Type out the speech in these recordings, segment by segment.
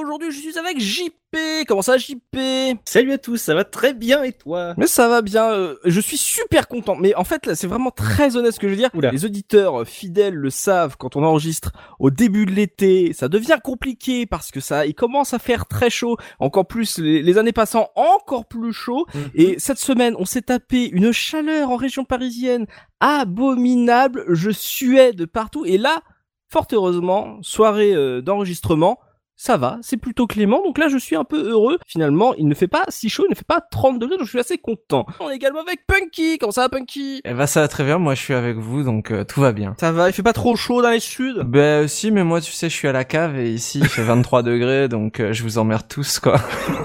Aujourd'hui je suis avec JP. Comment ça JP Salut à tous, ça va très bien et toi? Mais ça va bien, euh, je suis super content. Mais en fait là c'est vraiment très honnête ce que je veux dire. Oula. Les auditeurs euh, fidèles le savent quand on enregistre au début de l'été, ça devient compliqué parce que ça il commence à faire très chaud. Encore plus les, les années passant encore plus chaud. Et cette semaine on s'est tapé une chaleur en région parisienne abominable. Je suais de partout et là fort heureusement, soirée euh, d'enregistrement, ça va, c'est plutôt clément, donc là je suis un peu heureux. Finalement, il ne fait pas si chaud, il ne fait pas 30 degrés, donc je suis assez content. On est également avec Punky, comment ça va Punky? Eh ben ça va très bien, moi je suis avec vous donc euh, tout va bien. Ça va, il fait pas trop chaud dans les suds Ben si mais moi tu sais je suis à la cave et ici il fait 23 degrés donc euh, je vous emmerde tous quoi.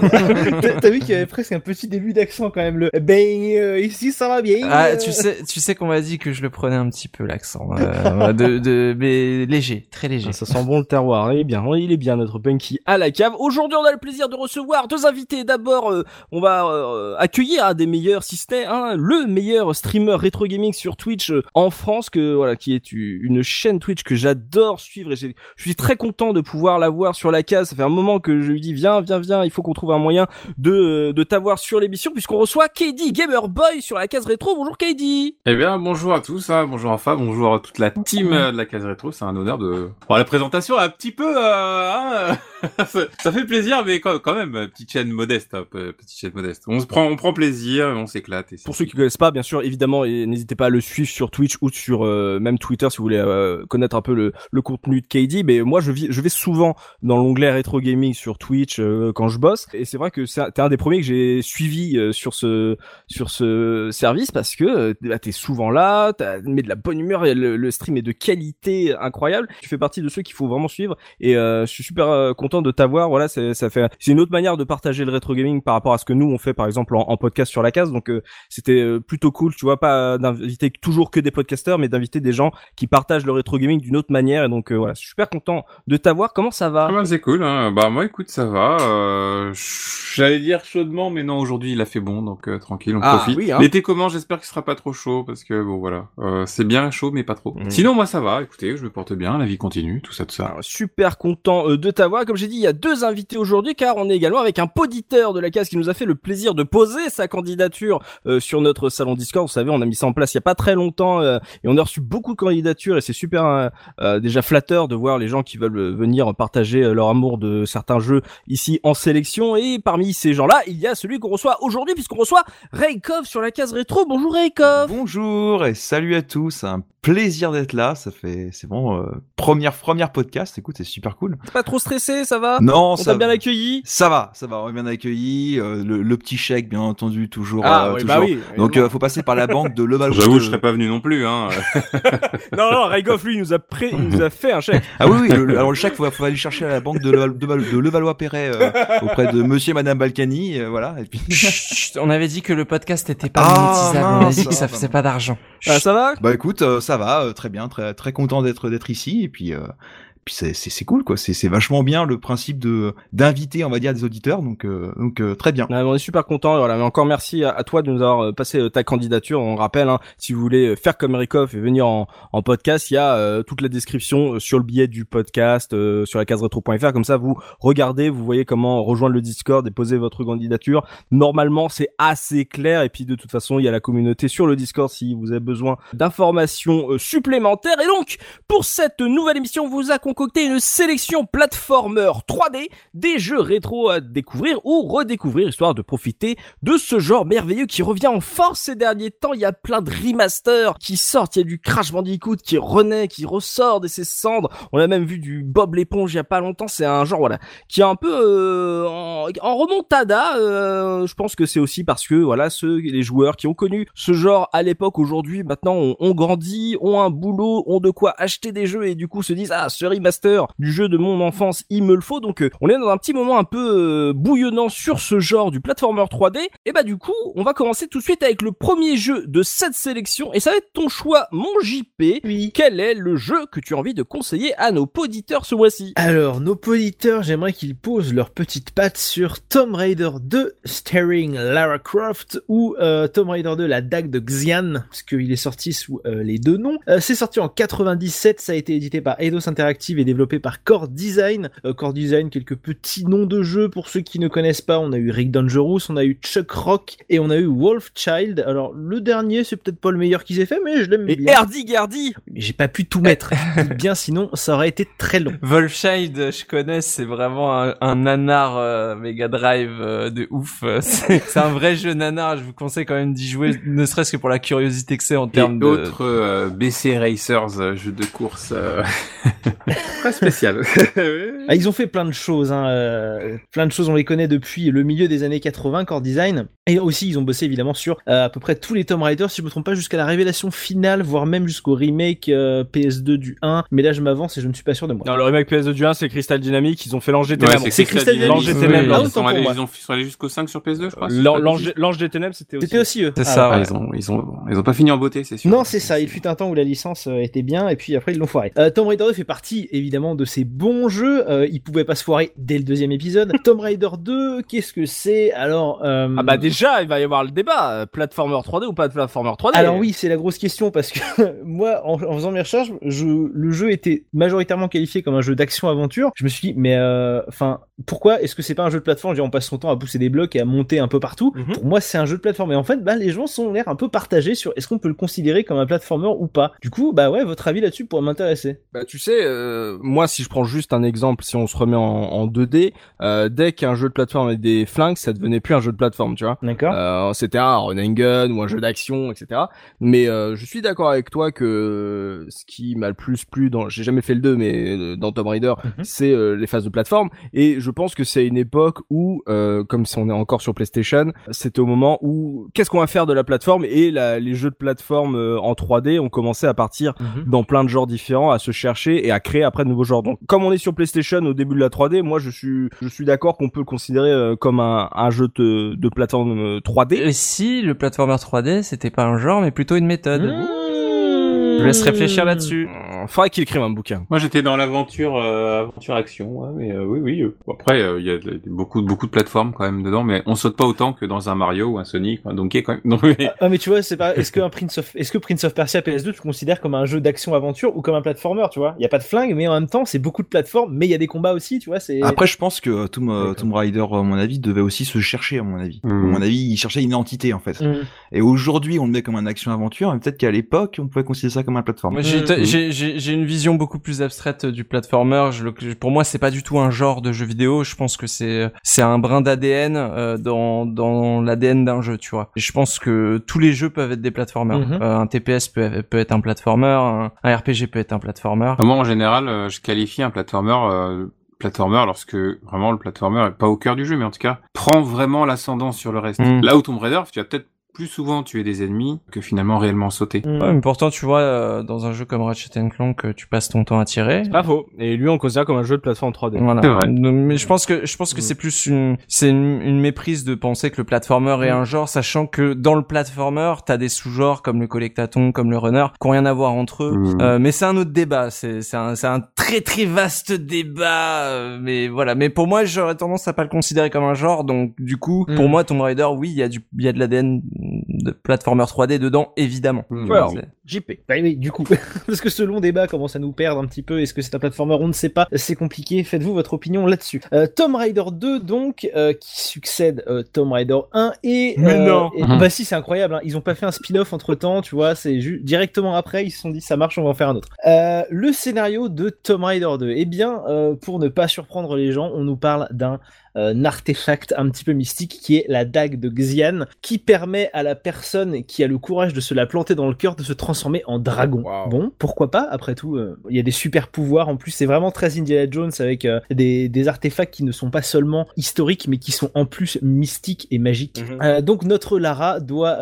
T'as vu qu'il y avait presque un petit début d'accent quand même, le ben euh, ici ça va bien. Ah euh. tu sais tu sais qu'on m'a dit que je le prenais un petit peu l'accent euh, de, de mais léger, très léger. Ah, Ça sent bon le terroir, il est bien, il est bien notre À la cave. Aujourd'hui, on a le plaisir de recevoir deux invités. D'abord, euh, on va euh, accueillir un des meilleurs, si ce n'est hein, le meilleur streamer rétro gaming sur Twitch euh, en France, que voilà, qui est une chaîne Twitch que j'adore suivre. Et je suis très content de pouvoir l'avoir sur la case. Ça fait un moment que je lui dis viens, viens, viens. Il faut qu'on trouve un moyen de euh, de t'avoir sur l'émission puisqu'on reçoit KD Gamer Boy sur la case rétro. Bonjour KD. Eh bien, bonjour à tous, hein, bonjour enfin, bonjour à toute la team euh, de la case rétro. C'est un honneur de. Bon, la présentation un petit peu, euh, hein, ça, fait plaisir, mais quand, même, petite chaîne modeste, hein, pe- petite chaîne modeste. On se prend, on prend plaisir, on s'éclate. Pour ceux qui connaissent pas, bien sûr, évidemment, n'hésitez pas à le suivre sur Twitch ou sur euh, même Twitter si vous voulez euh, connaître un peu le, le contenu de KD. Mais moi, je, vis, je vais souvent dans l'onglet rétro gaming sur Twitch euh, quand je bosse, et c'est vrai que un- t'es un des premiers que j'ai suivi sur ce sur ce service parce que bah, t'es souvent là, t'as mais de la bonne humeur, et le, le stream est de qualité incroyable. Tu fais partie de ceux qu'il faut vraiment suivre, et je suis super euh, content de t'avoir. Voilà, c'est ça fait c'est une autre manière de partager le rétro gaming par rapport à ce que nous on fait par exemple en, en podcast sur la case. Donc euh, c'était euh, plutôt cool, tu vois, pas d'inviter toujours que des podcasteurs, mais d'inviter des gens qui partagent le rétro gaming d'une autre manière. Et donc voilà, je suis super content de t'avoir. Comment ça va? Ah bah, c'est cool, hein. Bah, moi, écoute, ça va. J'allais dire chaudement, mais non, aujourd'hui, il a fait bon, donc tranquille, on Ah, profite. oui, hein. L'été commence, j'espère qu'il sera pas trop chaud, parce que, bon, voilà. C'est bien chaud, mais pas trop. Mm. Sinon, moi, ça va. Écoutez, je me porte bien, la vie continue, tout ça, tout ça. Alors, super content de t'avoir. Comme j'ai dit, il y a deux invités aujourd'hui car on est également avec un poditeur de la case qui nous a fait le plaisir de poser sa candidature euh, sur notre salon Discord. Vous savez, on a mis ça en place il y a pas très longtemps euh, et on a reçu beaucoup de candidatures et c'est super euh, déjà flatteur de voir les gens qui veulent venir partager leur amour de certains jeux ici en sélection. Et parmi ces gens-là, il y a celui qu'on reçoit aujourd'hui puisqu'on reçoit Raykov sur la case rétro. Bonjour Raykov. Bonjour et salut à tous, un plaisir d'être là, ça fait c'est bon première première podcast, écoute, c'est super cool. T'es pas trop stressé, ça va? Non, On ça t'a bien accueilli? Ça va, ça va, on est bien accueilli, euh, le, le petit chèque bien entendu toujours Ah euh, oui, toujours. bah oui. Donc euh, faut passer par la banque de Levallois. J'avoue, de- je serais pas venu non plus, hein. Non, non, Raykov, lui, il nous a pré... il nous a fait un chèque. Ah oui, oui le- alors le chèque faut, faut aller chercher à la banque de, Leval- de, Val- de Levallois-Perret euh, auprès de monsieur et madame Balkany, euh, voilà et puis Chut, on avait dit que le podcast était pas Ah, monétisable, on a dit que ça faisait pas d'argent. Ah, ça va? Bah écoute, euh, ça va, euh, très bien, très très content d'être d'être ici et puis euh, puis c'est cool quoi, c'est vachement bien le principe de d'inviter on va dire des auditeurs donc euh, donc euh, très bien. Ouais, on est super content. Voilà, mais encore merci à, toi de nous avoir euh, passé euh, ta candidature. On rappelle, hein, si vous voulez faire comme Rikov et venir en, en podcast, il y a euh, toute la description sur le billet du podcast, sur la case retro.fr. Comme ça, vous regardez, vous voyez comment rejoindre le Discord et poser votre candidature. Normalement, c'est assez clair. Et puis de toute façon, il y a la communauté sur le Discord si vous avez besoin d'informations supplémentaires. Et donc, pour cette nouvelle émission, vous accompagne concocté une sélection platformer 3D des jeux rétro à découvrir ou redécouvrir histoire de profiter de ce genre merveilleux qui revient en force ces derniers temps. Il y a plein de remasters qui sortent, il y a du Crash Bandicoot qui renaît, qui ressort de ses cendres. On a même vu du Bob l'éponge il y a pas longtemps. C'est un genre voilà qui est un peu euh, en, remontada. euh, je pense que c'est aussi parce que voilà ceux les joueurs qui ont connu ce genre à l'époque aujourd'hui maintenant ont, grandi, ont un boulot, ont de quoi acheter des jeux et du coup se disent ah ce du jeu de mon enfance il me le faut. Donc euh, on est dans un petit moment un peu euh, bouillonnant sur ce genre du platformer 3D. Et bah du coup on va commencer tout de suite avec le premier jeu de cette sélection et ça va être ton choix mon JP. Oui. Quel est le jeu que tu as envie de conseiller à nos auditeurs ce mois-ci? Alors, nos auditeurs, j'aimerais qu'ils posent leurs petites pattes sur Tomb Raider 2 starring Lara Croft ou euh, Tomb Raider 2 la dague de Xian, parce qu'il est sorti sous euh, les deux noms. C'est sorti en 97, ça a été édité par Eidos Interactive et développé par Core Design. Euh, Core Design, quelques petits noms de jeux pour ceux qui ne connaissent pas. On a eu Rick Dangerous, on a eu Chuck Rock et on a eu Wolf Child. Alors, le dernier, c'est peut-être pas le meilleur qu'ils aient fait, mais je l'aime Et bien. Hardy Gardy Mais J'ai pas pu tout mettre. Dites bien, sinon, ça aurait été très long. Wolfchild, je connais, c'est vraiment un, un nanar euh, Mega Drive euh, de ouf. C'est un vrai jeu nanar. Je vous conseille quand même d'y jouer, ne serait-ce que pour la curiosité que c'est en Et termes de. autres euh, BC Racers, euh, jeux de course euh, très spécial. Ah, ils ont fait plein de choses, hein, euh, plein de choses. On les connaît depuis le milieu des années 80, Core Design. Et aussi, ils ont bossé évidemment sur euh, à peu près tous les Tomb Raider, si je me trompe pas, jusqu'à la révélation finale, voire même jusqu'au remake euh, PS2 du 1. Mais là, je m'avance et je ne suis pas sûr de moi. Non, le remake PS2 du 1, c'est Crystal Dynamics, ils ont fait l'ange des Ouais, ténèbres. c'est Crystal Dynamics. Ils, sont allés, moi. ils, ont, ils sont allés jusqu'au 5 sur PS2, je crois. L'ange des ténèbres, c'était aussi. C'était aussi eux. C'est Ah, ça, Ah, ouais. ils ont, ils ont, ils ont pas fini en beauté, c'est sûr. Non, c'est ça. Il fut un temps où la licence était bien, et puis après ils l'ont foiré. Euh, Tomb Raider 2 fait partie évidemment de ces bons jeux. Euh, il pouvait pas se foirer dès le deuxième épisode. Tomb Raider 2, qu'est-ce que c'est? Alors, euh, Ah bah déjà, il va y avoir le débat. euh, Platformer 3D ou pas de platformer 3D Alors oui, c'est la grosse question parce que moi, en, en faisant mes recherches, je, le jeu était majoritairement qualifié comme un jeu d'action-aventure. Je me suis dit, mais euh, enfin, pourquoi est-ce que c'est pas un jeu de plateforme? Dire, On passe son temps à pousser des blocs et à monter un peu partout. Mhm. Pour moi, c'est un jeu de plateforme. Et en fait, bah, les gens sont l'air un peu partagés sur est-ce qu'on peut le considérer comme un platformer ou pas. Du coup, bah ouais, votre avis là-dessus pourrait m'intéresser. Bah tu sais, euh, moi si je prends juste un exemple, si on se remet en, en 2D, euh, dès qu'un jeu de plateforme avait des flingues, ça devenait plus un jeu de plateforme, tu vois. D'accord Euh, c'était un run and gun ou un jeu d'action, etc. Mais euh, je suis d'accord avec toi que ce qui m'a le plus plu dans, j'ai jamais fait le 2, mais euh, dans Tomb Raider, Mhm. c'est euh, les phases de plateforme. Et je pense que c'est une époque où, euh, comme si on est encore sur PlayStation, c'était au moment où qu'est-ce qu'on va faire de la plateforme? Et la, les jeux de plateforme euh, en 3D ont commencé à partir Mhm. dans plein de genres différents, à se chercher et à créer après de nouveaux genres. Donc, comme on est sur PlayStation au début de la 3D, moi je suis je suis d'accord qu'on peut le considérer euh, comme un, un jeu de, de plateforme euh, 3D. Et si le platformer 3D, c'était pas un genre, mais plutôt une méthode. Mmh. Je laisse réfléchir là-dessus. Euh, Faudrait qu'il écrive un bouquin. Moi, j'étais dans l'aventure, euh, aventure action, ouais, mais euh, oui, oui. euh, après, euh, il y a de- beaucoup, beaucoup de plateformes quand même dedans, mais on saute pas autant que dans un Mario ou un Sonic, un Donkey quand même. Non, mais- Ah mais tu vois, c'est pas. Est-ce que un Prince of, est-ce que Prince of Persia PS2 tu le considères comme un jeu d'action-aventure ou comme un platformer, tu vois? Il y a pas de flingue, mais en même temps c'est beaucoup de plateformes, mais il y a des combats aussi, tu vois. C'est. Après, je pense que Tomb, euh. Tomb Raider, à mon avis, devait aussi se chercher, à mon avis. À mon avis, il cherchait une entité, en fait. Mm. Et aujourd'hui, on le met comme un action-aventure, mais peut-être qu'à l'époque, on pouvait considérer ça comme un plateforme. Moi, j'ai, Mhm. j'ai, j'ai, j'ai une vision beaucoup plus abstraite du platformer. Je, pour moi, c'est pas du tout un genre de jeu vidéo. Je pense que c'est, c'est un brin d'ADN euh, dans, dans l'ADN d'un jeu, tu vois. Et je pense que tous les jeux peuvent être des platformers. Mhm. Euh, un TPS peut, peut être un platformer, un, un RPG peut être un platformer. Moi, en général, euh, je qualifie un platformer, euh, platformer lorsque vraiment le platformer est pas au cœur du jeu, mais en tout cas prend vraiment l'ascendant sur le reste. Mm. Là où Tomb Raider, tu vas peut-être plus souvent tuer des ennemis que finalement réellement sauter. Mm. Ouais, mais pourtant, tu vois, euh, dans un jeu comme Ratchet Clank, euh, tu passes ton temps à tirer. Pas faux. Et lui, on considère comme un jeu de plateforme 3D. Voilà. C'est vrai. Donc, Mais je pense que je pense que Mm. c'est plus une c'est une, une méprise de penser que le platformer est Mm. un genre, sachant que dans le platformer, t'as des sous-genres comme le collectathon, comme le runner, qui ont rien à voir entre eux. Euh, mais c'est un autre débat. C'est c'est un c'est un très très vaste débat. euh, Mais voilà. Mais pour moi, j'aurais tendance à pas le considérer comme un genre. Donc du coup, pour moi, Tomb Raider, oui, il y a du il y a de l'ADN de platformer 3D dedans, évidemment. Hmm. C'est- JP. Bah oui, du coup, parce que ce long débat commence à nous perdre un petit peu. Est-ce que c'est un platformer? On ne sait pas. C'est compliqué. Faites-vous votre opinion là-dessus. Euh, Tomb Raider 2, donc, euh, qui succède euh, Tomb Raider 1 et. Mais euh, non. et-. Bah si, c'est incroyable. Hein. Ils ont pas fait un spin-off entre temps, tu vois. C'est directement après, ils se sont dit ça marche, on va en faire un autre. Euh, le scénario de Tomb Raider 2. Eh bien, euh, pour ne pas surprendre les gens, on nous parle d'un un artefact un petit peu mystique qui est la dague de Xian, qui permet à la personne qui a le courage de se la planter dans le cœur de se transformer en dragon. Wow. Bon, pourquoi pas? Après tout, euh, il y a des super pouvoirs. En plus, c'est vraiment très Indiana Jones avec euh, des, des artefacts qui ne sont pas seulement historiques, mais qui sont en plus mystiques et magiques. Mhm. Euh, donc notre Lara doit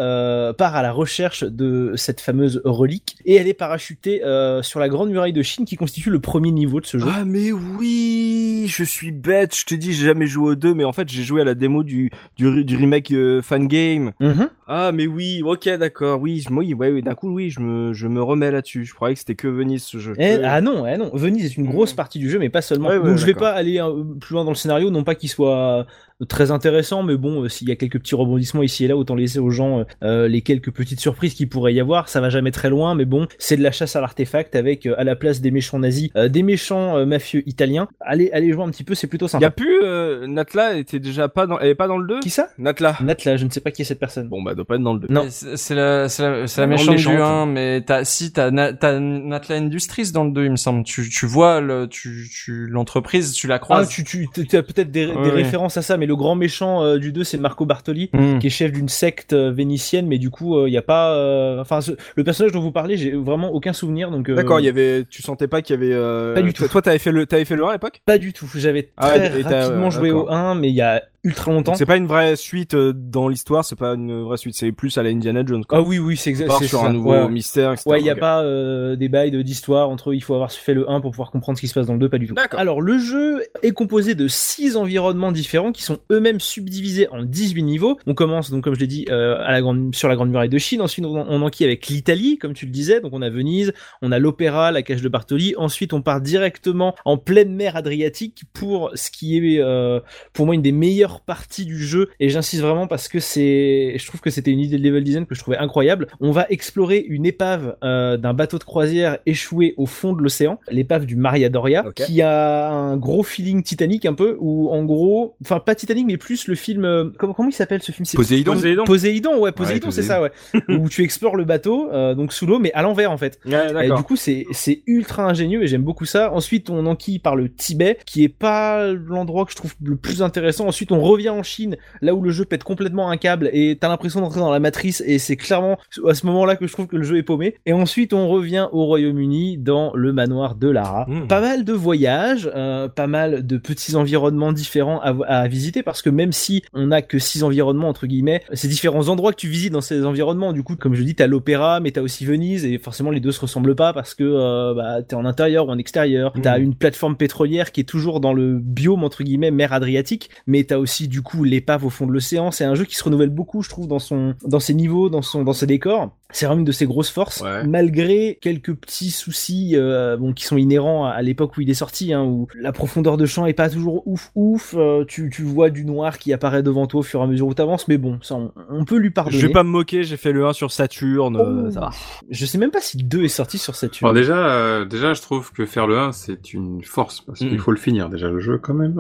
part à la recherche de cette fameuse relique et elle est parachutée euh, sur la grande muraille de Chine qui constitue le premier niveau de ce jeu. Ah mais oui, je suis bête. Je te dis, j'ai jamais joué au 2, mais en fait j'ai joué à la démo du du, remake euh, fan game. Mhm. Ah mais oui, ok d'accord, oui, je- oui, ouais, oui, d'un coup oui, je me je me remets là-dessus. Je croyais que c'était que Venise ce jeu. Eh, ah non, eh non, Venise est une grosse partie du jeu, mais pas seulement. Ouais, ouais, Donc je vais pas aller euh, plus loin dans le scénario, non pas qu'il soit euh, très intéressant, mais bon, euh, s'il y a quelques petits rebondissements ici et là, autant laisser aux gens euh, les quelques petites surprises qu'il pourrait y avoir. Ça va jamais très loin, mais bon, c'est de la chasse à l'artefact avec euh, à la place des méchants nazis, euh, des méchants mafieux italiens. Allez, allez jouer un petit peu, c'est plutôt Y sympa. a plus Natla était déjà pas dans elle est pas dans le 2 Qui ça? Natla. Nat là, je ne sais pas qui est cette personne. Bon bah elle doit pas être dans le 2. Non. C'est la, c'est la, c'est la méchante, méchante. du 1, mais t'as, si, t'as, Na- t'as Natla Industries dans le 2, il me semble. Tu, tu vois le, tu, tu, l'entreprise, tu la Ah, croises. tu, tu as peut-être des, des Ouais, références à ça, mais le grand méchant euh, du 2, c'est Marco Bartoli. Hmm. qui est chef d'une secte euh, vénitienne, mais du coup, il y a pas. euh, Enfin, ce- le personnage dont vous parlez, j'ai vraiment aucun souvenir, donc. euh, D'accord, il y avait tu sentais pas qu'il y avait euh... Pas du tout. Toi t'avais fait le t'avais fait le 1 à l'époque? Pas du tout. J'avais Ah, très rapidement joué au d'accord. 1, mais il y a ultra longtemps. C'est pas une vraie suite euh, dans l'histoire, c'est pas une vraie suite, c'est plus à la Indiana Jones. Quoi. Ah oui, oui, c'est On exact. part c'est sur ça. un nouveau Ouais. mystère, etc. Ouais, il y a pas euh, des bails d'histoire entre il faut avoir fait le 1 pour pouvoir comprendre ce qui se passe dans le 2, pas du tout. D'accord. Alors, le jeu est composé de 6 environnements différents qui sont eux-mêmes subdivisés en 18 niveaux. On commence donc comme je l'ai dit euh, à la grande sur la grande muraille de Chine, ensuite on, on enquille avec l'Italie comme tu le disais. Donc on a Venise, on a l'opéra, la cage de Bartoli. Ensuite, on part directement en pleine mer Adriatique pour ce qui est euh, pour moi une des meilleures parties du jeu et j'insiste vraiment parce que c'est je trouve que c'était une idée de level design que je trouvais incroyable. On va explorer une épave euh, d'un bateau de croisière échoué au fond de l'océan, l'épave du Maria Doria qui a un gros feeling Titanic un peu où en gros enfin pas Titanic mais plus le film euh, comment comment il s'appelle ce film? Poséidon. Poséidon. Poséidon ouais Poséidon c'est ça ouais où tu explores le bateau euh, donc sous l'eau mais à l'envers en fait Ouais, et du coup, c'est c'est ultra ingénieux et j'aime beaucoup ça. Ensuite, on enquille par le Tibet, qui est pas l'endroit que je trouve le plus intéressant. Ensuite, on revient en Chine, là où le jeu pète complètement un câble et t'as l'impression d'entrer dans la matrice et c'est clairement à ce moment-là que je trouve que le jeu est paumé. Et ensuite, on revient au Royaume-Uni dans le manoir de Lara. Mm. Pas mal de voyages, euh, pas mal de petits environnements différents à, à visiter parce que même si on a que six environnements entre guillemets, c'est différents endroits que tu visites dans ces environnements. Du coup, comme je dis, t'as l'opéra, mais t'as aussi Venise et forcément les deux se ressemblent pas parce que euh, bah, t'es en intérieur ou en extérieur. Mhm. T'as une plateforme pétrolière qui est toujours dans le biome entre guillemets mer Adriatique, mais t'as aussi du coup l'épave au fond de l'océan. C'est un jeu qui se renouvelle beaucoup, je trouve, dans son, dans ses niveaux, dans ses décors. C'est vraiment une de ses grosses forces, Ouais. malgré quelques petits soucis euh, bon, qui sont inhérents à, à l'époque où il est sorti, hein, où la profondeur de champ est pas toujours ouf ouf. euh, tu, tu vois du noir qui apparaît devant toi au fur et à mesure où t'avances, mais bon, ça on, on peut lui pardonner. Je vais pas me moquer, j'ai fait le 1 sur Saturne, Oh. ça va. Je sais même pas si le 2 est sorti sur cette Alors déjà, euh, déjà, je trouve que faire le 1, c'est une force, parce qu'il faut le finir, déjà, le jeu, quand même.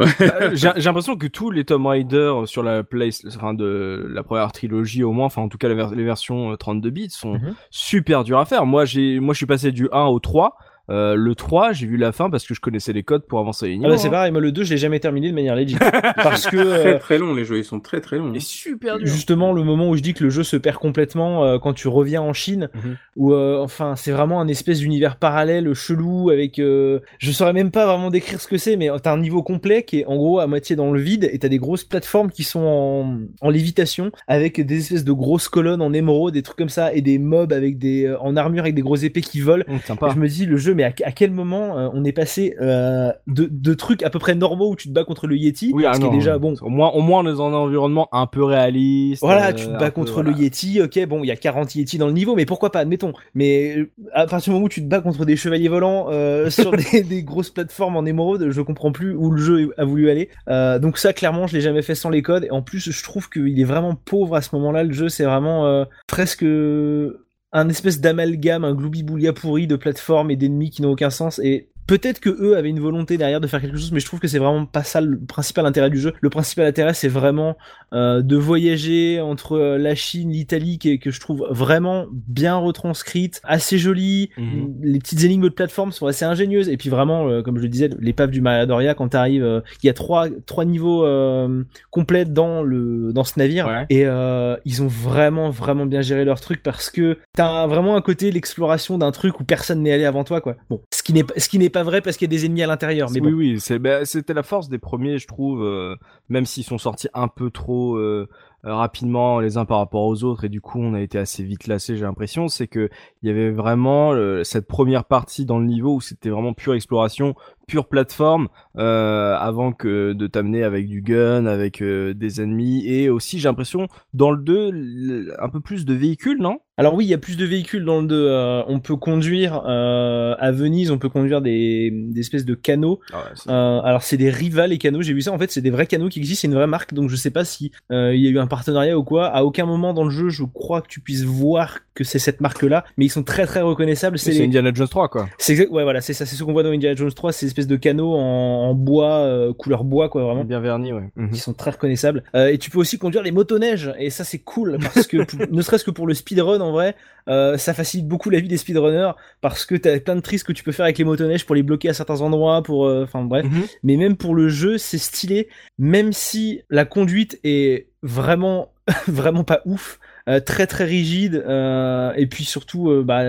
J'ai j'ai l'impression que tous les Tomb Raider sur la enfin de la première trilogie au moins, enfin en tout cas ver- les versions euh, 32 bits sont Mhm. super dures à faire. Moi j'ai, moi je suis passé du 1 au 3. Euh, le 3, j'ai vu la fin parce que je connaissais les codes pour avancer les Ah niveaux. bah c'est hein. pareil, moi le 2 je l'ai jamais terminé de manière legit. parce que très euh, très long, les jeux, ils sont très très longs. Il est super dur. justement le moment où je dis que le jeu se perd complètement euh, quand tu reviens en Chine, Mhm. où euh, enfin c'est vraiment un espèce d'univers parallèle chelou avec euh, je saurais même pas vraiment décrire ce que c'est mais t'as un niveau complet qui est en gros à moitié dans le vide et t'as des grosses plateformes qui sont en, en lévitation avec des espèces de grosses colonnes en émeraude des trucs comme ça et des mobs avec des euh, en armure avec des grosses épées qui volent sympa. je me dis le jeu jeu, mais à, à quel moment euh, on est passé euh, de, de trucs à peu près normaux où tu te bats contre le Yeti, Oui, ah ce qui est déjà bon. Au moins, au moins, on est dans un environnement un peu réaliste. Voilà, euh, tu te bats peu, contre voilà. le Yeti, ok, bon, il y a 40 Yeti dans le niveau, mais pourquoi pas, admettons. Mais à partir du moment où tu te bats contre des chevaliers volants sur des, des grosses plateformes en émeraude, je comprends plus où le jeu a voulu aller. Donc ça, clairement, je l'ai jamais fait sans les codes. Et en plus, je trouve qu'il est vraiment pauvre à ce moment-là. Le jeu, c'est vraiment presque un espèce d'amalgame, un gloubi-boulga pourri de plateformes et d'ennemis qui n'ont aucun sens. Et Peut-être que eux avaient une volonté derrière de faire quelque chose, mais je trouve que c'est vraiment pas ça le principal intérêt du jeu. Le principal intérêt, c'est vraiment euh, de voyager entre euh, la Chine, l'Italie, que, que je trouve vraiment bien retranscrite, assez jolie. Mhm. Les petites énigmes de plateforme sont assez ingénieuses. Et puis vraiment, euh, comme je le disais, l'épave du Maradoria, quand t'arrives, euh, il y a trois trois niveaux complets dans le dans ce navire, Ouais. et ils ont vraiment vraiment bien géré leur truc parce que t'as vraiment un côté l'exploration d'un truc où personne n'est allé avant toi, quoi. Bon, ce qui n'est pas- ce qui n'est pas vrai parce qu'il y a des ennemis à l'intérieur, mais oui, bon. oui, c'est, bah, c'était la force des premiers, je trouve, euh, même s'ils sont sortis un peu trop euh, rapidement les uns par rapport aux autres, et du coup on a été assez vite lassés, j'ai l'impression, c'est que il y avait vraiment euh, cette première partie dans le niveau où c'était vraiment pure exploration, pure plateforme, euh, avant que de t'amener avec du gun, avec euh, des ennemis, et aussi j'ai l'impression dans le 2 le- un peu plus de véhicules, non? Alors oui, il y a plus de véhicules dans le 2. euh, on peut conduire euh, à Venise, on peut conduire des, des espèces de canaux. Euh, alors c'est des rivales les canaux. J'ai vu ça en fait, c'est des vrais canaux qui existent, c'est une vraie marque. Donc je sais pas si euh, il y a eu un partenariat ou quoi. À aucun moment dans le jeu, je crois que tu puisses voir que c'est cette marque-là, mais ils sont très très reconnaissables. C'est C'est les- Indiana Jones 3, quoi. c'est exact. Ouais voilà, c'est ça. C'est ce qu'on voit dans Indiana Jones 3, ces espèces de canaux en, en bois, euh, couleur bois quoi, vraiment. Bien verni, ouais. Mhm. qui sont très reconnaissables. Euh, et tu peux aussi conduire les motoneiges, et ça c'est cool, parce que ne serait-ce que pour le speedrun en vrai, euh, ça facilite beaucoup la vie des speedrunners, parce que t'as plein de tristes que tu peux faire avec les motoneiges pour les bloquer à certains endroits, pour... Enfin bref. Mhm. Mais même pour le jeu, c'est stylé, même si la conduite est vraiment, vraiment pas ouf. Euh, très très rigide euh, et puis surtout euh, bah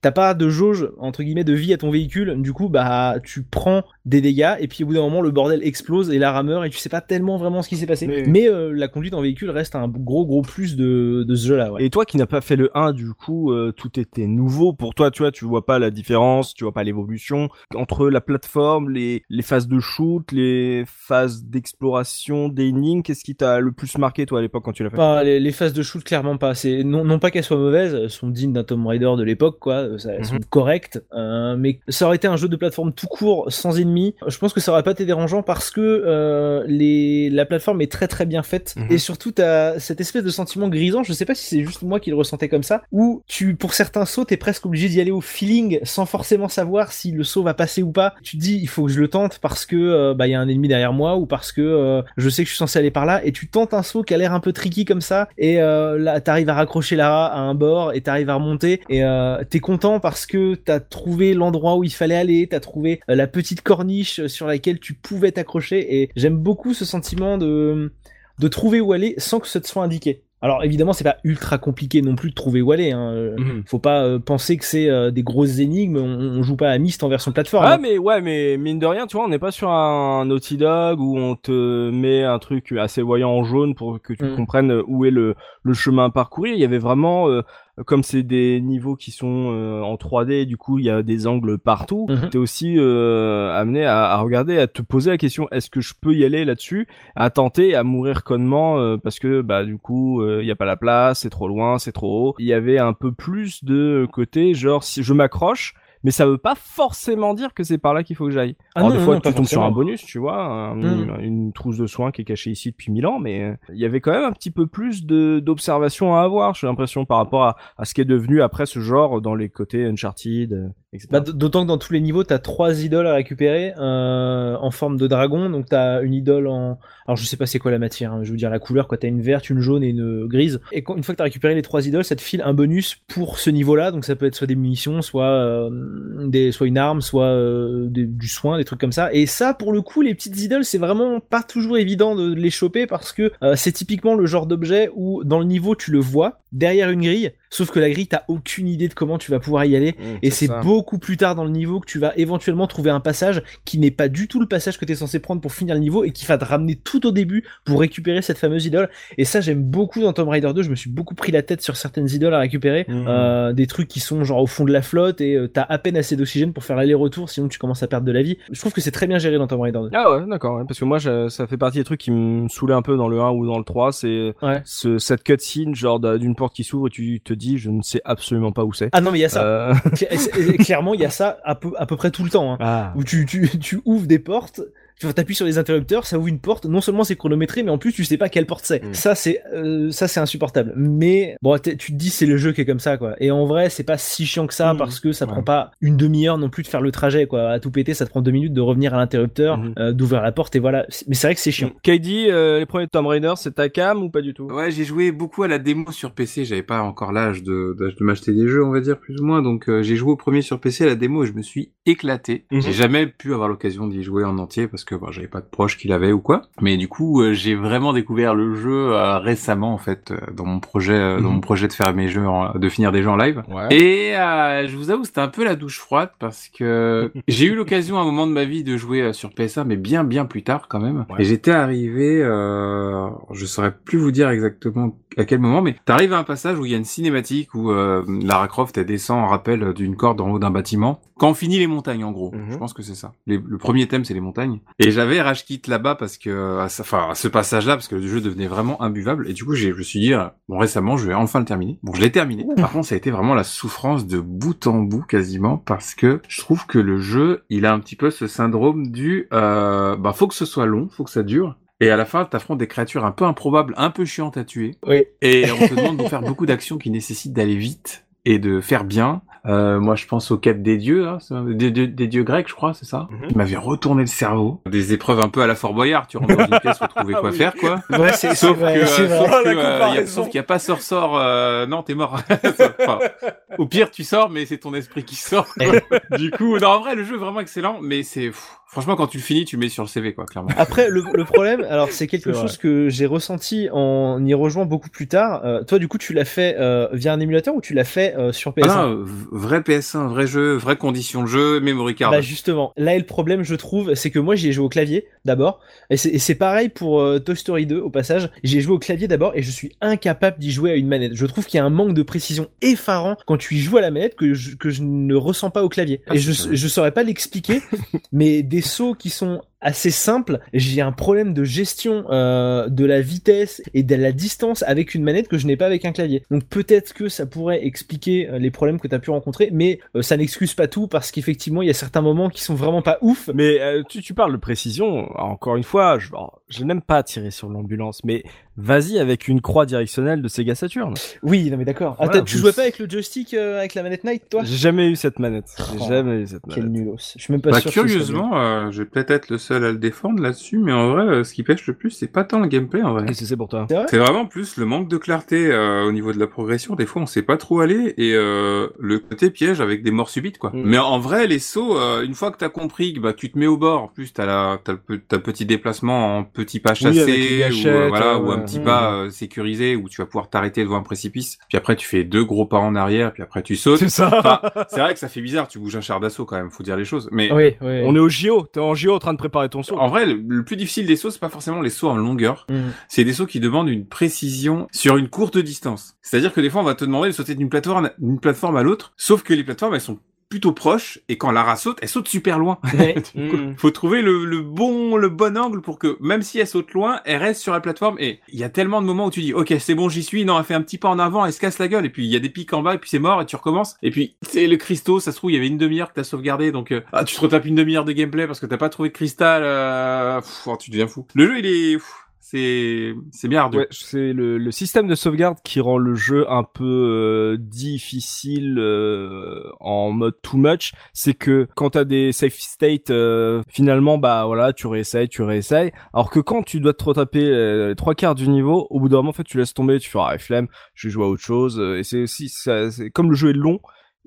t'as pas de jauge entre guillemets de vie à ton véhicule. Du coup bah tu prends des dégâts et puis au bout d'un moment le bordel explose et la rameur et tu sais pas tellement vraiment ce qui s'est passé. Mais- mais, la conduite en véhicule reste un gros gros plus de, de ce jeu là ouais. Et toi qui n'as pas fait le 1, du coup, tout était nouveau pour toi, tu vois, tu vois pas la différence, tu vois pas l'évolution entre la plateforme, les, les phases de shoot, les phases d'exploration, d'énigmes, qu'est-ce qui t'a le plus marqué, toi, à l'époque, quand tu l'as fait? Les, les phases de shoot clairement pas c'est non, non pas qu'elles soient mauvaises elles sont dignes d'un Tomb Raider de l'époque quoi euh, ça, elles sont correctes euh, mais ça aurait été un jeu de plateforme tout court sans ennemis je pense que ça aurait pas été dérangeant parce que euh, les la plateforme est très très bien faite. Mhm. et surtout t'as cette espèce de sentiment grisant je sais pas si c'est juste moi qui le ressentais comme ça où tu pour certains sauts t'es presque obligé d'y aller au feeling sans forcément savoir si le saut va passer ou pas. Tu te dis il faut que je le tente parce que euh, bah il y a un ennemi derrière moi ou parce que je sais que je suis censé aller par là et tu tentes un saut qui a l'air un peu tricky comme ça et là t'arrives à raccrocher Lara à un bord et t'arrives à remonter et euh, t'es content parce que t'as trouvé l'endroit où il fallait aller t'as trouvé euh, la petite corniche sur laquelle tu pouvais t'accrocher et j'aime beaucoup ce sentiment de de trouver où aller sans que ce te soit indiqué alors évidemment c'est pas ultra compliqué non plus de trouver où aller hein. Mhm. faut pas euh, penser que c'est euh, des grosses énigmes on, on joue pas à Myst en version plateforme Ah hein. mais ouais mais mine de rien tu vois on n'est pas sur un Naughty Dog où on te met un truc assez voyant en jaune pour que tu Mm. comprennes où est le, le chemin à parcourir il y avait vraiment euh, comme c'est des niveaux qui sont euh, en 3D du coup il y a des angles partout Mhm. t'es aussi euh, amené à, à regarder à te poser la question est-ce que je peux y aller là-dessus à tenter à mourir connement euh, parce que bah du coup euh, il y a pas la place c'est trop loin c'est trop haut il y avait un peu plus de côté genre si je m'accroche mais ça veut pas forcément dire que c'est par là qu'il faut que j'aille. Ah Alors non, des fois non, tu tombes sur un bonus, tu vois, un- Mm. une trousse de soins qui est cachée ici depuis mille ans, mais euh, il y avait quand même un petit peu plus de d'observation à avoir, j'ai l'impression par rapport à, à ce qui est devenu après ce genre dans les côtés Uncharted, euh. Bah, D'autant que dans tous les niveaux, t'as trois idoles à récupérer euh, en forme de dragon. Donc t'as une idole en, alors je sais pas c'est quoi la matière, hein, je veux dire la couleur. Quoi, t'as une verte, une jaune et une grise. Et quand, une fois que t'as récupéré les trois idoles, ça te file un bonus pour ce niveau-là. Donc ça peut être soit des munitions, soit euh, des, soit une arme, soit euh, du soin, des trucs comme ça. Et ça, pour le coup, les petites idoles, c'est vraiment pas toujours évident de les choper parce que c'est typiquement le genre d'objet où dans le niveau tu le vois derrière une grille. Sauf que la grille, t'as aucune idée de comment tu vas pouvoir y aller. Mmh, Et c'est beaucoup plus tard dans le niveau que tu vas éventuellement trouver un passage qui n'est pas du tout le passage que tu es censé prendre pour finir le niveau et qui va te ramener tout au début pour récupérer cette fameuse idole. Et ça, j'aime beaucoup dans Tomb Raider 2. Je me suis beaucoup pris la tête sur certaines idoles à récupérer. Mhm. Euh, des trucs qui sont genre au fond de la flotte et euh, t'as à peine assez d'oxygène pour faire l'aller-retour, sinon tu commences à perdre de la vie. Je trouve que c'est très bien géré dans Tomb Raider 2. Ah ouais, d'accord, parce que moi, je- ça fait partie des trucs qui me saoulaient un peu dans le 1 ou dans le 3, c'est Ouais. ce, cette cutscene, genre d'une porte qui s'ouvre et tu te dis, je ne sais absolument pas où c'est. Ah non, mais il y a ça. Euh, Clairement, il y a ça à peu, à peu près tout le temps. Hein. Ah. où tu, tu, tu ouvres des portes, tu appuies sur les interrupteurs, ça ouvre une porte. Non seulement c'est chronométré, mais en plus tu sais pas quelle porte c'est. Mm. Ça c'est euh, ça c'est insupportable. Mais bon, tu te dis c'est le jeu qui est comme ça quoi. Et en vrai c'est pas si chiant que ça Mm. parce que ça Ouais. prend pas une demi-heure non plus de faire le trajet quoi. À tout péter, ça te prend deux minutes de revenir à l'interrupteur, Mhm. euh, d'ouvrir la porte et voilà. Mais c'est vrai que c'est chiant. KD, euh, les premiers Tomb Raider, c'est ta cam ou pas du tout? Ouais, j'ai joué beaucoup à la démo sur PC. J'avais pas encore l'âge de, de m'acheter des jeux, on va dire plus ou moins. Donc euh, j'ai joué au premier sur PC à la démo et je me suis éclaté. Mhm. J'ai jamais pu avoir l'occasion d'y jouer en entier parce que bon, j'avais pas de proches qui l'avaient ou quoi. Mais du coup, euh, j'ai vraiment découvert le jeu euh, récemment en fait euh, dans mon projet, dans Mhm. mon projet de faire mes jeux, en- de finir des jeux en live. Ouais. Et euh, je vous avoue, c'était un peu la douche froide parce que j'ai eu l'occasion à un moment de ma vie de jouer sur PS1, mais bien bien plus tard quand même. Ouais. Et j'étais arrivé, euh, je saurais plus vous dire exactement à quel moment, mais t'arrives à un passage où il y a une cinématique où euh, Lara Croft elle descend en rappel d'une corde en haut d'un bâtiment. Quand on finit les montagnes en gros, Mhm. je pense que c'est ça. Les- le premier thème c'est les montagnes. Et j'avais rage là-bas parce que, enfin à ce passage-là parce que le jeu devenait vraiment imbuvable. Et du coup je me suis dit, euh, bon récemment je vais enfin le terminer. Bon je l'ai terminé. Par contre ça a été vraiment la souffrance de bout en bout quasiment parce que je trouve que le jeu il a un petit peu ce syndrome du, euh, bah faut que ce soit long, faut que ça dure. Et à la fin, t'affrontes des créatures un peu improbables, un peu chiantes à tuer. Oui. Et on te demande de faire beaucoup d'actions qui nécessitent d'aller vite et de faire bien. Euh, moi, je pense aux quêtes des dieux, hein, des, dieux- des dieux grecs, je crois, c'est ça Mhm. Qui m'avait retourné le cerveau. Des épreuves un peu à la Fort Boyard, tu rentres dans une pièce pour trouver quoi Oui. faire, quoi. Ouais, c'est c'est Sauf vrai, que, c'est euh, vrai. sauf Oh, que, la euh, y a- comparaison. sauf qu'il n'y a pas sort sort. Euh, non, t'es mort. Enfin, au pire, tu sors, mais c'est ton esprit qui sort. quoi. du coup, non, en vrai, le jeu est vraiment excellent, mais c'est franchement quand tu le finis, tu le mets sur le CV, quoi, clairement. Après, le, le problème, alors c'est quelque chose que j'ai ressenti en y rejoignant beaucoup plus tard. Euh, toi, du coup, tu l'as fait euh, via un émulateur ou tu l'as fait euh, sur PS1 Ah non, vrai PS1, vrai jeu, vraie condition de jeu, memory card. Bah justement, là est le problème, je trouve, c'est que moi j'y ai joué au clavier d'abord, et c'est pareil pour euh, Toy Story 2 au passage. J'ai joué au clavier d'abord et je suis incapable d'y jouer à une manette. Je trouve qu'il y a un manque de précision effarant quand tu y joues à la manette que je, que je ne ressens pas au clavier. Ah, et c'est je je saurais pas l'expliquer, mais des sauts qui sont assez simples, j'ai un problème de gestion euh, de la vitesse et de la distance avec une manette que je n'ai pas avec un clavier. Donc peut-être que ça pourrait expliquer euh, les problèmes que tu as pu rencontrer, mais euh, ça n'excuse pas tout parce qu'effectivement il y a certains moments qui sont vraiment pas ouf. Mais euh, tu, tu parles de précision. Encore une fois, je, je n'aime pas tirer sur l'ambulance, mais vas-y avec une croix directionnelle de Sega Saturn. Oui, non mais d'accord. Ah, Voilà, tu jouais pas avec le joystick euh, avec la manette Night, toi? J'ai jamais eu cette manette. J'ai Oh, jamais eu cette Quel manette. nulos. Je suis même pas Bah, sûr. que ce soit curieusement, euh, je vais peut-être être le seul à le défendre là-dessus, mais en vrai, euh, ce qui pêche le plus, c'est pas tant le gameplay en vrai. Qu'est-ce que c'est pour toi? C'est vrai? C'est vraiment plus le manque de clarté euh, au niveau de la progression. Des fois, on sait pas trop aller et euh, le côté piège avec des morts subites, quoi. Mm. Mais en vrai, les sauts, euh, une fois que t'as compris que bah tu te mets au bord, en plus t'as la t'as le pe- t'as le petit déplacement en petit pas Oui, chassé ou euh, voilà ouais, ou un. Petit pas euh, sécurisé où tu vas pouvoir t'arrêter devant un précipice. Puis après, tu fais deux gros pas en arrière, puis après tu sautes. C'est ça. Enfin, c'est vrai que ça fait bizarre. Tu bouges un char d'assaut quand même. Faut dire les choses. Mais Oui, oui. On est au JO. T'es en JO en train de préparer ton saut. en vrai, le, le plus difficile des sauts, c'est pas forcément les sauts en longueur. Mm. C'est des sauts qui demandent une précision sur une courte distance. C'est-à-dire que des fois, on va te demander de sauter d'une plateforme, d'une plateforme à l'autre, sauf que les plateformes, elles sont plutôt proches, et quand Lara saute, elle saute super loin. Ouais. Du coup, Mm. Faut trouver le, le bon le bon angle pour que même si elle saute loin, elle reste sur la plateforme. Et il y a tellement de moments où tu dis ok c'est bon j'y suis, non elle fait un petit pas en avant, elle se casse la gueule et puis il y a des pics en bas et puis c'est mort et tu recommences. Et puis c'est le cristaux, ça se trouve il y avait une demi-heure que t'as sauvegardé donc euh, ah, tu te retapes une demi-heure de gameplay parce que t'as pas trouvé de cristal. Euh, pff, oh, tu deviens fou. Le jeu il est pff, c'est c'est bien ardu. Ouais, c'est le, le système de sauvegarde qui rend le jeu un peu euh, difficile euh, en mode too much. C'est que quand t'as des safe states, euh, finalement, bah voilà, tu réessayes, tu réessayes. Alors que quand tu dois te retaper euh, les trois quarts du niveau, au bout d'un moment, en fait, tu laisses tomber, tu fais ah flemme, je vais jouer à autre chose. Euh, Et c'est aussi, ça- c'est comme le jeu est long.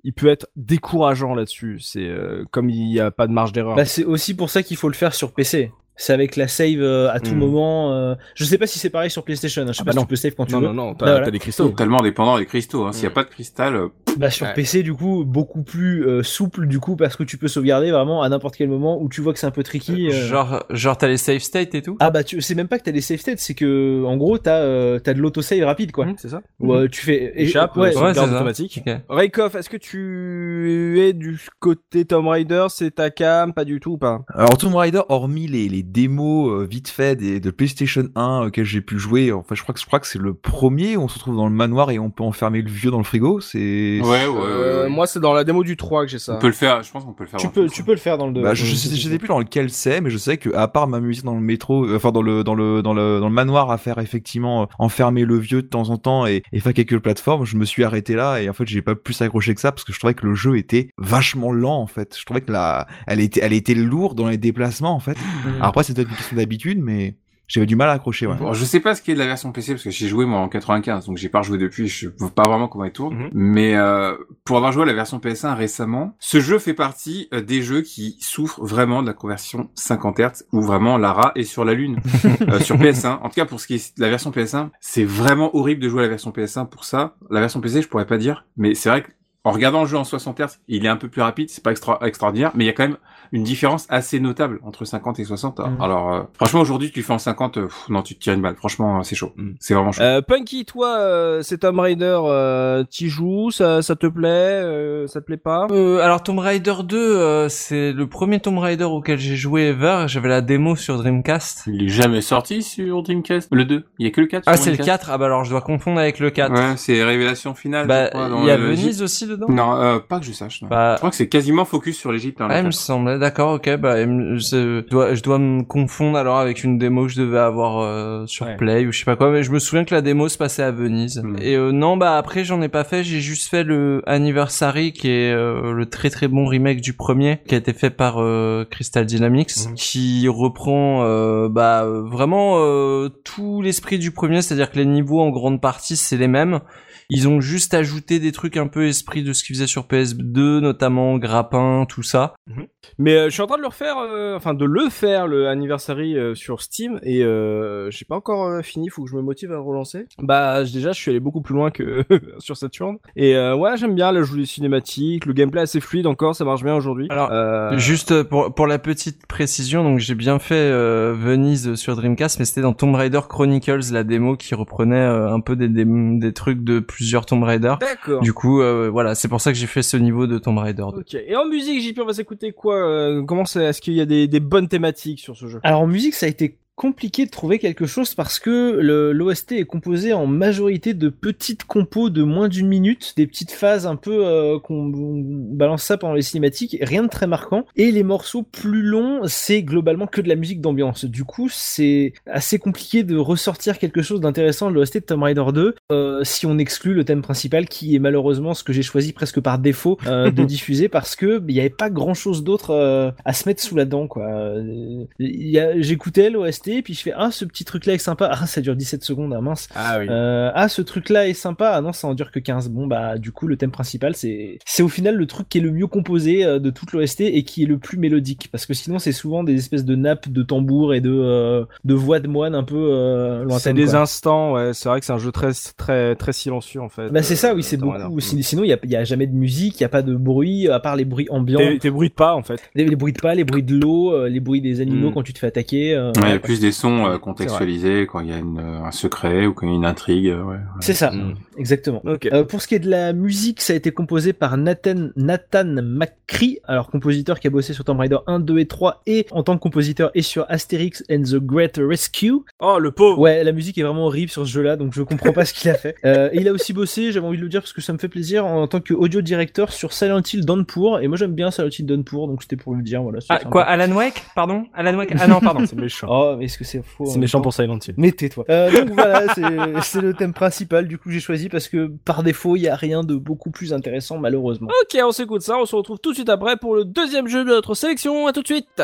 Il peut être décourageant là-dessus. C'est euh, comme il n'y a pas de marge d'erreur. Bah, c'est aussi pour ça qu'il faut le faire sur PC. C'est avec la save euh, à tout Hmm. moment. euh, Je sais pas si c'est pareil sur PlayStation. hein. Je sais Ah pas bah si non. tu peux save quand tu Non, veux. non, non, t'as voilà. t'as des cristaux. Totalement dépendant des cristaux. Hein. S'il n'y a Mm. pas de cristal, euh, Bah sur Ouais. PC du coup beaucoup plus euh, souple du coup parce que tu peux sauvegarder vraiment à n'importe quel moment où tu vois que c'est un peu tricky. euh. Genre, genre t'as les save states et tout? Ah bah tu c'est même pas que t'as des save states, c'est que en gros t'as euh, t'as de l'autosave rapide quoi. Mhm, C'est ça Où, euh, tu fais Échappe, ouais, euh, Ouais, c'est automatique. Ok. Raykoff, est-ce que tu es du côté Tomb Raider C'est ta cam Pas du tout ou pas? Alors Tomb Raider, hormis les, les démos euh, vite fait des, de PlayStation 1 auxquels j'ai pu jouer, enfin je crois que je crois que c'est le premier où on se retrouve dans le manoir et on peut enfermer le vieux dans le frigo. C'est ouais, ouais, ouais, Euh, ouais. Moi, c'est dans la démo du 3 que j'ai ça. on peut le faire. Je pense qu'on peut le faire. tu peux tu peux le faire dans le 2. Bah, je, je, sais, je sais plus dans lequel c'est, mais je sais que à part m'amuser dans le métro, euh, enfin dans le dans le dans le dans le manoir à faire effectivement euh, enfermer le vieux de temps en temps et, et faire quelques plateformes, je me suis arrêté là et en fait j'ai pas plus accroché que ça parce que je trouvais que le jeu était vachement lent en fait. Je trouvais que la elle était elle était lourde dans les déplacements en fait. Alors après c'est peut-être une question d'habitude, mais j'avais du mal à accrocher. Ouais. Bon, je sais pas ce qui est de la version PC parce que j'ai joué moi en 95, donc j'ai pas rejoué depuis. Je sais pas vraiment comment il tourne. Mhm. Mais euh, pour avoir joué à la version PS1 récemment, ce jeu fait partie euh, des jeux qui souffrent vraiment de la conversion 50 Hz où vraiment Lara est sur la lune euh, sur PS1. En tout cas pour ce qui est de la version PS1, c'est vraiment horrible de jouer à la version PS1 pour ça. La version PC, je pourrais pas dire, mais c'est vrai que en regardant le jeu en 60 Hz, il est un peu plus rapide, c'est pas extra extraordinaire, mais il y a quand même une différence assez notable entre 50 et 60. Mhm. Alors, euh, franchement, aujourd'hui, tu fais en 50, euh, pff, non, tu te tires une balle. Franchement, euh, c'est chaud. Mhm. C'est vraiment chaud. Euh, Punky, toi, euh, c'est Tomb Raider, euh, t'y joues, ça, ça te plaît, euh, ça te plaît pas? Euh, alors Tomb Raider 2, euh, c'est le premier Tomb Raider auquel j'ai joué ever. J'avais la démo sur Dreamcast. Il est jamais sorti sur Dreamcast? Le 2. Il y a que le 4. Ah, c'est le Dreamcast? 4. Ah bah alors je dois confondre avec le 4. Ouais, c'est Révélation finale. Bah, il y a le- Venise aussi dedans? Non, euh, pas que je sache. Non. Bah, Je crois que c'est quasiment focus sur l'Égypte. Hein, Ah, il me 4. semblait, d'accord, ok, bah, je dois, je dois me confondre alors avec une démo que je devais avoir euh, sur Ouais. Play ou je sais pas quoi, mais je me souviens que la démo se passait à Venise. Mm. Et euh, non, bah après j'en ai pas fait, j'ai juste fait le Anniversary qui est euh, le très très bon remake du premier qui a été fait par euh, Crystal Dynamics, Mhm. qui reprend euh, bah vraiment euh, tout l'esprit du premier, c'est-à-dire que les niveaux en grande partie c'est les mêmes. Ils ont juste ajouté des trucs un peu esprit de ce qu'ils faisaient sur PS2, notamment grappin, tout ça. Mais euh, je suis en train de le refaire, euh, enfin de le faire le anniversary euh, sur Steam et j'ai pas encore fini, faut que je me motive à relancer. Bah déjà je suis allé beaucoup plus loin que sur Saturn et ouais j'aime bien le jeu des cinématiques, le gameplay assez fluide encore, ça marche bien aujourd'hui. Alors, Juste pour, pour la petite précision, donc j'ai bien fait Venise sur Dreamcast, mais c'était dans Tomb Raider Chronicles, la démo qui reprenait un peu des, des, des trucs de plusieurs Tomb Raider. D'accord. Du coup, euh, voilà, c'est pour ça que j'ai fait ce niveau de Tomb Raider 2. Ok. Et en musique, JP, on va s'écouter quoi euh, Comment c'est Est-ce qu'il y a des, des bonnes thématiques sur ce jeu? Alors en musique, ça a été compliqué de trouver quelque chose parce que l'OST est composé en majorité de petites compos de moins d'une minute, des petites phases un peu euh, qu'on on balance ça pendant les cinématiques, rien de très marquant. Et les morceaux plus longs, c'est globalement que de la musique d'ambiance. Du coup, c'est assez compliqué de ressortir quelque chose d'intéressant de l'OST de Tomb Raider 2 euh, si on exclut le thème principal qui est malheureusement ce que j'ai choisi presque par défaut euh, de diffuser parce que il n'y avait pas grand chose d'autre à se mettre sous la dent quoi. J'écoutais l'OST puis je fais ah ce petit truc là est sympa ah ça dure 17 secondes ah mince Ah oui. euh, ah ce truc là est sympa ah non ça en dure que 15 bon bah du coup le thème principal c'est c'est au final le truc qui est le mieux composé euh, de toute l'OST et qui est le plus mélodique parce que sinon c'est souvent des espèces de nappes de tambour et de euh, de voix de moine un peu euh, c'est des quoi. instants, ouais. C'est vrai que c'est un jeu très, très, très silencieux en fait. Bah c'est ça, oui, c'est beaucoup. sin- Sinon, il y a, il y a jamais de musique, il y a pas de bruit, à part les bruits ambiants, Tes, tes bruits de pas en fait. les, les bruits de pas, les bruits de l'eau, les bruits des animaux Mm. quand tu te fais attaquer. euh, Ouais, il y a voilà, plus des sons euh, contextualisés quand il y a une, euh, un secret ou quand il y a une intrigue. euh, Ouais, ouais. C'est ça, Mm. exactement. Euh, pour ce qui est de la musique, ça a été composé par Nathan, Nathan McCree, alors compositeur qui a bossé sur Tomb Raider 1, 2 et 3, et en tant que compositeur et sur Asterix and the Great Rescue. Oh le pauvre. Ouais, la musique est vraiment horrible sur ce jeu-là, donc je comprends pas ce qu'il a fait. Euh, et il a aussi bossé, j'avais envie de le dire parce que ça me fait plaisir, en tant que audio directeur sur Silent Hill Downpour, et moi j'aime bien Silent Hill Downpour, donc c'était pour le dire, voilà. Ah, quoi, Alan Wake? Pardon? Alan Wake? Ah non, pardon. C'est méchant. Oh, mais est-ce que c'est faux c'est méchant pour Silent Hill. Mais tais-toi. Euh, donc voilà, c'est c'est le thème principal, du coup j'ai choisi parce que par défaut, il y a rien de beaucoup plus intéressant malheureusement. Ok, on s'écoute ça. On se retrouve tout de suite après pour le deuxième jeu de notre sélection. À tout de suite.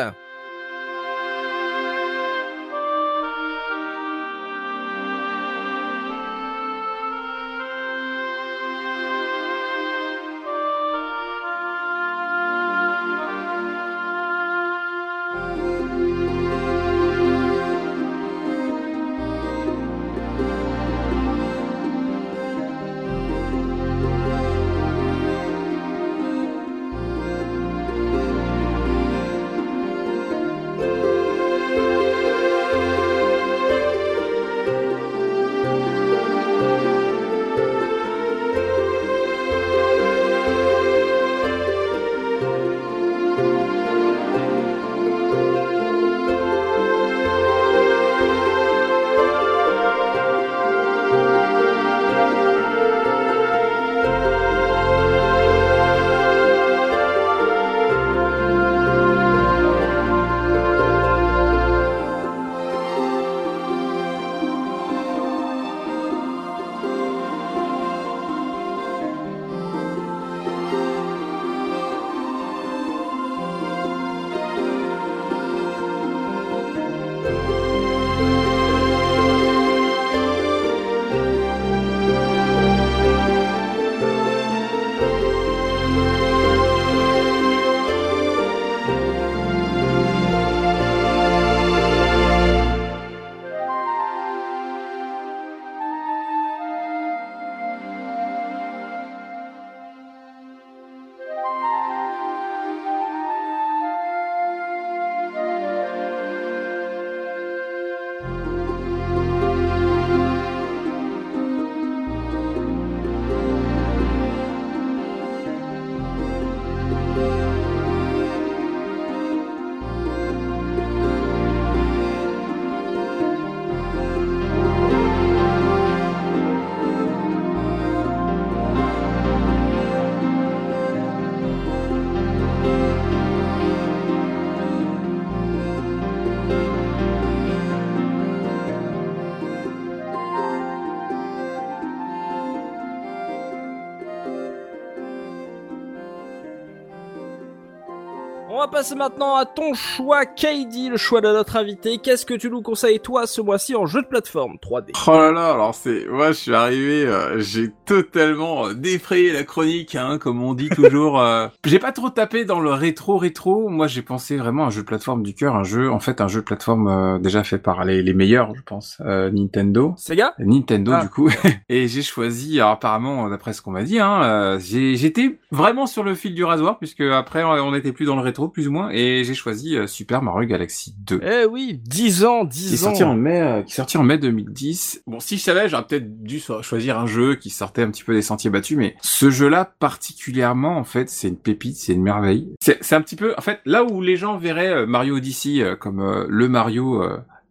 Passer maintenant à ton choix, KD, le choix de notre invité. Qu'est-ce que tu nous conseilles, toi, ce mois-ci en jeu de plateforme 3D Oh là là, alors c'est, moi je suis arrivé, euh, j'ai totalement euh, défrayé la chronique, hein, comme on dit toujours. euh. J'ai pas trop tapé dans le rétro rétro. Moi j'ai pensé vraiment à un jeu de plateforme du cœur, un jeu, en fait un jeu de plateforme euh, déjà fait par les, les meilleurs, je pense, Nintendo. Sega? Nintendo Ah. du coup et j'ai choisi alors apparemment d'après ce qu'on m'a dit hein j'étais vraiment sur le fil du rasoir puisque après on n'était plus dans le rétro plus moins et j'ai choisi euh, Super Mario Galaxy 2 Eh oui, 10 ans, qui est 10 ans. sorti en mai euh, qui est sorti en mai 2010 bon si je savais j'aurais peut-être dû choisir un jeu qui sortait un petit peu des sentiers battus mais ce jeu là particulièrement en fait c'est une pépite c'est une merveille. C'est un petit peu en fait là où les gens verraient euh, Mario Odyssey comme le Mario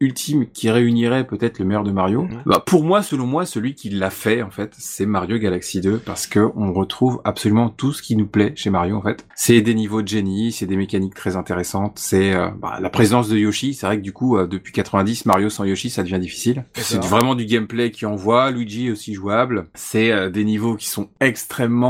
ultime qui réunirait peut-être le meilleur de Mario. Bah, pour moi, selon moi, celui qui l'a fait, en fait, c'est Mario Galaxy 2 parce que on retrouve absolument tout ce qui nous plaît chez Mario, en fait. C'est des niveaux de génie, c'est des mécaniques très intéressantes, c'est euh, bah, la présence de Yoshi. C'est vrai que du coup, euh, depuis 90, Mario sans Yoshi, ça devient difficile. C'est vraiment du gameplay qui envoie. Luigi aussi jouable. C'est euh, des niveaux qui sont extrêmement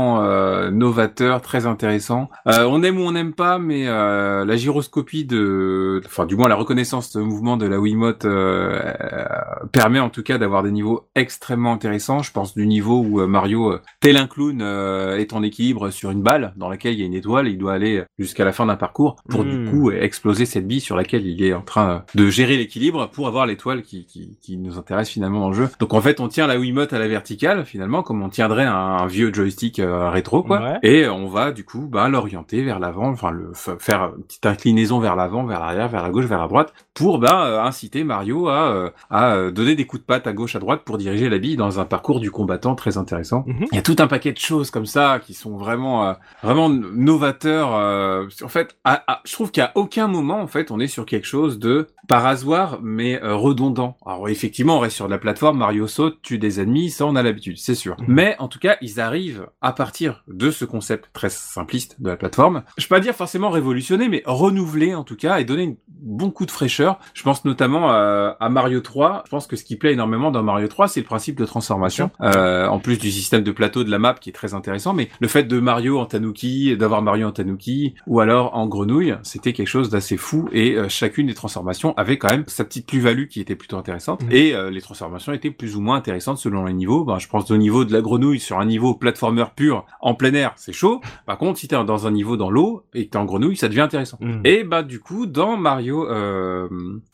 novateurs, très intéressants. On aime ou on n'aime pas, mais la gyroscopie de, enfin du moins la reconnaissance de mouvement de la Wiimote euh, euh, permet en tout cas d'avoir des niveaux extrêmement intéressants. Je pense du niveau où euh, Mario, tel un clown, euh, est en équilibre sur une balle dans laquelle il y a une étoile. Il doit aller jusqu'à la fin d'un parcours pour du coup exploser cette bille sur laquelle il est en train de gérer l'équilibre pour avoir l'étoile qui, qui, qui nous intéresse finalement dans le jeu. Donc en fait, on tient la Wiimote à la verticale finalement, comme on tiendrait un, un vieux joystick euh, rétro quoi. Ouais. Et on va du coup bah, l'orienter vers l'avant, enfin le faire une petite inclinaison vers l'avant, vers l'arrière, vers la gauche, vers la droite, pour bah, euh, inciter Mario à, euh, à euh, donner des coups de patte à gauche, à droite pour diriger la bille dans un parcours du combattant très intéressant. Mhm. Il y a tout un paquet de choses comme ça qui sont vraiment euh, vraiment novateurs. euh, en fait, à- à- je trouve qu'à aucun moment en fait on est sur quelque chose de par hasard mais euh, redondant. Alors effectivement, on reste sur de la plateforme, Mario saute, tue des ennemis, ça on a l'habitude, c'est sûr. Mhm. Mais en tout cas, ils arrivent à partir de ce concept très simpliste de la plateforme. Je peux pas dire forcément révolutionner, mais renouveler en tout cas et donner un bon coup de fraîcheur. Je pense notamment à, à Mario 3. Je pense que ce qui plaît énormément dans Mario 3, c'est le principe de transformation. Euh, en plus du système de plateau de la map qui est très intéressant, mais le fait de Mario en Tanuki, d'avoir Mario en Tanuki ou alors en grenouille, c'était quelque chose d'assez fou et euh, chacune des transformations avait quand même sa petite plus-value qui était plutôt intéressante Mhm. et euh, les transformations étaient plus ou moins intéressantes selon les niveaux. Ben, je pense au niveau de la grenouille sur un niveau platformer pur en plein air, c'est chaud. Par contre, si t'es dans un niveau dans l'eau et que t'es en grenouille, ça devient intéressant. Mhm. Et bah du coup, dans Mario euh,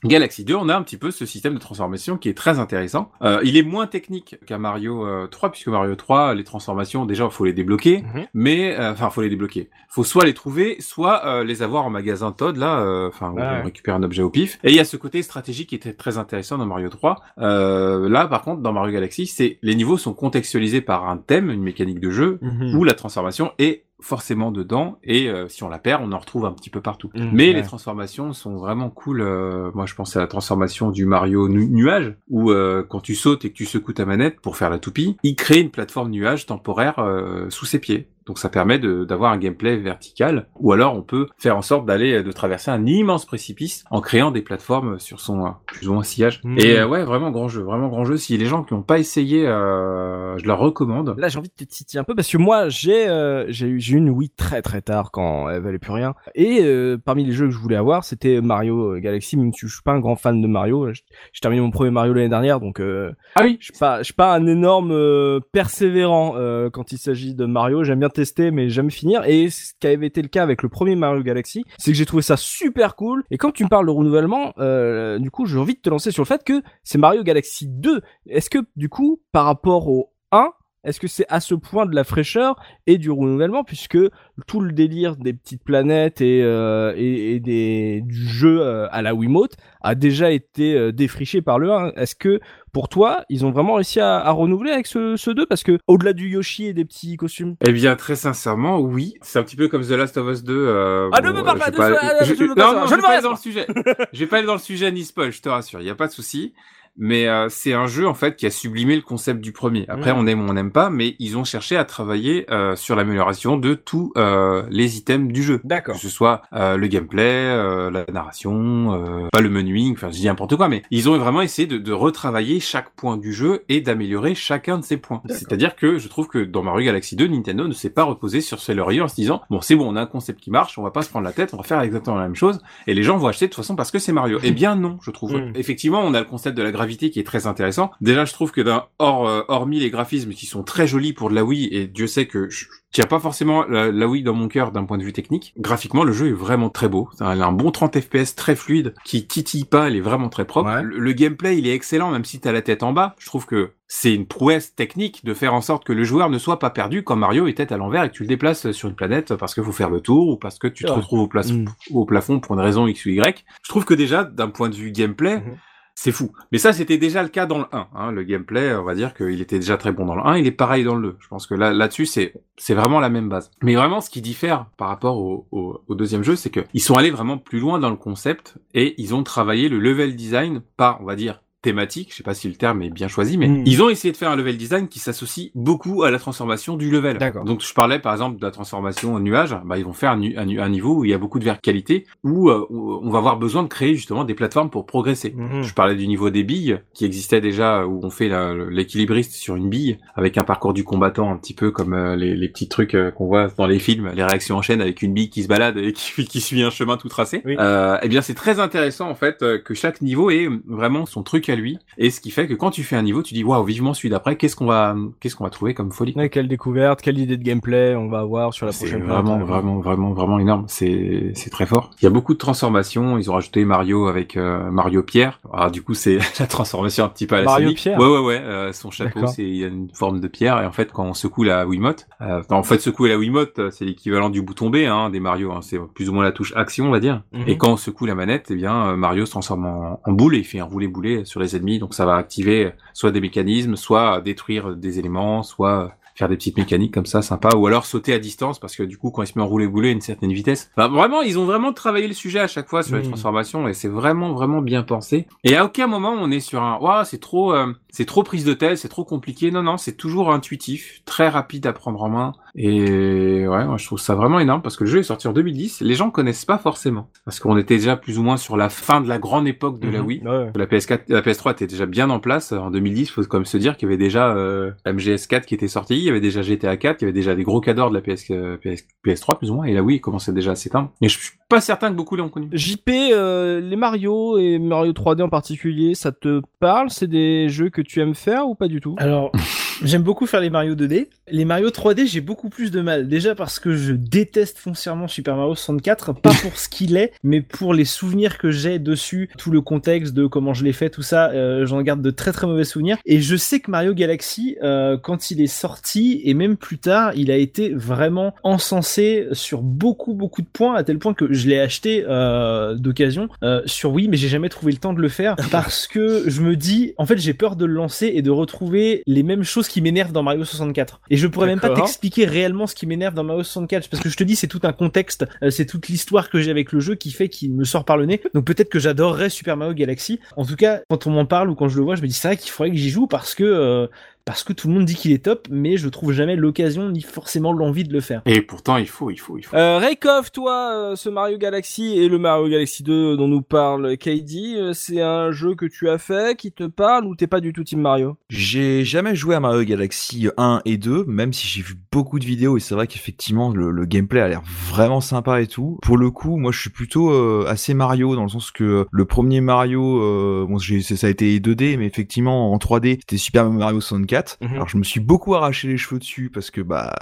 Galaxy 2, on a un petit peu ce système de transformation qui est très intéressant. Euh, il est moins technique qu'à Mario euh, 3, puisque Mario 3, les transformations, déjà, faut les débloquer, Mhm. mais euh, enfin, faut les débloquer. Faut soit les trouver, soit euh, les avoir en magasin Todd, là, euh, enfin, Ouais. on récupère un objet au pif. Et il y a ce côté stratégique qui était très intéressant dans Mario 3. Euh, là, par contre, dans Mario Galaxy, c'est les niveaux sont contextualisés par un thème, une mécanique de jeu, Mhm. où la transformation est forcément dedans et euh, si on la perd on en retrouve un petit peu partout Mhm, mais ouais. les transformations sont vraiment cool euh, moi je pense à la transformation du Mario nu- nuage où euh, quand tu sautes et que tu secoues ta manette pour faire la toupie il crée une plateforme nuage temporaire euh, sous ses pieds donc ça permet d'avoir un gameplay vertical ou alors on peut faire en sorte d'aller de traverser un immense précipice en créant des plateformes sur son euh, plus ou moins sillage Mhm. et euh, ouais vraiment grand jeu vraiment grand jeu si les gens qui n'ont pas essayé euh, je leur recommande Là, j'ai envie de te titiller un peu parce que moi, j'ai euh, j'ai eu une Wii très très tard quand elle valait plus rien. Et parmi les jeux que je voulais avoir, c'était Mario Galaxy. Même si je suis pas un grand fan de Mario, j'ai terminé mon premier Mario l'année dernière, donc ah oui je suis pas je suis pas un énorme persévérant quand il s'agit de Mario. J'aime bien tester, mais jamais finir. Et ce qui avait été le cas avec le premier Mario Galaxy, c'est que j'ai trouvé ça super cool. Et quand tu me parles de renouvellement, euh, du coup, j'ai envie de te lancer sur le fait que c'est Mario Galaxy 2. Est-ce que du coup, par rapport au 1, est-ce que c'est à ce point de la fraîcheur et du renouvellement puisque tout le délire des petites planètes et, euh, et, et des, du jeu euh, à la Wiimote a déjà été euh, défriché par le 1 Est-ce que pour toi, ils ont vraiment réussi à, à renouveler avec ce, ce 2 Parce que au-delà du Yoshi et des petits costumes... Eh bien, très sincèrement, oui. C'est un petit peu comme The Last of Us 2. Euh, Ah, ne me parle pas de ça, je ne vais pas aller dans le sujet. je vais pas aller dans le sujet ni spoil, je te rassure. Il y a pas de souci. Mais euh, c'est un jeu en fait qui a sublimé le concept du premier. Après, Mhm. on aime ou on n'aime pas, mais ils ont cherché à travailler euh, sur l'amélioration de tous euh, les items du jeu. D'accord. Que ce soit euh, le gameplay, euh, la narration, euh, pas le menuing, enfin je dis n'importe quoi, mais ils ont vraiment essayé de, de retravailler chaque point du jeu et d'améliorer chacun de ces points. C'est-à-dire que je trouve que dans Mario Galaxy 2, Nintendo ne s'est pas reposé sur ses lauriers en se disant bon c'est bon, on a un concept qui marche, on va pas se prendre la tête, on va faire exactement la même chose et les gens vont acheter de toute façon parce que c'est Mario. Eh bien non, je trouve. Mm. Effectivement, on a le concept de la gravité qui est très intéressant. Déjà, je trouve que d'un hors, euh, hormis les graphismes qui sont très jolis pour de la Wii et Dieu sait que je tiens pas forcément la, la Wii dans mon cœur d'un point de vue technique. Graphiquement, le jeu est vraiment très beau. Ça a un bon 30 FPS très fluide qui titille pas, il est vraiment très propre. Ouais. Le, le gameplay, il est excellent même si t'as la tête en bas. Je trouve que c'est une prouesse technique de faire en sorte que le joueur ne soit pas perdu quand Mario est tête à l'envers et que tu le déplaces sur une planète parce qu'il faut faire le tour ou parce que tu te Ouais. retrouves au, place- Mm. au plafond pour une raison X ou Y. Je trouve que déjà, d'un point de vue gameplay, Mhm. C'est fou. Mais ça, c'était déjà le cas dans le 1. Hein. Le gameplay, on va dire qu'il était déjà très bon dans le 1. Il est pareil dans le 2. Je pense que là, là-dessus, c'est, c'est vraiment la même base. Mais vraiment, ce qui diffère par rapport au, deuxième jeu, c'est que ils sont allés vraiment plus loin dans le concept et ils ont travaillé le level design par, on va dire, thématique, je sais pas si le terme est bien choisi, mais Mm. ils ont essayé de faire un level design qui s'associe beaucoup à la transformation du level. D'accord. Donc je parlais par exemple de la transformation en nuage, bah ils vont faire un, un un niveau où il y a beaucoup de verticalité, où, euh, où on va avoir besoin de créer justement des plateformes pour progresser. Mhm. Je parlais du niveau des billes qui existait déjà où on fait l'équilibriste sur une bille avec un parcours du combattant un petit peu comme euh, les, les petits trucs euh, qu'on voit dans les films, les réactions en chaîne avec une bille qui se balade et qui, qui suit un chemin tout tracé. Oui. Euh, eh bien c'est très intéressant en fait que chaque niveau ait vraiment son truc lui et ce qui fait que quand tu fais un niveau tu dis waouh vivement celui d'après qu'est-ce qu'on va qu'est-ce qu'on va trouver comme folie? Ouais, quelle découverte, quelle idée de gameplay on va avoir sur la prochaine vraiment, plate. vraiment, vraiment, vraiment énorme. C'est, c'est très fort. Il y a beaucoup de transformations. Ils ont rajouté Mario avec euh, Mario Pierre. Alors du coup, c'est la transformation un petit peu à la Mario Sonic. Pierre Ouais, ouais, ouais. euh, son chapeau, D'accord. c'est il y a une forme de pierre. Et en fait, quand on secoue la Wiimote, euh, en fait, secouer la Wiimote, c'est l'équivalent du bouton B, hein, des Mario. hein. C'est plus ou moins la touche action, on va dire. Mhm. Et quand on secoue la manette, eh bien, euh, Mario se transforme en, en boule et il fait un rouler boulet sur les ennemis. Donc ça va activer soit des mécanismes, soit détruire des éléments, soit faire des petites mécaniques comme ça, sympa, ou alors sauter à distance parce que du coup, quand il se met en rouler boulet à une certaine vitesse, Enfin, vraiment, ils ont vraiment travaillé le sujet à chaque fois sur les Mhm. transformations et c'est vraiment vraiment bien pensé. Et à aucun moment on est sur un, waouh, c'est trop, euh, c'est trop prise de tête, c'est trop compliqué. Non non, c'est toujours intuitif, très rapide à prendre en main. Et ouais, moi, je trouve ça vraiment énorme parce que le jeu est sorti en 2010. Les gens connaissent pas forcément parce qu'on était déjà plus ou moins sur la fin de la grande époque de la Mhm. Wii. Ouais. La PS4, la PS3 était déjà bien en place en 2010. Faut quand même se dire qu'il y avait déjà euh, MGS4 qui était sorti, il y avait déjà GTA 4, il y avait déjà des gros cadors de la PS, euh, PS, PS3 plus ou moins, et la Wii commençait déjà à s'éteindre. Et je suis pas certain que beaucoup l'ont connu. JP, euh, les Mario et Mario 3D en particulier, ça te parle? C'est des jeux que tu aimes faire ou pas du tout? Alors, j'aime beaucoup faire les Mario 2D. Les Mario 3D, j'ai beaucoup plus de mal. Déjà parce que je déteste foncièrement Super Mario 64, pas pour ce qu'il est, mais pour les souvenirs que j'ai dessus, tout le contexte de comment je l'ai fait, tout ça, euh, j'en garde de très très mauvais souvenirs. Et je sais que Mario Galaxy, euh, quand il est sorti, et même plus tard, il a été vraiment encensé sur beaucoup beaucoup de points, à tel point que je l'ai acheté euh, d'occasion euh, sur Wii, mais j'ai jamais trouvé le temps de le faire parce que je me dis, en fait, j'ai peur de le lancer et de retrouver les mêmes choses qui m'énervent dans Mario 64. Et je pourrais même pas t'expliquer réellement ce qui m'énerve dans Mario 64 parce que je te dis, c'est tout un contexte, euh, c'est toute l'histoire que j'ai avec le jeu qui fait qu'il me sort par le nez. Donc peut-être que j'adorerais Super Mario Galaxy. En tout cas, quand on m'en parle ou quand je le vois, je me dis c'est vrai qu'il faudrait que j'y joue parce que euh, parce que tout le monde dit qu'il est top, mais je trouve jamais l'occasion ni forcément l'envie de le faire. Et pourtant, il faut, il faut, il faut. Euh, Raykov, toi, euh, ce Mario Galaxy et le Mario Galaxy 2 dont nous parle KD, euh, c'est un jeu que tu as fait, qui te parle ou t'es pas du tout Team Mario? J'ai jamais joué à Mario Galaxy 1 et 2, même si j'ai vu beaucoup de vidéos et c'est vrai qu'effectivement le, le gameplay a l'air vraiment sympa et tout. Pour le coup, moi je suis plutôt euh, assez Mario dans le sens que le premier Mario, euh, bon ça a été 2D, mais effectivement en 3D c'était Super Mario 64. Mhm. Alors je me suis beaucoup arraché les cheveux dessus parce que bah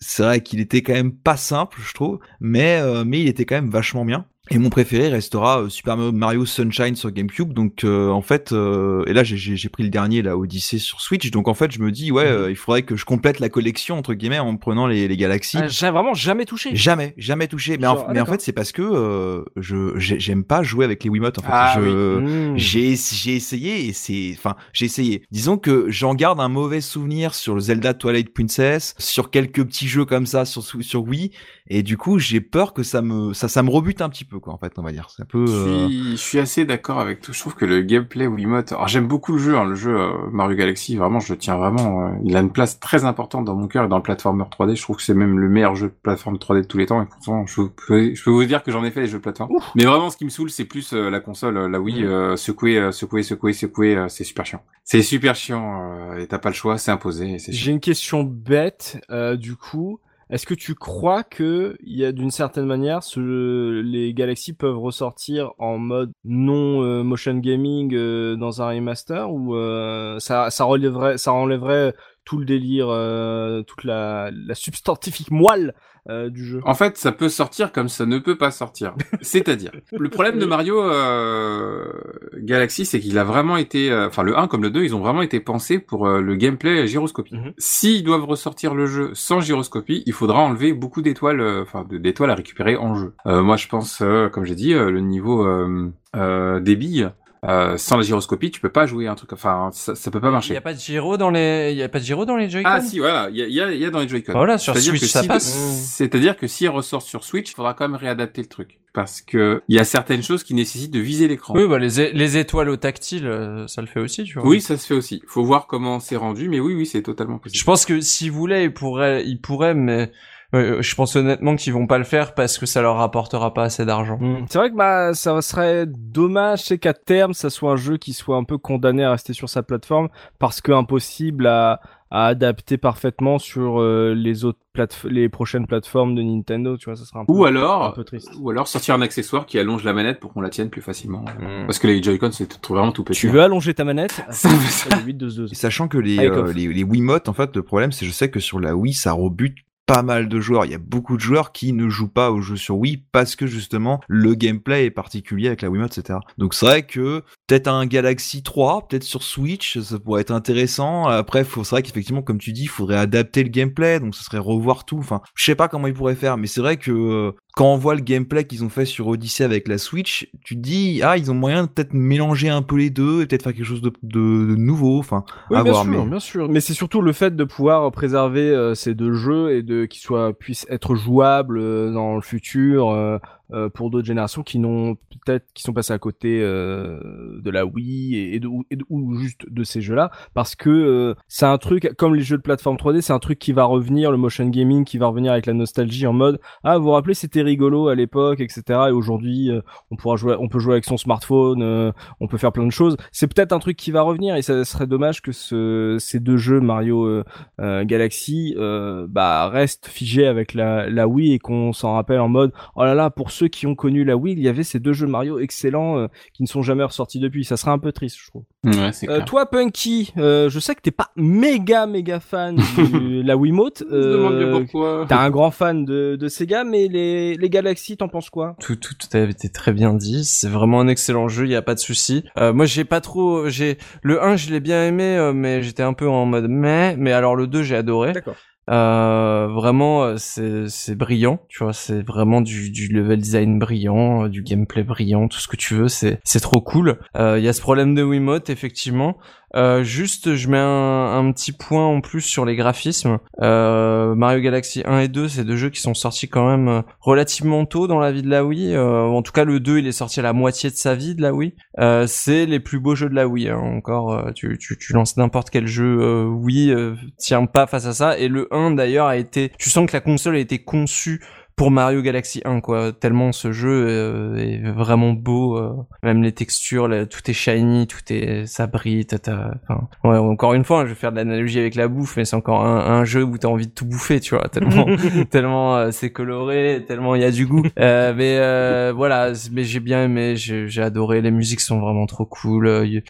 c'est vrai qu'il était quand même pas simple, je trouve, mais euh, mais il était quand même vachement bien. Et mon préféré restera euh, Super Mario Sunshine sur GameCube. Donc euh, en fait, euh, et là j'ai- pris le dernier, la Odyssey sur Switch. Donc en fait, je me dis ouais, euh, il faudrait que je complète la collection entre guillemets en prenant les, les galaxies. Ah, J'ai vraiment jamais touché. Jamais, jamais touché. Mais, Genre, en, ah, mais en fait, c'est parce que euh, je j'ai- j'aime pas jouer avec les Wiimotes. En fait, Ah je, Mmh. j'ai j'ai essayé et c'est enfin j'ai essayé. Disons que j'en garde un mauvais souvenir sur le Zelda Twilight Princess, sur quelques petits jeux comme ça sur sur Wii et du coup j'ai peur que ça me ça ça me rebute un petit peu. Quoi, en fait, on va dire. C'est un peu. Je euh, suis, je suis assez d'accord avec tout. Je trouve que le gameplay Wiimote, alors j'aime beaucoup le jeu, hein, le jeu euh, Mario Galaxy, vraiment, je le tiens vraiment. euh, il a une place très importante dans mon cœur et dans le platformer 3D. Je trouve que c'est même le meilleur jeu de plateforme 3D de tous les temps. Et pourtant, je peux, je peux vous dire que j'en ai fait des jeux de plateforme. Mais vraiment, ce qui me saoule, c'est plus euh, la console, euh, la Wii, euh, secouer, euh, secouer, secouer, secouer, euh, c'est super chiant. C'est super chiant euh, et t'as pas le choix, c'est imposé. J'ai une question bête, euh, du coup. Est-ce que tu crois que d'une certaine manière les Galaxy peuvent ressortir en mode non euh, motion gaming euh, dans un remaster ou euh, ça ça relèverait ça enlèverait tout le délire toute la, la substantifique moelle euh, du jeu. En fait, ça peut sortir comme ça ne peut pas sortir. C'est-à-dire, le problème de Mario euh, Galaxy, c'est qu'il a vraiment été, euh, enfin le 1 comme le 2, ils ont vraiment été pensés pour le gameplay gyroscopie. Mhm. S'ils doivent ressortir le jeu sans gyroscopie, il faudra enlever beaucoup d'étoiles, enfin d'étoiles à récupérer en jeu. Moi, je pense, comme j'ai dit, le niveau euh, des billes. Euh, sans la gyroscopie, tu peux pas jouer un truc. Enfin, ça, ça peut pas Il y marcher. a pas de gyro dans les, il y a pas de gyro dans les Joy-Con. Ah si, voilà, il y a, y, a, y a dans les Joy-Con. Voilà, sur Switch, que ça passe. C'est-à-dire que si elle ressort sur Switch, il faudra quand même réadapter le truc. Parce que il y a certaines choses qui nécessitent de viser l'écran. Oui, bah les, les étoiles au tactile, euh, ça le fait aussi, tu vois. Oui, ça se fait aussi. Faut voir comment c'est rendu, mais oui, oui, c'est totalement Je possible. pense que s'ils voulaient, ils pourraient, ils pourraient, mais euh, je pense honnêtement qu'ils vont pas le faire parce que ça leur rapportera pas assez d'argent. Mm. C'est vrai que bah ça serait dommage c'est qu'à terme ça soit un jeu qui soit un peu condamné à rester sur sa plateforme parce que impossible à, à adapter parfaitement sur euh, les autres plate les prochaines plateformes de Nintendo, tu vois, ça serait un peu Ou un alors, peu triste. ou alors sortir un accessoire qui allonge la manette pour qu'on la tienne plus facilement. Parce que les Joy-Con, c'est vraiment tout petit. Tu veux allonger ta manette? Ça- Ça, 8 de 2. Et sachant que les, euh, les, les Wiimotes, en fait, le problème, c'est je sais que sur la Wii, ça rebute pas mal de joueurs. Il y a beaucoup de joueurs qui ne jouent pas aux jeux sur Wii parce que justement le gameplay est particulier avec la Wiimote, etc. Donc c'est vrai que peut-être un Galaxy 3, peut-être sur Switch, ça pourrait être intéressant. Après, faut, c'est vrai qu'effectivement, comme tu dis, il faudrait adapter le gameplay, donc ce serait revoir tout. Enfin, je sais pas comment ils pourraient faire, mais c'est vrai que euh, quand on voit le gameplay qu'ils ont fait sur Odyssey avec la Switch, tu te dis ah ils ont moyen de peut-être mélanger un peu les deux et peut-être faire quelque chose de, de, de nouveau. Enfin, Oui, à bien voir, sûr, mais- bien sûr. Mais c'est surtout le fait de pouvoir préserver euh, ces deux jeux et de qu'ils soient puissent être jouables euh, dans le futur euh, pour d'autres générations qui n'ont peut-être qui sont passées à côté euh, de la Wii et, de, ou- juste de ces jeux-là parce que euh, c'est un truc comme les jeux de plateforme 3D, c'est un truc qui va revenir, le motion gaming qui va revenir avec la nostalgie en mode ah vous vous rappelez c'était rigolo à l'époque etc et aujourd'hui on pourra jouer, on peut jouer avec son smartphone, on peut faire plein de choses. C'est peut-être un truc qui va revenir et ça serait dommage que ce, ces deux jeux Mario Galaxy bah restent figés avec la, la Wii et qu'on s'en rappelle en mode oh là là pour ceux qui ont connu la Wii il y avait ces deux jeux Mario excellents euh, qui ne sont jamais ressortis depuis. Ça serait un peu triste je trouve. Ouais, c'est Euh, clair. toi Punky, euh, je sais que t'es pas méga méga fan de la Wiimote. Euh. T'es un grand fan de, de Sega, mais les, les Galaxy, t'en penses quoi? Tout, tout, tout a été très bien dit. C'est vraiment un excellent jeu, il y a pas de souci. Euh, moi, j'ai pas trop, j'ai le 1, je l'ai bien aimé, mais j'étais un peu en mode mais, mais alors le 2, j'ai adoré. D'accord. Euh, vraiment, euh, c'est brillant, tu vois, c'est vraiment du, du level design brillant, euh, du gameplay brillant, tout ce que tu veux, c'est trop cool. Euh, Il y a ce problème de Wiimote, effectivement. Euh, juste, je mets un, un petit point en plus sur les graphismes. Euh, Mario Galaxy 1 et 2, c'est deux jeux qui sont sortis quand même euh, relativement tôt dans la vie de la Wii. Euh, en tout cas, le 2, il est sorti à la moitié de sa vie de la Wii. Euh, c'est les plus beaux jeux de la Wii. hein. Encore, tu, tu, tu lances n'importe quel jeu Wii, tient pas face à ça. Et le 1 d'ailleurs a été, tu sens que la console a été conçue pour Mario Galaxy 1 quoi. Tellement ce jeu euh, est vraiment beau euh, même les textures là, tout est shiny tout est ça brille t'as- enfin. Ouais encore une fois hein, je vais faire de l'analogie avec la bouffe mais c'est encore un, un jeu où t'as envie de tout bouffer tu vois. Tellement tellement euh, c'est coloré tellement il y a du goût. Euh, mais euh, voilà mais j'ai bien aimé j'ai j'ai adoré. Les musiques sont vraiment trop cool.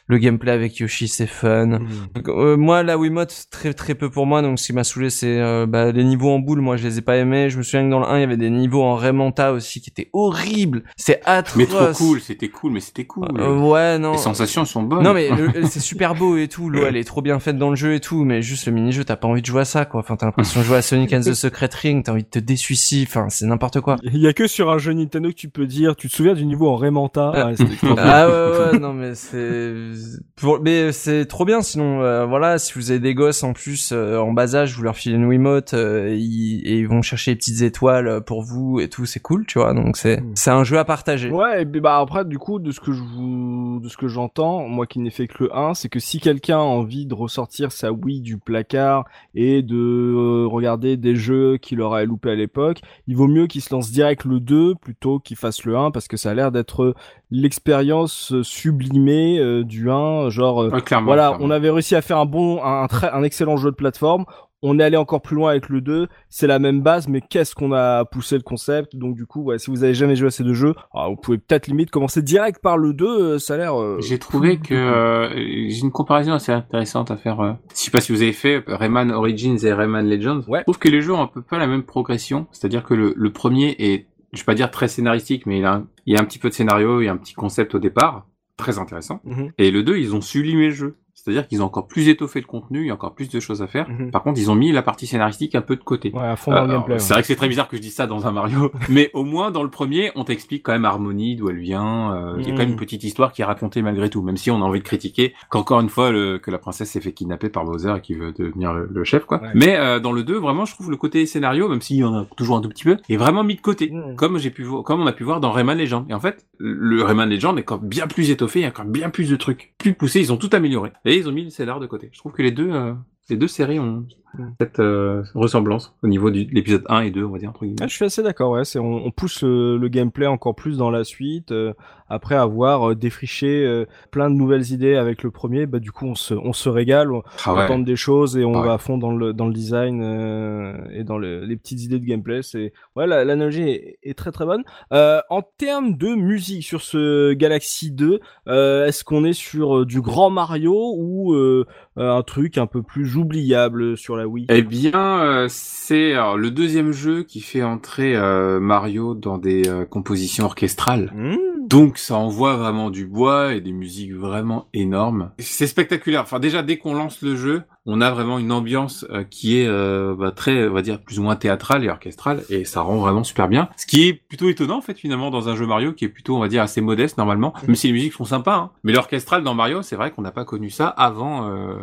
Le gameplay avec Yoshi c'est fun. Donc, euh, moi la Wiimote très très peu pour moi. Donc ce qui m'a saoulé c'est bah, les niveaux en boule. Moi je les ai pas aimés. Je me souviens que dans le 1 il y avait des niveaux en Raymanta aussi qui étaient horribles c'est atroce Mais trop cool, c'était cool, mais c'était cool. Euh, ouais non Les sensations sont bonnes. non mais c'est super beau et tout, l'eau elle est trop bien faite dans le jeu et tout, mais juste le mini-jeu t'as pas envie de jouer à ça quoi. Enfin t'as l'impression de jouer à Sonic and the Secret Ring, t'as envie de te désuicider, enfin c'est n'importe quoi. Il y a que sur un jeu Nintendo que tu peux dire, tu te souviens du niveau en Raymanta? Ah. Ouais. Ah ouais ouais non mais c'est pour... mais c'est trop bien sinon euh, voilà si vous avez des gosses en plus euh, en bas âge vous leur filez une Wiimote euh, ils... et ils vont chercher les petites étoiles pour vous et tout, c'est cool, tu vois. Donc c'est Mm. c'est un jeu à partager. Ouais, et puis bah après du coup de ce que je vous de ce que j'entends, moi qui n'ai fait que le 1, c'est que si quelqu'un a envie de ressortir sa Wii du placard et de euh, regarder des jeux qu'il aurait loupé à l'époque, il vaut mieux qu'il se lance direct le 2 plutôt qu'il fasse le 1 parce que ça a l'air d'être l'expérience sublimée euh, du 1, genre euh, Ouais, clairement. voilà, clairement. on avait réussi à faire un bon un, un très un excellent jeu de plateforme. On est allé encore plus loin avec le 2, c'est la même base, mais qu'est-ce qu'on a poussé le concept? Donc du coup, ouais, si vous avez jamais joué à ces deux jeux, alors, vous pouvez peut-être limite commencer direct par le 2, euh, ça a l'air... euh, J'ai trouvé que euh, j'ai une comparaison assez intéressante à faire. Euh. Je sais pas si vous avez fait Rayman Origins et Rayman Legends. Ouais. Je trouve que les jeux ont un peu pas la même progression. C'est-à-dire que le, le premier est, je vais pas dire très scénaristique, mais il a, il y a un petit peu de scénario, il y a un petit concept au départ, très intéressant. Mhm. Et le 2, ils ont sublimé le jeu. C'est-à-dire qu'ils ont encore plus étoffé le contenu, il y a encore plus de choses à faire. Mhm. Par contre, ils ont mis la partie scénaristique un peu de côté. Ouais, à fond dans le Euh, gameplay. C'est vrai que c'est très bizarre que je dise ça dans un Mario, mais au moins dans le premier, on t'explique quand même Harmonie, d'où elle vient. euh, Il y a quand même Mhm. une petite histoire qui est racontée malgré tout, même si on a envie de critiquer qu'encore une fois le- que la princesse s'est fait kidnapper par Bowser et qui veut devenir le, le chef, quoi. Ouais. Mais euh, dans le 2, vraiment, je trouve le côté scénario, même s'il y en a toujours un tout petit peu, est vraiment mis de côté, Mhm. comme j'ai pu, comme on a pu voir dans Rayman Legend. Et en fait, le Rayman Legend est quand même bien plus étoffé, il y a encore bien plus de trucs, plus poussés. Ils ont tout amélioré et ils ont mis le scénar de côté. Je trouve que les deux, euh, les deux séries ont. Cette euh, ressemblance au niveau de l'épisode 1 et 2, on va dire entre guillemets. Ah, je suis assez d'accord, ouais. C'est, on, on pousse le, le gameplay encore plus dans la suite. euh, après avoir euh, défriché euh, plein de nouvelles idées avec le premier, bah du coup on se, on se régale, on, Ah on tente des choses et on Ouais. va à fond dans le, dans le design euh, et dans le- les petites idées de gameplay. C'est, ouais, la- l'analogie est, est très très bonne. Euh, en termes de musique sur ce Galaxy 2, euh, est-ce qu'on est sur du grand Mario ou euh, un truc un peu plus oubliable sur la Wii Eh bien, euh, c'est le deuxième jeu qui fait entrer euh, Mario dans des euh, compositions orchestrales. Mmh. Donc ça envoie vraiment du bois et des musiques vraiment énormes. C'est spectaculaire. Enfin déjà dès qu'on lance le jeu, on a vraiment une ambiance euh, qui est euh, bah, très, on va dire plus ou moins théâtrale et orchestrale et ça rend vraiment super bien. Ce qui est plutôt étonnant en fait finalement dans un jeu Mario qui est plutôt on va dire assez modeste normalement, même si les musiques sont sympas. Hein. Mais l'orchestral dans Mario, c'est vrai qu'on n'a pas connu ça avant euh,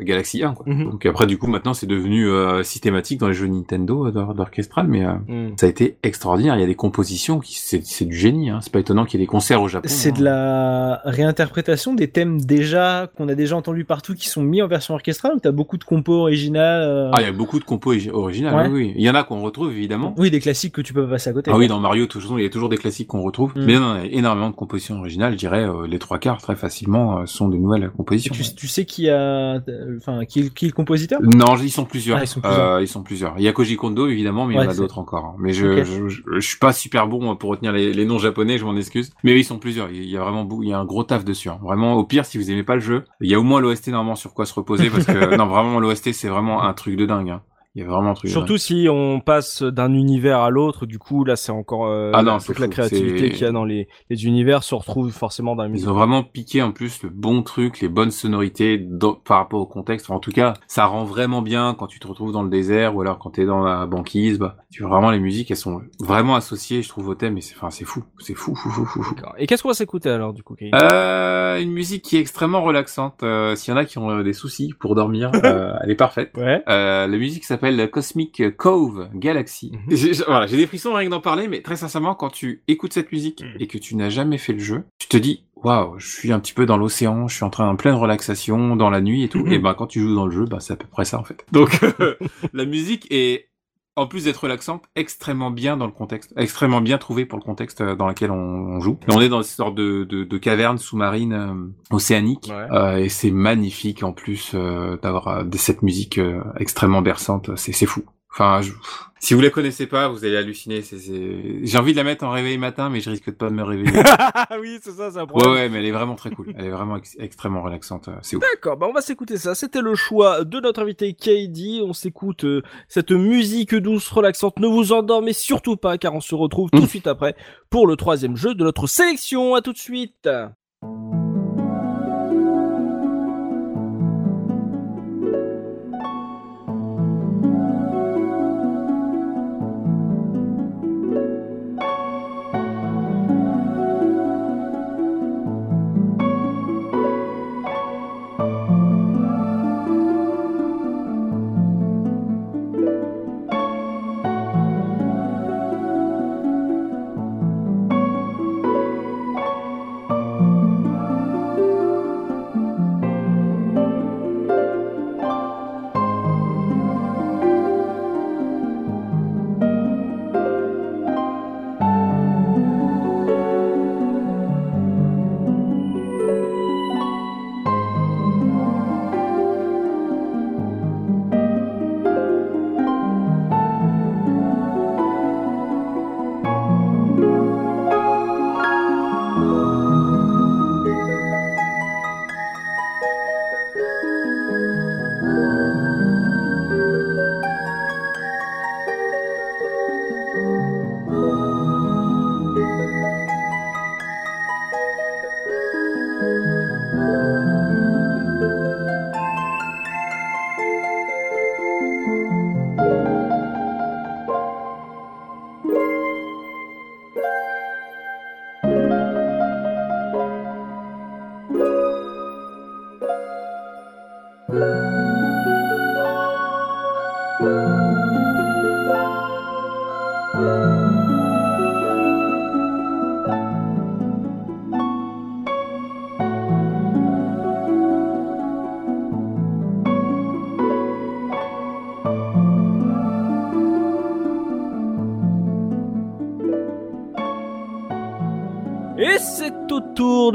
Galaxy 1. Quoi. Mhm. Donc après du coup maintenant c'est devenu euh, systématique dans les jeux Nintendo euh, d'or- d'orchestral, mais euh, Mmh. ça a été extraordinaire. Il y a des compositions qui c'est c'est du génie. Hein. C'est pas étonnant qu'il y ait des concerts au Japon. C'est hein. de la réinterprétation des thèmes déjà qu'on a déjà entendus partout qui sont mis en version orchestrale ou t'as beaucoup de compos originales euh, Ah, il y a beaucoup de compos origi- originales. Ouais. Oui, oui. Il y en a qu'on retrouve évidemment. Oui, des classiques que tu peux pas passer à côté. Ah oui, dans Mario, toujours, il y a toujours des classiques qu'on retrouve. Mm. Mais non, il y a énormément de compositions originales. Je dirais euh, les trois quarts très facilement euh, sont de nouvelles compositions. tu, tu sais qui a, enfin, qui, est- qui est le compositeur? Non, ils sont plusieurs. Ah, ils sont plusieurs. Euh, ils sont plusieurs. Il y a Koji Kondo évidemment, mais il y en a d'autres encore. hein. Mais je, je, je, je suis pas super bon pour retenir les, les noms japonais, je m'en excuse. Mais oui, ils sont plusieurs. Il y a vraiment beaucoup, il y a un gros taf dessus. hein. Vraiment, au pire, si vous aimez pas le jeu, il y a au moins l'OST normalement sur quoi se reposer parce que non, vraiment l'OST c'est vraiment un truc de dingue. hein. Il y a vraiment un truc. Surtout si on passe d'un univers à l'autre, du coup là c'est encore euh, Ah non, la- toute la fou, créativité c'est- qu'il y a dans les, les univers se retrouve forcément dans la musique. Ils ont vraiment piqué en plus le bon truc, les bonnes sonorités dans- par rapport au contexte. Enfin, en tout cas, ça rend vraiment bien quand tu te retrouves dans le désert ou alors quand t'es dans la banquise. Bah, tu vois vraiment les musiques, elles sont vraiment associées, je trouve, au thème. Et c'est, enfin, c'est fou, c'est fou, fou, fou, fou, fou. D'accord. Et qu'est-ce qu'on va s'écouter alors du coup Kevin Euh, une musique qui est extrêmement relaxante. Euh, S'il y en a qui ont des soucis pour dormir, elle est parfaite. Ouais. La musique s'appelle Cosmic Cove Galaxy. Mhm. Voilà, j'ai des frissons rien que d'en parler, mais très sincèrement, quand tu écoutes cette musique Mhm. et que tu n'as jamais fait le jeu, tu te dis, waouh, je suis un petit peu dans l'océan, je suis en train en pleine relaxation, dans la nuit et tout. Mhm. Et ben, quand tu joues dans le jeu, bah, c'est à peu près ça, en fait. Donc, la musique est, en plus d'être relaxante, extrêmement bien dans le contexte, extrêmement bien trouvée pour le contexte euh, dans lequel on, on joue. Et on est dans une sorte de, de, de caverne sous-marine euh, océanique, Ouais. euh, et c'est magnifique en plus euh, d'avoir cette musique extrêmement berçante. C'est fou. Enfin, je- si vous la connaissez pas, vous allez halluciner. C'est- c'est- J'ai envie de la mettre en réveil matin, mais je risque de pas me réveiller. oui, c'est ça, c'est un ouais, problème. ouais, mais elle est vraiment très cool. Elle est vraiment ex- extrêmement relaxante. euh, C'est ouf. D'accord, bah on va s'écouter ça. C'était le choix de notre invité KD. On s'écoute euh, cette musique douce, relaxante. Ne vous endormez surtout pas, car on se retrouve tout de Mm. suite après pour le troisième jeu de notre sélection. À tout de suite.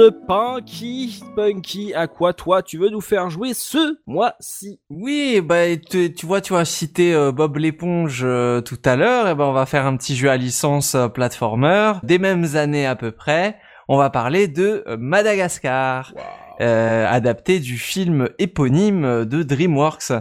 De Punky. Punky, à quoi toi tu veux nous faire jouer ce mois-ci? Oui, bah tu, tu vois, tu as cité euh, Bob l'éponge euh, tout à l'heure. Et ben on va faire un petit jeu à licence euh, platformer des mêmes années à peu près. On va parler de Madagascar, euh, adapté du film éponyme de DreamWorks.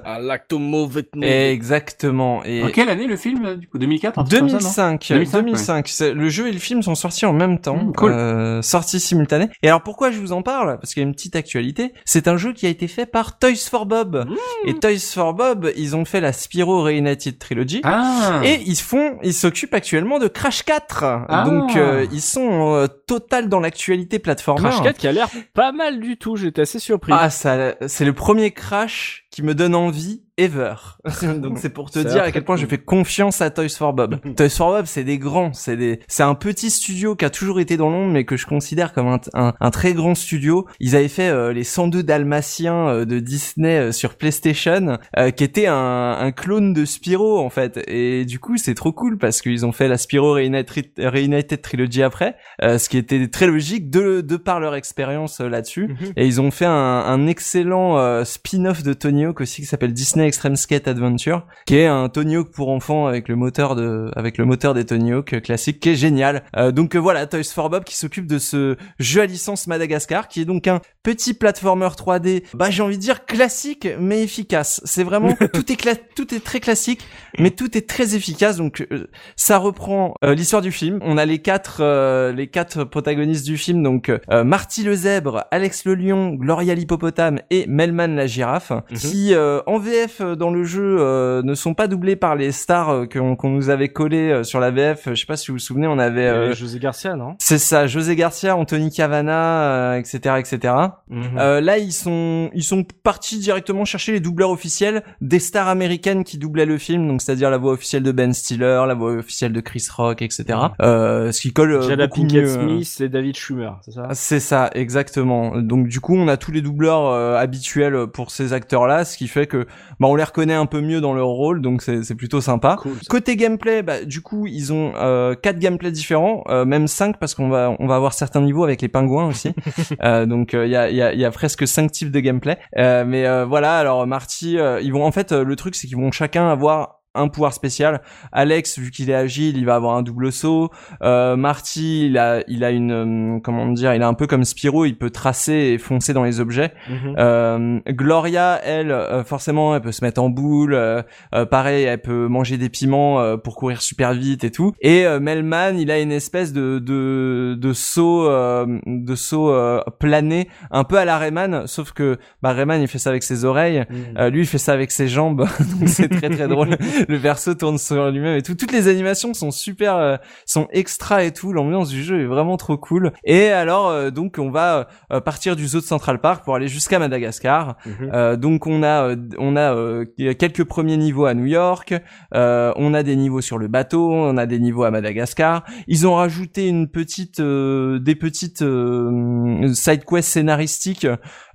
It. Exactement. Et En quelle année le film du coup 2004 un truc comme ça, non 2005, 2005, 2005. C'est- Le jeu et le film sont sortis en même temps, Mm, cool. euh, sortis simultanés. Et alors pourquoi je vous en parle? Parce qu'il y a une petite actualité. C'est un jeu qui a été fait par Toys for Bob. Mm. Et Toys for Bob, ils ont fait la Spyro Reunited Trilogy. Ah Et ils font, ils s'occupent actuellement de Crash 4. Ah. Donc euh, ils sont euh, total dans l'actualité platformer. Crash 4 qui a l'air pas mal du tout, j'étais assez surpris. Ah, ça, c'est le premier Crash qui me donne envie ever. Donc c'est pour te dire à quel point je fais confiance à Toys for Bob. Toys for Bob, c'est des grands, c'est des, c'est un petit studio qui a toujours été dans l'ombre, mais que je considère comme un, un, un très grand studio. Ils avaient fait euh, les 102 Dalmatiens euh, de Disney euh, sur PlayStation, euh, qui était un, un clone de Spyro en fait. Et du coup, c'est trop cool parce qu'ils ont fait la Spyro Reunited, Reunited Trilogy après, euh, ce qui était très logique de, de par leur expérience euh, là-dessus. Mhm. Et ils ont fait un, un excellent euh, spin-off de Tony Hawk aussi qui s'appelle Disney Extreme Skate Adventure, qui est un Tony Hawk pour enfants avec le moteur de, avec le moteur des Tony Hawk classiques, qui est génial. Euh, donc euh, voilà, Toys for Bob qui s'occupe de ce jeu à licence Madagascar, qui est donc un petit platformer 3D, bah j'ai envie de dire classique mais efficace. C'est vraiment tout est cla- tout est très classique, mais tout est très efficace. Donc euh, ça reprend euh, l'histoire du film. On a les quatre euh, les quatre protagonistes du film, donc euh, Marty le zèbre, Alex le lion, Gloria l'hippopotame et Melman la girafe, Mhm. Qui euh, en VF euh, dans le jeu euh, ne sont pas doublés par les stars euh, qu'on qu'on nous avait collés euh, sur la VF. Je sais pas si vous vous souvenez, on avait euh, José Garcia, non? C'est ça, José Garcia, Anthony Cavana, euh, etc., etc. Mhm. Euh, là, ils sont ils sont partis directement chercher les doubleurs officiels des stars américaines qui doublaient le film, donc c'est-à-dire la voix officielle de Ben Stiller, la voix officielle de Chris Rock, etc. Euh, ce qui colle euh, Jada beaucoup Pinkett mieux, Smith et David Schumer, c'est ça? C'est ça, exactement. Donc du coup, on a tous les doubleurs euh, habituels pour ces acteurs-là, ce qui fait que bah, on les reconnaît un peu mieux dans leur rôle, donc c'est plutôt sympa. Cool. Côté gameplay, bah, du coup, ils ont euh, quatre gameplays différents, euh, même cinq parce qu'on va on va avoir certains niveaux avec les pingouins aussi. Euh, donc il y, a, y, a, y a presque cinq types de gameplay. Euh, mais euh, voilà, alors Marty, euh, ils vont en fait euh, le truc c'est qu'ils vont chacun avoir un pouvoir spécial. Alex, vu qu'il est agile, il va avoir un double saut. Euh, Marty, il a, il a une, euh, comment dire, il est un peu comme Spyro, il peut tracer et foncer dans les objets. Mhm. Euh, Gloria, elle, euh, forcément, elle peut se mettre en boule. euh, euh, pareil, elle peut manger des piments euh, pour courir super vite et tout. Et euh, Melman, il a une espèce de de, de saut, euh, de saut euh, plané, un peu à la Rayman, sauf que bah, Rayman, il fait ça avec ses oreilles. Mhm. Euh, lui, il fait ça avec ses jambes, donc c'est très très drôle. Le perso tourne sur lui-même et tout. Toutes les animations sont super, euh, sont extra et tout. L'ambiance du jeu est vraiment trop cool. Et alors, euh, donc, on va euh, partir du zoo de Central Park pour aller jusqu'à Madagascar. Mhm. Euh, donc, on a, euh, on a euh, quelques premiers niveaux à New York. Euh, on a des niveaux sur le bateau. On a des niveaux à Madagascar. Ils ont rajouté une petite, euh, des petites euh, side quests scénaristiques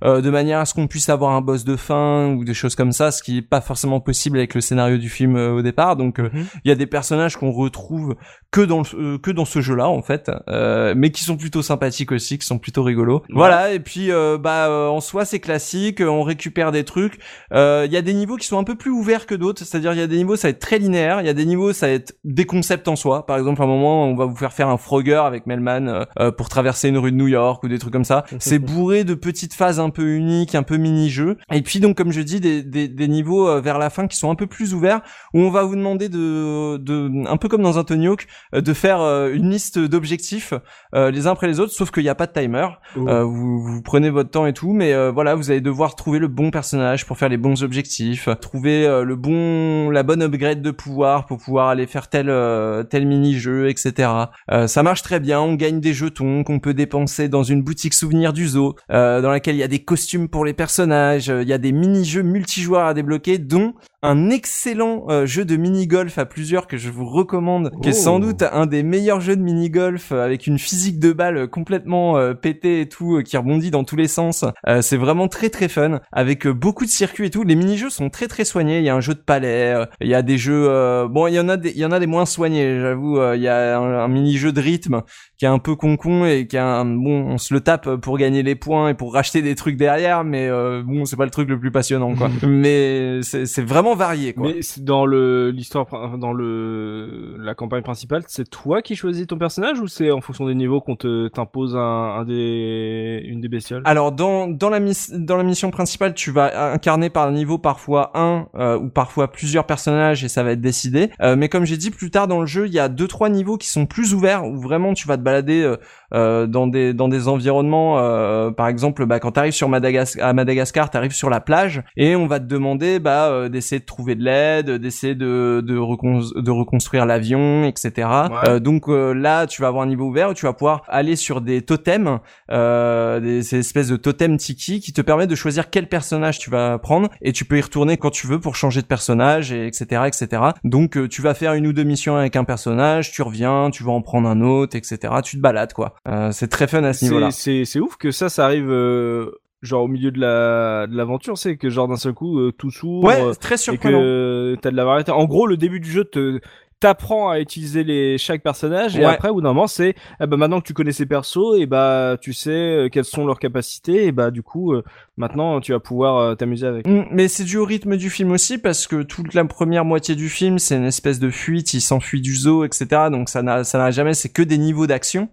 euh, de manière à ce qu'on puisse avoir un boss de fin ou des choses comme ça, ce qui est pas forcément possible avec le scénario du film euh, au départ. Donc euh, il Mhm. y a des personnages qu'on retrouve que dans le- euh, que dans ce jeu-là en fait, euh, mais qui sont plutôt sympathiques aussi, qui sont plutôt rigolos. Voilà. Et puis euh, bah euh, en soi c'est classique, on récupère des trucs. Euh, Il y a des niveaux qui sont un peu plus ouverts que d'autres, c'est-à-dire il y a des niveaux ça va être très linéaire, il y a des niveaux ça va être des concepts en soi. Par exemple à un moment on va vous faire faire un Frogger avec Melman euh, euh, pour traverser une rue de New York ou des trucs comme ça. C'est bourré de petites phases un peu uniques, un peu mini-jeux. Et puis donc comme je dis des, des, des niveaux euh, vers la fin qui sont un peu plus ouverts où on va vous demander de, de un peu comme dans un Tony Hawk, euh, de faire euh, une liste d'objectifs euh, les uns après les autres, sauf qu'il n'y a pas de timer. Oh. Vous, vous prenez votre temps et tout, mais euh, voilà, vous allez devoir trouver le bon personnage pour faire les bons objectifs, trouver euh, le bon, la bonne upgrade de pouvoir pour pouvoir aller faire tel euh, tel mini-jeu, etc. Euh, ça marche très bien. On gagne des jetons qu'on peut dépenser dans une boutique souvenir du zoo, euh, dans laquelle il y a des costumes pour les personnages, euh, il y a des mini-jeux multijoueurs à débloquer, dont un excellent euh, jeu de mini-golf à plusieurs que je vous recommande, qui est sans Oh. doute un des meilleurs jeux de mini-golf euh, avec une physique de balle complètement euh, pétée et tout, euh, qui rebondit dans tous les sens. Euh, c'est vraiment très très fun, avec euh, beaucoup de circuits et tout. Les mini-jeux sont très très soignés. Il y a un jeu de palais, euh, il y a des jeux, euh, bon, il y en a des, il y en a des moins soignés, j'avoue. euh, Il y a un, un mini-jeu de rythme qui est un peu con-con et qui a un, bon, on se le tape pour gagner les points et pour racheter des trucs derrière, mais euh, bon, c'est pas le truc le plus passionnant, quoi. mais c'est c'est vraiment varié, quoi. Mais dans le l'histoire, dans le la campagne principale, c'est toi qui choisis ton personnage ou c'est en fonction des niveaux qu'on te t'impose un, un des une des bestioles? Alors dans dans la dans la mission principale, tu vas incarner par niveau parfois un euh, ou parfois plusieurs personnages et ça va être décidé. Euh, mais comme j'ai dit plus tard dans le jeu, il y a deux trois niveaux qui sont plus ouverts où vraiment tu vas te balader euh, euh, dans des dans des environnements. euh, par exemple, bah, quand t'arrives sur Madagascar, à Madagascar, t'arrives sur la plage et on va te demander bah euh, d'essayer de trouver de l'aide, d'essayer de de, recon- de reconstruire l'avion, etc. Ouais. Euh, donc euh, là, tu vas avoir un niveau ouvert où tu vas pouvoir aller sur des totems euh, des ces espèces de totems tiki qui te permettent de choisir quel personnage tu vas prendre et tu peux y retourner quand tu veux pour changer de personnage et etc etc donc euh, tu vas faire une ou deux missions avec un personnage tu reviens tu vas en prendre un autre etc tu te balades quoi Euh, c'est très fun à ce niveau là C'est c'est c'est ouf que ça ça arrive euh, genre au milieu de la de l'aventure, c'est que genre d'un seul coup euh, tout s'ouvre ouais euh, très et surprenant que t'as de la variété. En gros, le début du jeu te t'apprends à utiliser les chaque personnage et Ouais. après au bout d'un moment c'est eh ben maintenant que tu connais ces persos et bah tu sais euh, quelles sont leurs capacités et bah du coup euh, maintenant tu vas pouvoir euh, t'amuser avec. Mm, Mais c'est dû au rythme du film aussi parce que toute la première moitié du film c'est une espèce de fuite, il s'enfuit du zoo, etc. Donc ça n'a ça n'a jamais, c'est que des niveaux d'action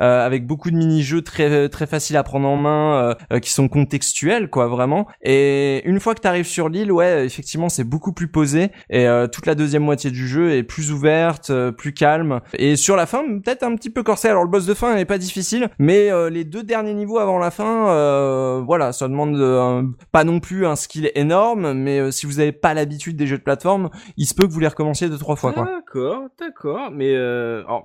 euh, avec beaucoup de mini-jeux très très faciles à prendre en main, qui sont contextuels quoi vraiment. Et une fois que t'arrives sur l'île, ouais effectivement c'est beaucoup plus posé et toute la deuxième moitié du jeu est plus ouverte, euh, plus calme. Et sur la fin peut-être un petit peu corsé. Alors le boss de fin n'est pas difficile, mais euh, les deux derniers niveaux avant la fin, euh, voilà ça demande euh, pas non plus un skill énorme, mais si vous avez pas l'habitude des jeux de plateforme, il se peut que vous les recommenciez deux trois fois. D'accord, d'accord. Mais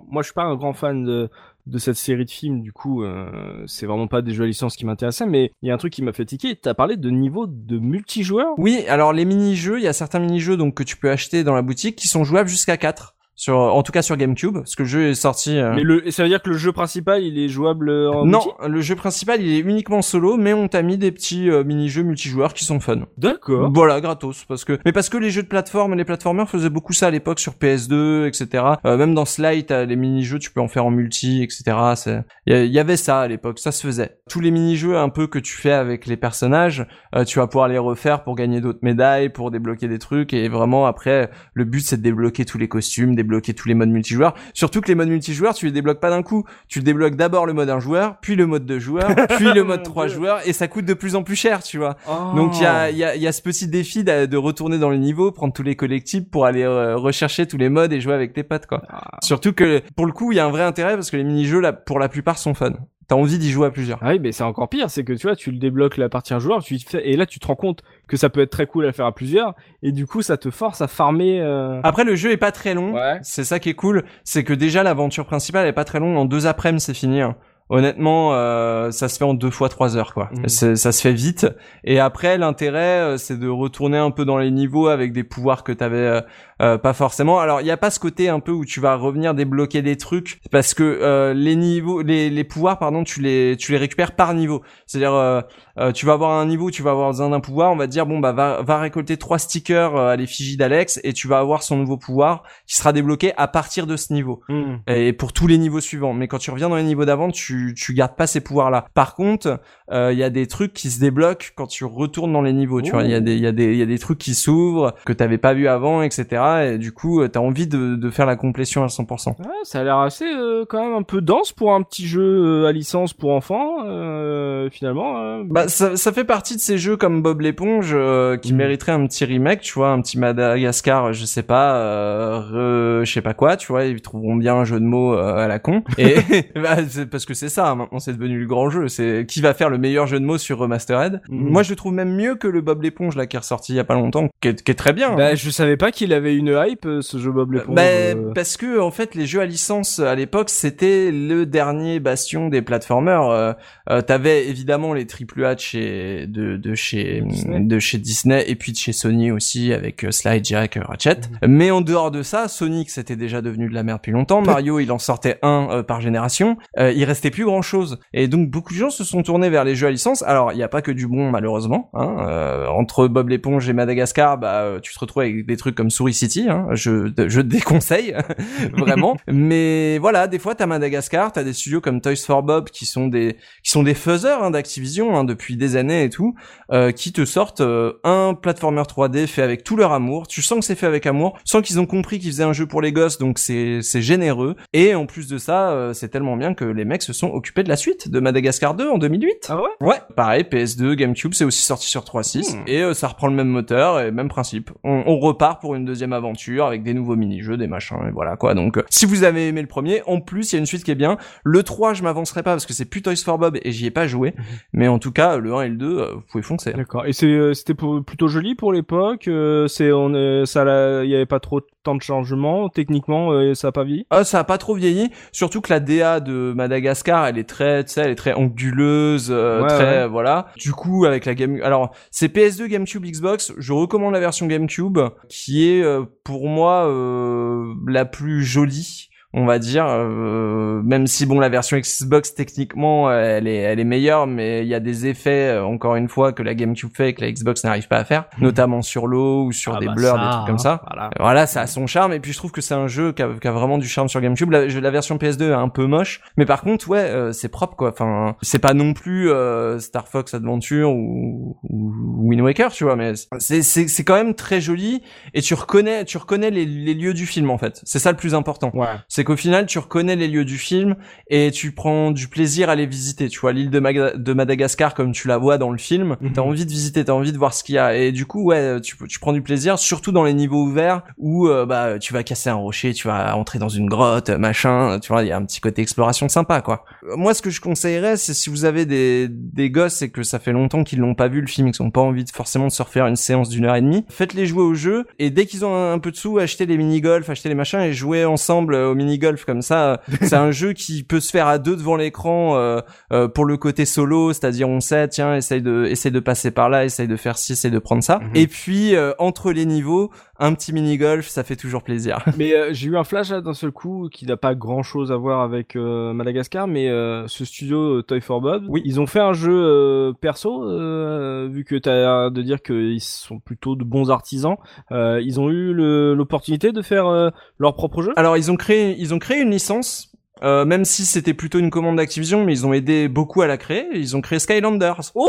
moi, je suis pas un grand fan de, de cette série de films. Du coup, euh, c'est vraiment pas des jeux à licence qui m'intéressaient. Mais il y a un truc qui m'a fait tiquer. T'as parlé de niveau de multijoueur? Oui, alors les mini-jeux, il y a certains mini-jeux donc que tu peux acheter dans la boutique qui sont jouables jusqu'à 4 sur en tout cas sur GameCube parce que le jeu est sorti euh, Mais le, ça veut dire que le jeu principal, il est jouable en Non, le jeu principal, il est uniquement solo mais on t'a mis des petits euh, mini-jeux multijoueurs qui sont fun. D'accord. Voilà, gratos parce que mais parce que les jeux de plateforme et les platformers faisaient beaucoup ça à l'époque sur PS2, etc. Euh, même dans Slide, les mini-jeux, tu peux en faire en multi, etc. C'est il y, y avait ça à l'époque, ça se faisait. Tous les mini-jeux un peu que tu fais avec les personnages, euh, tu vas pouvoir les refaire pour gagner d'autres médailles, pour débloquer des trucs et vraiment après le but c'est de débloquer tous les costumes, débloquer tous les modes multijoueurs. Surtout que les modes multijoueurs, tu les débloques pas d'un coup. Tu débloques d'abord le mode un joueur, puis le mode deux joueurs, puis le mode trois joueurs et ça coûte de plus en plus cher, tu vois. Oh. Donc il y a, il y, a, il y a ce petit défi de, de retourner dans les niveaux, prendre tous les collectibles pour aller euh, rechercher tous les modes et jouer avec tes potes quoi. Ah. Surtout que pour le coup il y a un vrai intérêt parce que les mini-jeux là pour la plupart sont fun. T'as envie d'y jouer à plusieurs. Ah oui, mais c'est encore pire, c'est que tu vois, tu le débloques la partie un joueur, tu te fais, et là tu te rends compte que ça peut être très cool à faire à plusieurs, et du coup ça te force à farmer. Euh... Après le jeu est pas très long, Ouais. c'est ça qui est cool, c'est que déjà l'aventure principale est pas très longue, en deux après-midi c'est fini. hein. Honnêtement, euh, ça se fait en deux fois trois heures quoi. Mhm. Ça se fait vite. Et après l'intérêt, euh, c'est de retourner un peu dans les niveaux avec des pouvoirs que t'avais euh, pas forcément. Alors il y a pas ce côté un peu où tu vas revenir débloquer des trucs parce que euh, les niveaux, les, les pouvoirs pardon, tu les tu les récupères par niveau. C'est-à-dire euh, euh, tu vas avoir un niveau, où tu vas avoir besoin d'un pouvoir, on va te dire bon bah va, va récolter trois stickers euh, à l'effigie d'Alex et tu vas avoir son nouveau pouvoir qui sera débloqué à partir de ce niveau Hmm. et pour tous les niveaux suivants. Mais quand tu reviens dans les niveaux d'avant, tu tu gardes pas ces pouvoirs là. Par contre, euh, il y a des trucs qui se débloquent quand tu retournes dans les niveaux. Tu vois, il y a des il y a des il y a des trucs qui s'ouvrent que t'avais pas vu avant, etc. Et du coup, euh, t'as envie de, de faire la complétion à 100%. Ouais, ça a l'air assez euh, quand même un peu dense pour un petit jeu euh, à licence pour enfants euh, finalement. euh. Bah, ça, ça fait partie de ces jeux comme Bob l'éponge qui Mhm. mériteraient un petit remake, tu vois, un petit Madagascar, je sais pas, re- je sais pas quoi, tu vois, ils trouveront bien un jeu de mots à la con. Et bah, parce que c'est ça, maintenant c'est devenu le grand jeu. C'est qui va faire le meilleur jeu de mots sur Remastered. Mhm. Moi, je le trouve même mieux que le Bob l'éponge là qui est ressorti il y a pas longtemps, qui est, qui est très bien. hein. Bah, je savais pas qu'il avait une hype euh, ce jeu Bob l'éponge. Bah, euh. parce que en fait les jeux à licence à l'époque c'était le dernier bastion des platformers. Euh, euh, T'avais évidemment les triple A de chez de, de chez Disney. de chez Disney et puis de chez Sony aussi avec euh, Slide, Jack, euh, Ratchet. Mais en dehors de ça, Sonic c'était déjà devenu de la merde depuis longtemps. Mario il en sortait un euh, par génération. Euh, il restait plus grand chose et donc beaucoup de gens se sont tournés vers les jeux à licence. Alors il n'y a pas que du bon malheureusement. Hein. Euh, entre Bob l'éponge et Madagascar, bah euh, tu te retrouves avec des trucs comme Souris City. Hein. Je je déconseille vraiment. Mais voilà, des fois t'as Madagascar, t'as des studios comme Toys for Bob qui sont des qui sont des faiseurs hein, d'Activision hein, depuis des années et tout, euh, qui te sortent euh, un platformer 3D fait avec tout leur amour. Tu sens que c'est fait avec amour, tu sens qu'ils ont compris qu'ils faisaient un jeu pour les gosses, donc c'est c'est généreux. Et en plus de ça, euh, c'est tellement bien que les mecs se sont occupés de la suite de Madagascar 2 en 2008. Ah ouais? Ouais, pareil, PS2, GameCube, c'est aussi sorti sur 3.6 Hmm. et ça reprend le même moteur et même principe. On, on repart pour une deuxième aventure avec des nouveaux mini-jeux, des machins et voilà quoi. Donc euh, si vous avez aimé le premier, en plus il y a une suite qui est bien. Le 3, je m'avancerai pas parce que c'est plus Toys for Bob et j'y ai pas joué, mais en tout cas le 1 et le 2, euh, vous pouvez foncer. D'accord. Et euh, c'était plutôt joli pour l'époque. c'est on est- ça il y avait pas trop de temps de changement techniquement ça a pas vieilli? Ah, ça a pas trop vieilli, surtout que la DA de Madagascar, elle est très, tu sais, elle est très anguleuse, Ouais, très, ouais. voilà. Du coup, avec la game, alors c'est PS2, GameCube, Xbox. Je recommande la version GameCube, qui est euh, pour moi euh, la plus jolie. On va dire, euh, même si bon la version Xbox techniquement elle est elle est meilleure, mais il y a des effets euh, encore une fois que la GameCube fait et que la Xbox n'arrive pas à faire, notamment sur l'eau ou sur Ah des bah blurs, ça, des trucs comme ça. Voilà. Voilà, ça a son charme et puis je trouve que c'est un jeu qui a, qui a vraiment du charme sur GameCube. La, la version PS2 est un peu moche, mais par contre, ouais, euh, c'est propre quoi. Enfin, c'est pas non plus euh, Star Fox Adventure ou, ou Wind Waker, tu vois, mais c'est c'est c'est quand même très joli et tu reconnais tu reconnais les, les lieux du film en fait. C'est ça le plus important. Ouais. C'est qu'au final, tu reconnais les lieux du film et tu prends du plaisir à les visiter. Tu vois, l'île de, Madagascar comme tu la vois dans le film, Mhm. t'as envie de visiter, t'as envie de voir ce qu'il y a. Et du coup, ouais, tu, tu prends du plaisir, surtout dans les niveaux ouverts où euh, bah tu vas casser un rocher, tu vas entrer dans une grotte, machin. Tu vois, il y a un petit côté exploration sympa, quoi. Euh, Moi, ce que je conseillerais, c'est si vous avez des, des gosses et que ça fait longtemps qu'ils l'ont pas vu le film, qu'ils ont pas envie de forcément de se refaire une séance d'une heure et demie, faites-les jouer au jeu et dès qu'ils ont un, un peu de sous, achetez les mini-golf, achetez les machins et jouez ensemble euh, au mini-golf comme ça. c'est un jeu qui peut se faire à deux devant l'écran euh, euh, pour le côté solo, c'est-à-dire on sait, tiens, essaye de, essaye de passer par là, essaye de faire ci, essaye de prendre ça. Mhm. Et puis euh, entre les niveaux, un petit mini-golf, ça fait toujours plaisir. Mais euh, j'ai eu un flash là d'un seul coup qui n'a pas grand chose à voir avec euh, Madagascar, mais euh, ce studio euh, Toy for Bob, Oui. ils ont fait un jeu euh, perso, euh, vu que t'as l'air de dire qu'ils sont plutôt de bons artisans. Euh, ils ont eu l'opportunité de faire euh, leur propre jeu? Alors ils ont créé, ils ont créé une licence. euh, même si c'était plutôt une commande d'Activision, mais ils ont aidé beaucoup à la créer. Ils ont créé Skylanders. Oh,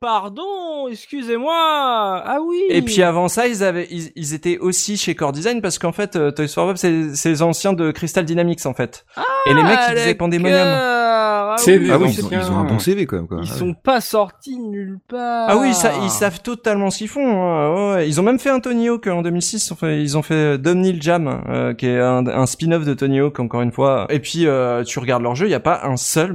pardon, excusez-moi. Ah oui. Et puis avant ça, ils avaient, ils, ils étaient aussi chez Core Design parce qu'en fait, euh, Toys for Bob, c'est c'est les anciens de Crystal Dynamics en fait. Et les mecs, ils faisaient Pandemonium. Ah, C'est oui, Ah oui, ils ont, ils ont un bon CV quand même. Quoi. Ils Ouais. sont pas sortis nulle part. Ah oui, ça, ils savent totalement ce qu'ils font. hein. Ouais. Ils ont même fait un Tony Hawk en 2006. Enfin, ils ont fait Domnil Jam, euh, qui est un, un spin-off de Tony Hawk encore une fois. Et puis euh, tu regardes leur jeu, il y a pas un seul.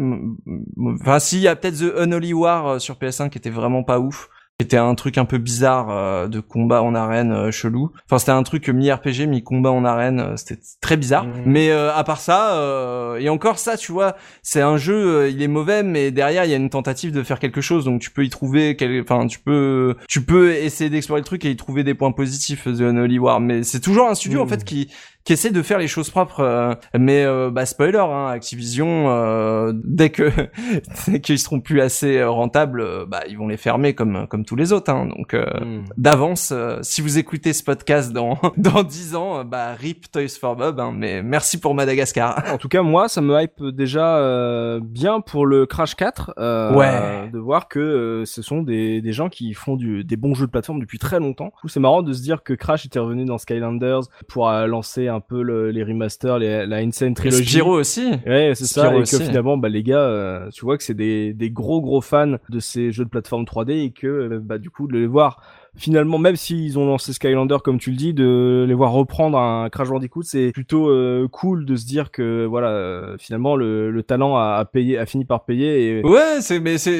Enfin, si, il y a peut-être The Unholy War euh, sur PS1 qui était vraiment pas ouf. Qui était un truc un peu bizarre euh, de combat en arène euh, chelou. Enfin, c'était un truc mi-RPG, mi-combat en arène. euh, c'était très bizarre. Mhm. Mais euh, à part ça, euh, et encore ça, tu vois, c'est un jeu, euh, il est mauvais, mais derrière il y a une tentative de faire quelque chose, donc tu peux y trouver, quel... enfin tu peux, tu peux essayer d'explorer le truc et y trouver des points positifs The Unholy War, mais c'est toujours un studio en Mm. fait qui qui essaie de faire les choses propres. euh, mais euh, bah spoiler, hein, Activision, euh, dès que dès qu'ils seront plus assez rentables, bah ils vont les fermer comme comme tous les autres. Hein, donc euh, Hmm. d'avance, euh, si vous écoutez ce podcast dans dans dix ans, bah rip Toys for Bob. Hein, mais merci pour Madagascar. En tout cas, moi, ça me hype déjà euh, bien pour le Crash 4. euh, Ouais. De voir que euh, ce sont des, des gens qui font du, des bons jeux de plateforme depuis très longtemps. Du coup, c'est marrant de se dire que Crash était revenu dans Skylanders pour lancer un peu le- les remasters, les, la Insane Trilogy. Spyro aussi. Ouais, c'est ça. Et aussi. que finalement, bah, les gars, euh, tu vois que c'est des, des gros gros fans de ces jeux de plateforme 3D et que, euh, bah, du coup, de les voir finalement, même s'ils ont lancé Skylander comme tu le dis, de les voir reprendre un Crash Bandicoot, c'est plutôt euh, cool de se dire que voilà, euh, finalement, le, le talent a, a payé, a fini par payer. Ouais, c'est mais c'est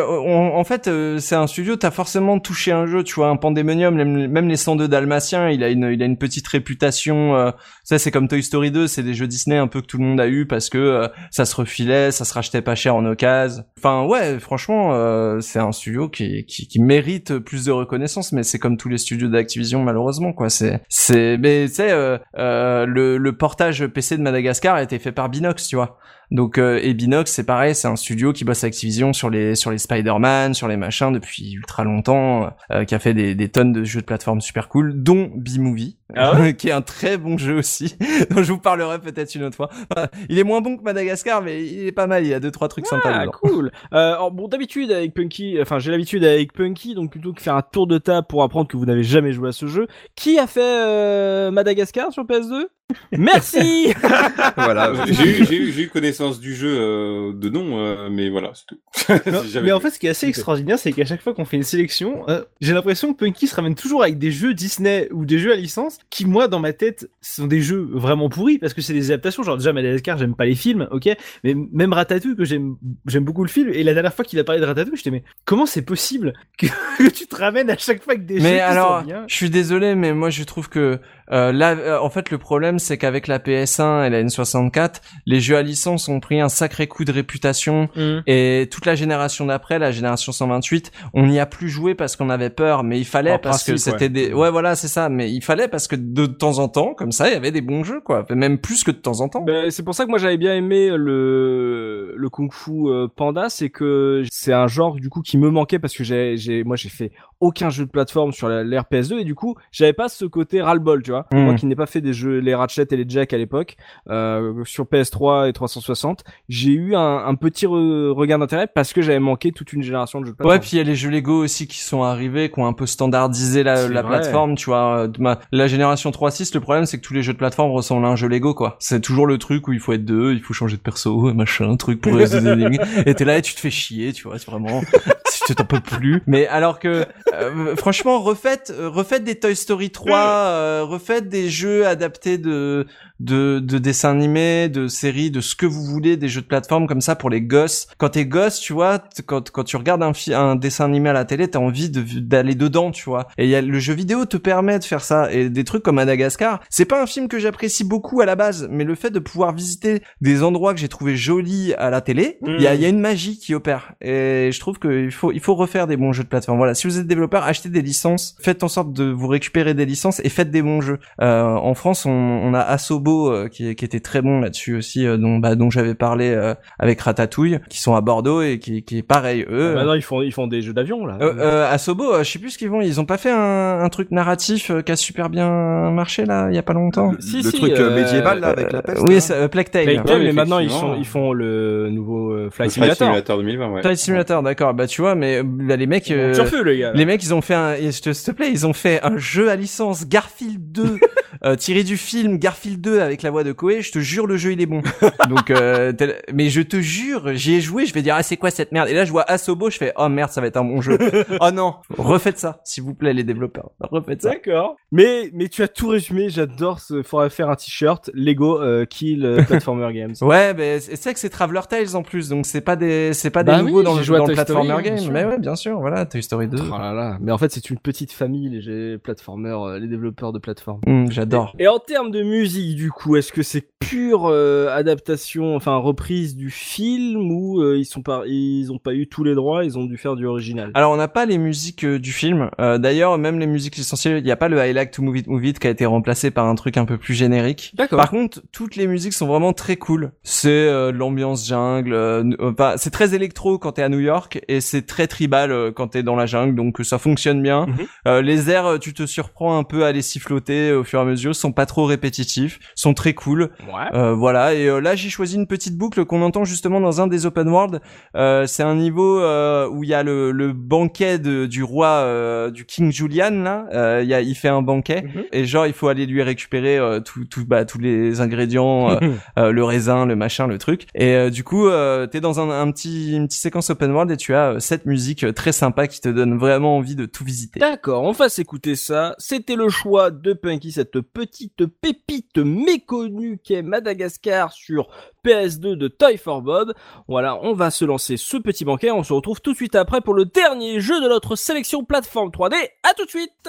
en fait euh, c'est un studio t'as forcément touché un jeu, tu vois un Pandemonium, même, même les 102 Dalmatiens, il a une il a une petite réputation euh, ça c'est comme Toy Story 2, c'est des jeux Disney un peu que tout le monde a eu parce que euh, ça se refilait, ça se rachetait pas cher en occasion. Enfin ouais, franchement euh, c'est un studio qui, qui qui mérite plus de reconnaissance mais c'est comme tous les studios d'Activision malheureusement quoi, c'est c'est mais tu sais euh, euh, le le portage PC de Madagascar a été fait par Binox, tu vois. Donc euh, et Binox c'est pareil, c'est un studio qui bosse à Activision sur les sur les Spider-Man, sur les machins depuis ultra longtemps, euh, qui a fait des, des tonnes de jeux de plateforme super cool, dont B-Movie, Ah qui est un très bon jeu aussi, dont je vous parlerai peut-être une autre fois. Enfin, il est moins bon que Madagascar, mais il est pas mal, il y a deux trois trucs sympas Ah, dedans. cool. Euh, alors, bon, d'habitude avec Punky, enfin j'ai l'habitude avec Punky, donc plutôt que faire un tour de table pour apprendre que vous n'avez jamais joué à ce jeu, qui a fait euh, Madagascar sur PS2 Merci. voilà. J'ai eu, connaissance du jeu euh, de nom, euh, mais voilà, c'est tout. Non, mais en fait, ce qui est assez extraordinaire, c'est qu'à chaque fois qu'on fait une sélection, euh, j'ai l'impression que Punky se ramène toujours avec des jeux Disney ou des jeux à licence qui, moi, dans ma tête, sont des jeux vraiment pourris parce que c'est des adaptations. Genre, déjà, Madagascar, j'aime pas les films, ok, mais même Ratatouille, que j'aime, j'aime beaucoup le film. Et la dernière fois qu'il a parlé de Ratatouille, j'étais, mais comment c'est possible que, que tu te ramènes à chaque fois avec des jeux Mais qui alors, sont bien je suis désolé, mais moi je trouve que euh, là, euh, en fait, le problème c'est qu'avec la PS1 et la N64, les jeux à licence ont pris un sacré coup de réputation. Hum. Et toute la génération d'après, la génération 128, on n'y a plus joué parce qu'on avait peur, mais il fallait En parce que c'était ouais. des, ouais voilà c'est ça, mais il fallait parce que de temps en temps, comme ça, il y avait des bons jeux quoi, même plus que de temps en temps. Ben, c'est pour ça que moi j'avais bien aimé le le kung fu euh, panda, c'est que c'est un genre du coup qui me manquait parce que j'ai j'ai moi j'ai fait aucun jeu de plateforme sur l'ère PS2 et du coup j'avais pas ce côté ras-le-bol, tu vois. Mm. Moi qui n'ai pas fait des jeux les Ratchet et les Jack à l'époque euh, sur PS3 et 360, j'ai eu un, un petit re- regard d'intérêt parce que j'avais manqué toute une génération de jeux de plateforme. Ouais, puis il y a les jeux Lego aussi qui sont arrivés, qui ont un peu standardisé la, la plateforme, tu vois. Euh, ma- La génération 3.6, le problème c'est que tous les jeux de plateforme ressemblent à un jeu Lego, quoi. C'est toujours le truc où il faut être deux, il faut changer de perso, machin, truc pour résoudre des énigmes. Et t'es là et tu te fais chier, tu vois, c'est vraiment, tu t'en peux plus. Mais alors que, euh, franchement, refaites, euh, refaites des Toy Story 3, euh, refaites des jeux adaptés de, de, de dessins animés, de séries, de ce que vous voulez, des jeux de plateforme comme ça pour les gosses. Quand t'es gosse, tu vois, quand, quand tu regardes un, un dessin animé à la télé, t'as envie de, d'aller dedans, tu vois. Et y a, le jeu vidéo te permet de faire ça. Et des trucs comme Madagascar, c'est pas un film que j'apprécie beaucoup à la base, mais le fait de pouvoir visiter des endroits que j'ai trouvé jolis à la télé, il y, a, il y a une magie qui opère. Et je trouve qu'il faut, il faut refaire des bons jeux de plateforme. Voilà, si vous êtes développeur, achetez des licences, faites en sorte de vous récupérer des licences et faites des bons jeux. Euh, en France, on, on a Asobo euh, qui, qui était très bon là-dessus aussi, euh, dont, bah, dont j'avais parlé euh, avec Ratatouille, qui sont à Bordeaux et qui, qui est pareil. Eux, Maintenant ils font ils font des jeux d'avion là. euh, euh, Asobo, euh, je sais plus ce qu'ils vont. Ils ont pas fait un, un truc narratif euh, qui a super bien marché là, il y a pas longtemps. Le, Si, le si, truc médiéval là avec la peste. oui, c'est euh, Plague Tale. Plague Tale, Ouais, mais maintenant ils sont ils font le nouveau euh, Flight Le Flight Simulator. Simulator 2020, ouais. Flight Simulator, d'accord. Bah tu vois, mais là, les mecs, euh, feu les gars. les mecs, ils ont fait un, et je te, s'il te plaît, ils ont fait un jeu à licence Garfield 2 euh, tiré du film Garfield 2 avec la voix de Koé. Je te jure, le jeu il est bon. Donc, euh, mais je te jure, j'y ai joué. Je vais dire ah c'est quoi cette merde? Et là je vois Asobo, je fais oh merde, ça va être un bon jeu. oh non, refaites ça, s'il vous plaît les développeurs, refaites ça. D'accord. Mais mais tu as tout résumé. J'adore. Ce... Faudrait faire un t-shirt Lego euh, Kill euh, Platformer Games. Ouais, mais c'est c'est que c'est Traveler Tales en plus, donc c'est pas des, c'est pas des Bah nouveaux oui, dans le, dans le Story, platformer bien game. Mais ouais, bien sûr, voilà, Toy Story 2. Oh là là. Mais en fait, c'est une petite famille les platformers, les développeurs de plateforme. Hum, J'adore. Et en termes de musique, du du coup Est-ce que c'est pure euh, adaptation, enfin reprise du film ou euh, ils sont pas, ils ont pas eu tous les droits, ils ont dû faire du original? Alors on n'a pas les musiques euh, du film. Euh, D'ailleurs, même les musiques licenciées, il n'y a pas le I like to move it, move it qui a été remplacé par un truc un peu plus générique. D'accord. Par contre, toutes les musiques sont vraiment très cool. C'est euh, l'ambiance jungle. enfin, c'est très électro quand t'es à New York et c'est très tribal quand t'es dans la jungle. Donc ça fonctionne bien. Euh, les airs, tu te surprends un peu à les siffloter au fur et à mesure. Sont pas trop répétitifs, sont très cool. Ouais. Euh, voilà, et euh, là j'ai choisi une petite boucle qu'on entend justement dans un des open world. Euh, c'est un niveau euh, où il y a le, le banquet de, du roi euh, du King Julian là. Il y a, il fait un banquet Mhm. et genre il faut aller lui récupérer euh, tout, tout, bah, tous les ingrédients, le raisin, le machin, le truc. Et euh, du coup, euh, t'es dans un, un petit, une petite séquence open world et tu as cette musique très sympa qui te donne vraiment envie de tout visiter. D'accord, on va s'écouter ça. C'était le choix de Punky, cette petite pépite méconnue qu'est Madagascar sur PS2 de Toy for Bob. Voilà, on va se lancer ce petit banquet. On se retrouve tout de suite après pour le dernier jeu de notre sélection plateforme 3D. À tout de suite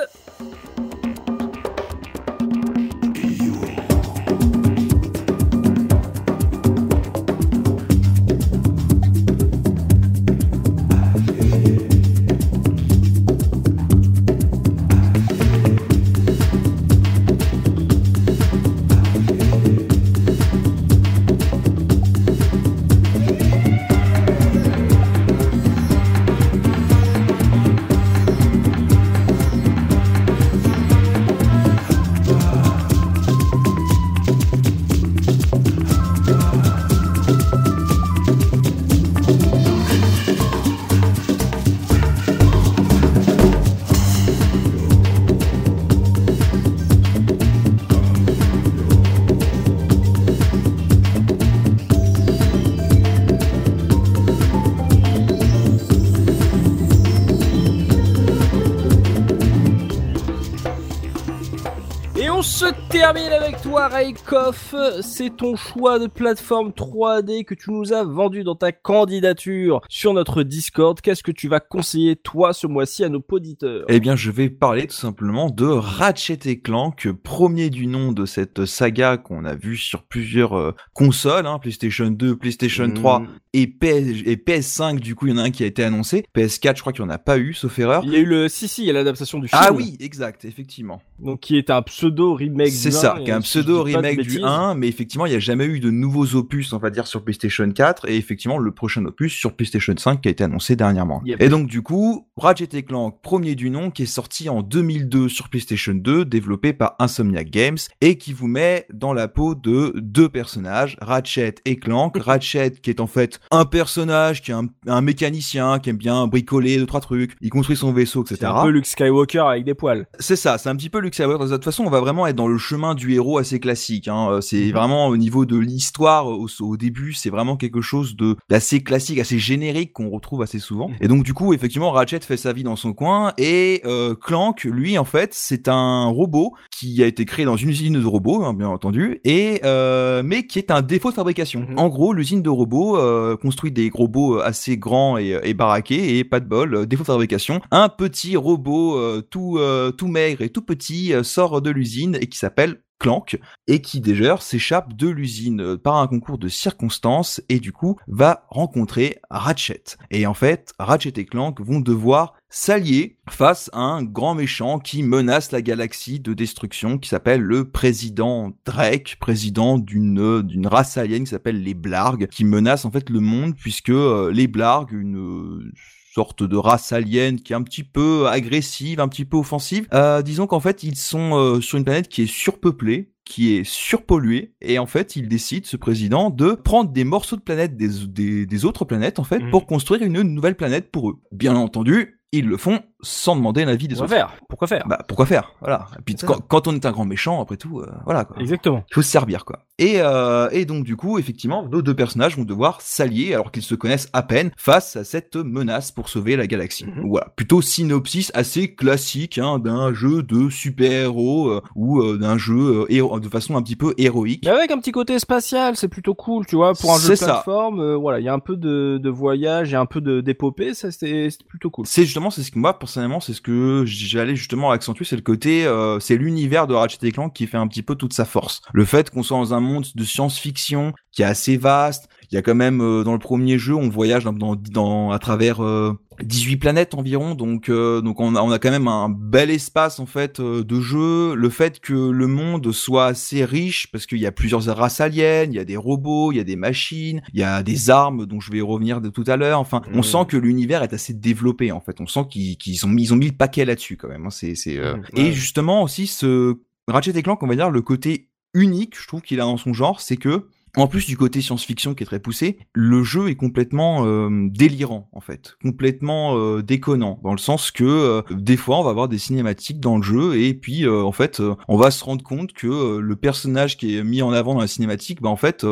se Raikoff. C'est ton choix de plateforme 3D que tu nous as vendu dans ta candidature sur notre Discord. Qu'est-ce que tu vas conseiller, toi, ce mois-ci à nos auditeurs Eh bien, je vais parler tout simplement de Ratchet et Clank, premier du nom de cette saga qu'on a vu sur plusieurs euh, consoles, hein, PlayStation 2, PlayStation 3 Mmh. et, PS, et PS5. Du coup, il y en a un qui a été annoncé. PS4, je crois qu'il n'y en a pas eu, sauf erreur. Il y a eu le... Si, si, il y a l'adaptation du film. Ah oui, exact, effectivement. Donc, qui est un pseudo remake C'est ça, 1, qui est un je pseudo remake du bêtises. 1, mais effectivement, il n'y a jamais eu de nouveaux opus, on va dire, sur PlayStation 4, et effectivement, le prochain opus sur PlayStation 5 qui a été annoncé dernièrement. Yep. Et donc, du coup, Ratchet et Clank, premier du nom, qui est sorti en 2002 sur PlayStation 2, développé par Insomniac Games, et qui vous met dans la peau de deux personnages, Ratchet et Clank. Ratchet, qui est en fait un personnage, qui est un, un mécanicien, qui aime bien bricoler deux, trois trucs, il construit son vaisseau, etc. C'est un peu Luke Skywalker avec des poils. C'est ça, c'est un petit peu Luke Skywalker. De toute façon, on va vraiment être dans le chemin du héros assez classique. Hein. Euh, C'est Mhm. vraiment au niveau de l'histoire, au, au début, c'est vraiment quelque chose de d'assez classique, assez générique qu'on retrouve assez souvent. Mhm. Et donc du coup, effectivement, Ratchet fait sa vie dans son coin et euh, Clank, lui, en fait, c'est un robot qui a été créé dans une usine de robots, hein, bien entendu, et euh, mais qui est un défaut de fabrication. Mhm. En gros, l'usine de robots euh, construit des robots assez grands et, et baraqués et pas de bol, défaut de fabrication. Un petit robot tout tout maigre et tout petit sort de l'usine et qui s'appelle Clank et qui déjà s'échappe de l'usine euh, par un concours de circonstances et du coup va rencontrer Ratchet. Et en fait, Ratchet et Clank vont devoir s'allier face à un grand méchant qui menace la galaxie de destruction qui s'appelle le président Drake, président d'une d'une race alien qui s'appelle les Blargs, qui menace en fait le monde puisque euh, les Blargs, une euh, sorte de race alien qui est un petit peu agressive, un petit peu offensive. Euh, disons qu'en fait ils sont euh, sur une planète qui est surpeuplée qui est surpolluée et en fait il décide ce président de prendre des morceaux de planètes des, des, des autres planètes en fait Mhm. pour construire une nouvelle planète pour eux. Bien entendu ils le font sans demander l'avis des autres. faire? Pourquoi faire? Bah pourquoi faire? Voilà. Et puis quand, on est un grand méchant, après tout, euh, voilà quoi. Exactement. Il faut se servir quoi. Et, euh, et donc du coup, effectivement, nos deux personnages vont devoir s'allier alors qu'ils se connaissent à peine face à cette menace pour sauver la galaxie. Mhm. Voilà, plutôt synopsis assez classique hein, d'un jeu de super-héros euh, ou euh, d'un jeu euh, de façon un petit peu héroïque. Mais avec un petit côté spatial, c'est plutôt cool, tu vois, pour un jeu de plateforme. euh, voilà, il y a un peu de, de voyage, il y a un peu d'épopée, ça c'est c'est plutôt cool. C'est justement c'est ce qui moi personnellement, c'est ce que j'allais justement accentuer, c'est le côté, euh, c'est l'univers de Ratchet Clank qui fait un petit peu toute sa force. Le fait qu'on soit dans un monde de science-fiction qui est assez vaste, il y a quand même euh, dans le premier jeu, on voyage dans, dans, dans à travers euh, 18 planètes environ, donc euh, donc on a, on a quand même un bel espace en fait euh, de jeu. Le fait que le monde soit assez riche parce qu'il y a plusieurs races aliens, il y a des robots, il y a des machines, il y a des armes dont je vais revenir de tout à l'heure. Enfin, on Mm. sent que l'univers est assez développé en fait. On sent qu'ils qu'ils ont mis ils ont mis le paquet là-dessus quand même. hein. C'est c'est euh, Mm. et justement aussi ce Ratchet et Clank, on va dire le côté unique, je trouve qu'il a dans son genre, c'est que en plus du côté science-fiction qui est très poussé, le jeu est complètement euh, délirant en fait, complètement euh, déconnant dans le sens que euh, des fois on va avoir des cinématiques dans le jeu et puis en fait on va se rendre compte que le personnage qui est mis en avant dans la cinématique, bah en fait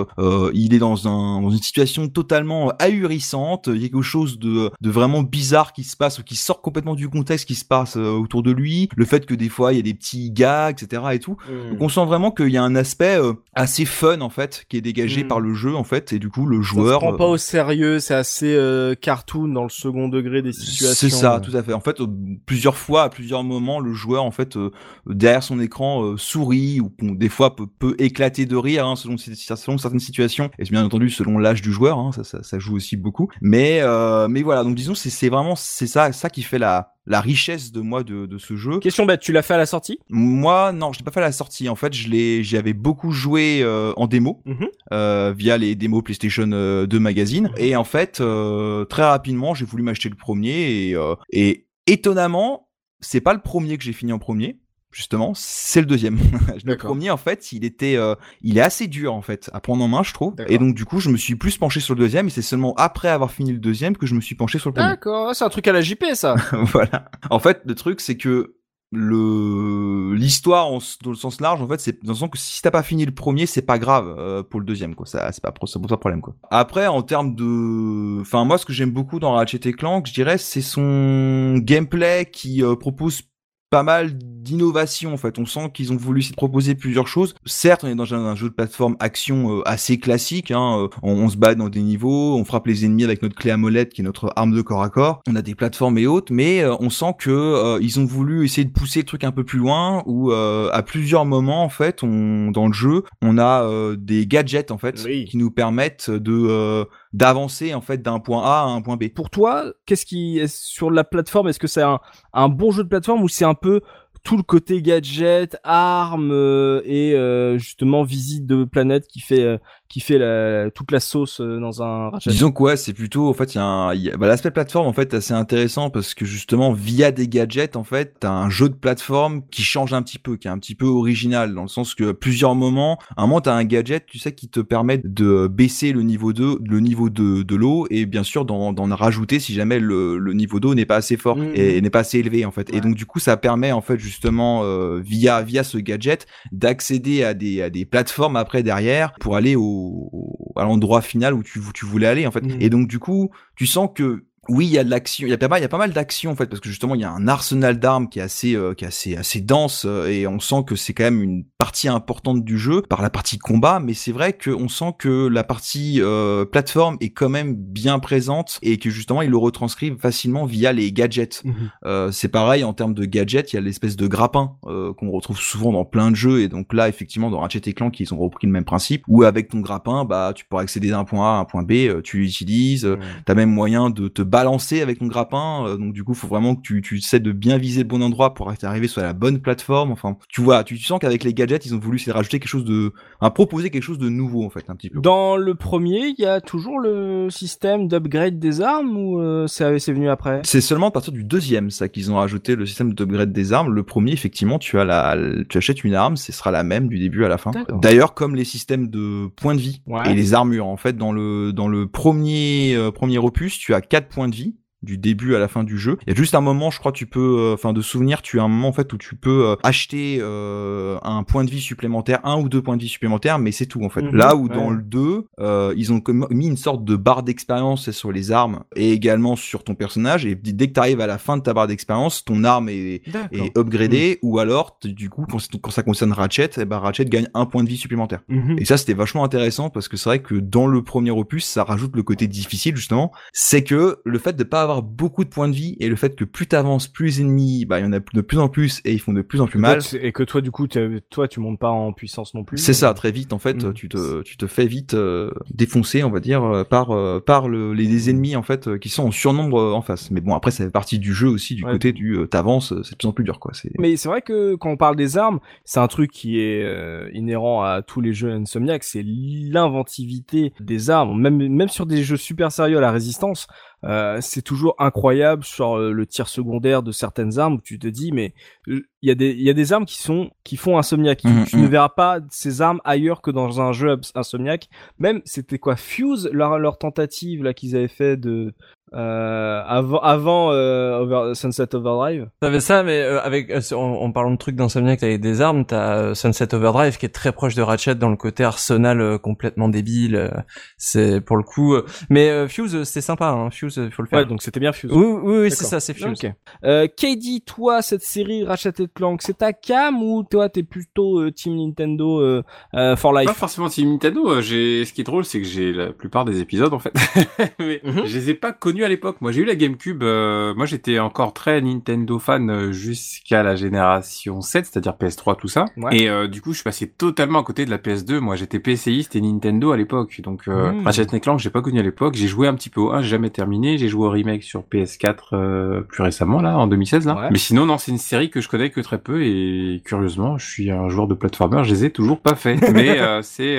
il est dans un dans une situation totalement ahurissante, il y a quelque chose de de vraiment bizarre qui se passe ou qui sort complètement du contexte qui se passe autour de lui, le fait que des fois il y a des petits gars etc et tout, Mm. donc on sent vraiment qu'il y a un aspect assez fun en fait qui est dégagé Mm. par le jeu en fait et du coup le Ça se joueur prend euh, pas au sérieux, c'est assez euh, cartoon dans le second degré des situations. c'est ça, tout à fait. En fait, euh, plusieurs fois, à plusieurs moments, le joueur, en fait, euh, derrière son écran, euh, sourit ou des fois peut, peut éclater de rire hein, selon, selon certaines situations et bien entendu selon l'âge du joueur. Hein, ça, ça, ça joue aussi beaucoup. Mais euh, mais voilà, donc disons c'est c'est vraiment c'est ça ça qui fait la la richesse de moi de, de ce jeu. Question bête, tu l'as fait à la sortie? Moi, non, je l'ai pas fait à la sortie. En fait, je l'ai, j'y avais beaucoup joué euh, en démo Mhm. euh, via les démos PlayStation euh, 2 magazine. Et en fait, euh, très rapidement, j'ai voulu m'acheter le premier et, euh, et étonnamment, c'est pas le premier que j'ai fini en premier. Justement, c'est le deuxième. le premier, en fait, il était, euh, il est assez dur en fait à prendre en main, je trouve. Et donc du coup, je me suis plus penché sur le deuxième. Et c'est seulement après avoir fini le deuxième que je me suis penché sur le premier. D'accord, c'est un truc à la JP ça. voilà. En fait, le truc, c'est que le l'histoire dans le sens large en fait c'est dans le sens que si t'as pas fini le premier c'est pas grave euh, pour le deuxième quoi ça c'est pas pro- c'est pas ça problème quoi après en termes de enfin moi ce que j'aime beaucoup dans Ratchet et Clank je dirais c'est son gameplay qui euh, propose pas mal d'innovation en fait. On sent qu'ils ont voulu essayer de proposer plusieurs choses. Certes, on est dans un, un jeu de plateforme action euh, assez classique. Hein, euh, on, on se bat dans des niveaux, on frappe les ennemis avec notre clé à molette qui est notre arme de corps à corps. On a des plateformes et autres, mais euh, on sent que ils ont voulu essayer de pousser le truc un peu plus loin. Où euh, à plusieurs moments en fait, on, dans le jeu, on a euh, des gadgets en fait Oui. qui nous permettent de euh, d'avancer en fait d'un point A à un point B. Pour toi, qu'est-ce qui est sur la plateforme? Est-ce que c'est un, un bon jeu de plateforme ou c'est un peu tout le côté gadget, armes euh, et euh, justement visite de planète qui fait euh, qui fait la, toute la sauce euh, dans un Ratchet Disons que ouais, c'est plutôt en fait il y a, un- il y a- bah, l'aspect plateforme en fait assez intéressant parce que justement via des gadgets en fait t'as un jeu de plateforme qui change un petit peu, qui est un petit peu original dans le sens que à plusieurs moments, à un moment t'as un gadget tu sais qui te permet de baisser le niveau de le niveau de, de l'eau et bien sûr d'en, d'en rajouter si jamais le, le niveau d'eau n'est pas assez fort Mhm. et, n'est pas assez élevé en fait. Et donc du coup ça permet en fait justement euh, via via ce gadget d'accéder à des à des plateformes après derrière pour aller au, au- à l'endroit final où tu où tu voulais aller en fait. Mhm. Et donc du coup, tu sens que oui, il y a de l'action, il y a pas mal, il y a pas mal d'action en fait parce que justement il y a un arsenal d'armes qui est assez euh, qui est assez assez dense euh, et on sent que c'est quand même une partie importante du jeu par la partie combat, mais c'est vrai que on sent que la partie euh, plateforme est quand même bien présente et que justement ils le retranscrivent facilement via les gadgets. Mhm. Euh, c'est pareil en termes de gadgets, il y a l'espèce de grappin euh, qu'on retrouve souvent dans plein de jeux et donc là effectivement dans Ratchet et Clank ils ont repris le même principe où avec ton grappin bah tu pourras accéder d'un point A à un point B, euh, tu l'utilises, t'as même moyen de te balancer avec ton grappin euh, donc du coup faut vraiment que tu tu sais de bien viser le bon endroit pour arriver sur la bonne plateforme enfin tu vois tu, tu sens qu'avec les gadgets ils ont voulu essayer de rajouter quelque chose de à proposer quelque chose de nouveau en fait un petit peu. Dans le premier, il y a toujours le système d'upgrade des armes ou euh, c'est venu après? C'est seulement à partir du deuxième, ça, qu'ils ont rajouté le système d'upgrade des armes. Le premier, effectivement, tu as la, tu achètes une arme, ce sera la même du début à la fin. D'ailleurs, comme les systèmes de points de vie Ouais. et les armures. En fait, dans le, dans le premier, euh, premier opus, tu as quatre points de vie du début à la fin du jeu. Il y a juste un moment, je crois, tu peux, euh, enfin, de souvenir, tu as un moment en fait où tu peux euh, acheter euh, un point de vie supplémentaire, un ou deux points de vie supplémentaires, mais c'est tout en fait. Mhm. Là où Ouais. dans le 2, euh, ils ont mis une sorte de barre d'expérience sur les armes et également sur ton personnage. Et dès que tu arrives à la fin de ta barre d'expérience, ton arme est, est upgradée ou alors du coup quand ça concerne Ratchet, eh ben, Ratchet gagne un point de vie supplémentaire. Mhm. Et ça, c'était vachement intéressant parce que c'est vrai que dans le premier opus, ça rajoute le côté difficile justement. C'est que le fait de pas avoir avoir beaucoup de points de vie et le fait que plus t'avances, plus les ennemis, bah il y en a de plus en plus et ils font de plus en plus mal. Et que toi, du coup, toi, tu montes pas en puissance non plus. C'est ça, très vite en fait, Mm. tu te tu te fais vite euh, défoncer, on va dire, euh, par euh, par le, les, les ennemis en fait euh, qui sont en surnombre euh, en face. Mais bon, après ça fait partie du jeu aussi, du Ouais. côté du euh, t'avances, euh, c'est de plus en plus dur quoi. C'est Mais c'est vrai que quand on parle des armes, c'est un truc qui est euh, inhérent à tous les jeux Insomniac, c'est l'inventivité des armes. Même même sur des jeux super sérieux à la résistance, euh, c'est toujours incroyable sur euh, le tir secondaire de certaines armes où tu te dis mais euh, il y a des il y a des armes qui sont qui font Insomniac. Mhm, tu ne verras pas ces armes ailleurs que dans un jeu Ins- Insomniac. Même c'était quoi Fuse leur leur tentative là qu'ils avaient fait de euh, avant avant euh, Over- Sunset Overdrive. T'avais ça, mais euh, avec euh, en, en parlant de trucs d'Insomniac avec des armes, t'as euh, Sunset Overdrive qui est très proche de Ratchet dans le côté arsenal euh, complètement débile. euh, c'est pour le coup. euh, mais euh, Fuse, c'était sympa. Hein, Fuse, il faut le faire. Ouais, donc c'était bien Fuse. oui, oui, oui, c'est ça, c'est Fuse. Ok. Euh, KD, toi, cette série Ratchet Clank, c'est ta cam ou toi, t'es plutôt euh, Team Nintendo euh, euh, for Pas life forcément Team Nintendo. euh, J'ai, ce qui est drôle, c'est que j'ai la plupart des épisodes en fait, mais Mhm. je les ai pas connus à l'époque. Moi, j'ai eu la GameCube. euh, moi, j'étais encore très Nintendo fan euh, jusqu'à la génération 7, c'est-à-dire PS3, tout ça. Ouais. Et euh, du coup, je suis passé totalement à côté de la PS2. Moi, j'étais PCiste et Nintendo à l'époque. Donc, euh, Mhm. Ratchet Clank, j'ai pas connu à l'époque. J'ai joué un petit peu au 1, j'ai jamais terminé. J'ai joué au remake sur PS4 euh, plus récemment là, en 2016 là. Ouais. Mais sinon, non, c'est une série que je connais que très peu et curieusement, je suis un joueur de platformer. Je les ai toujours pas fait. Mais c'est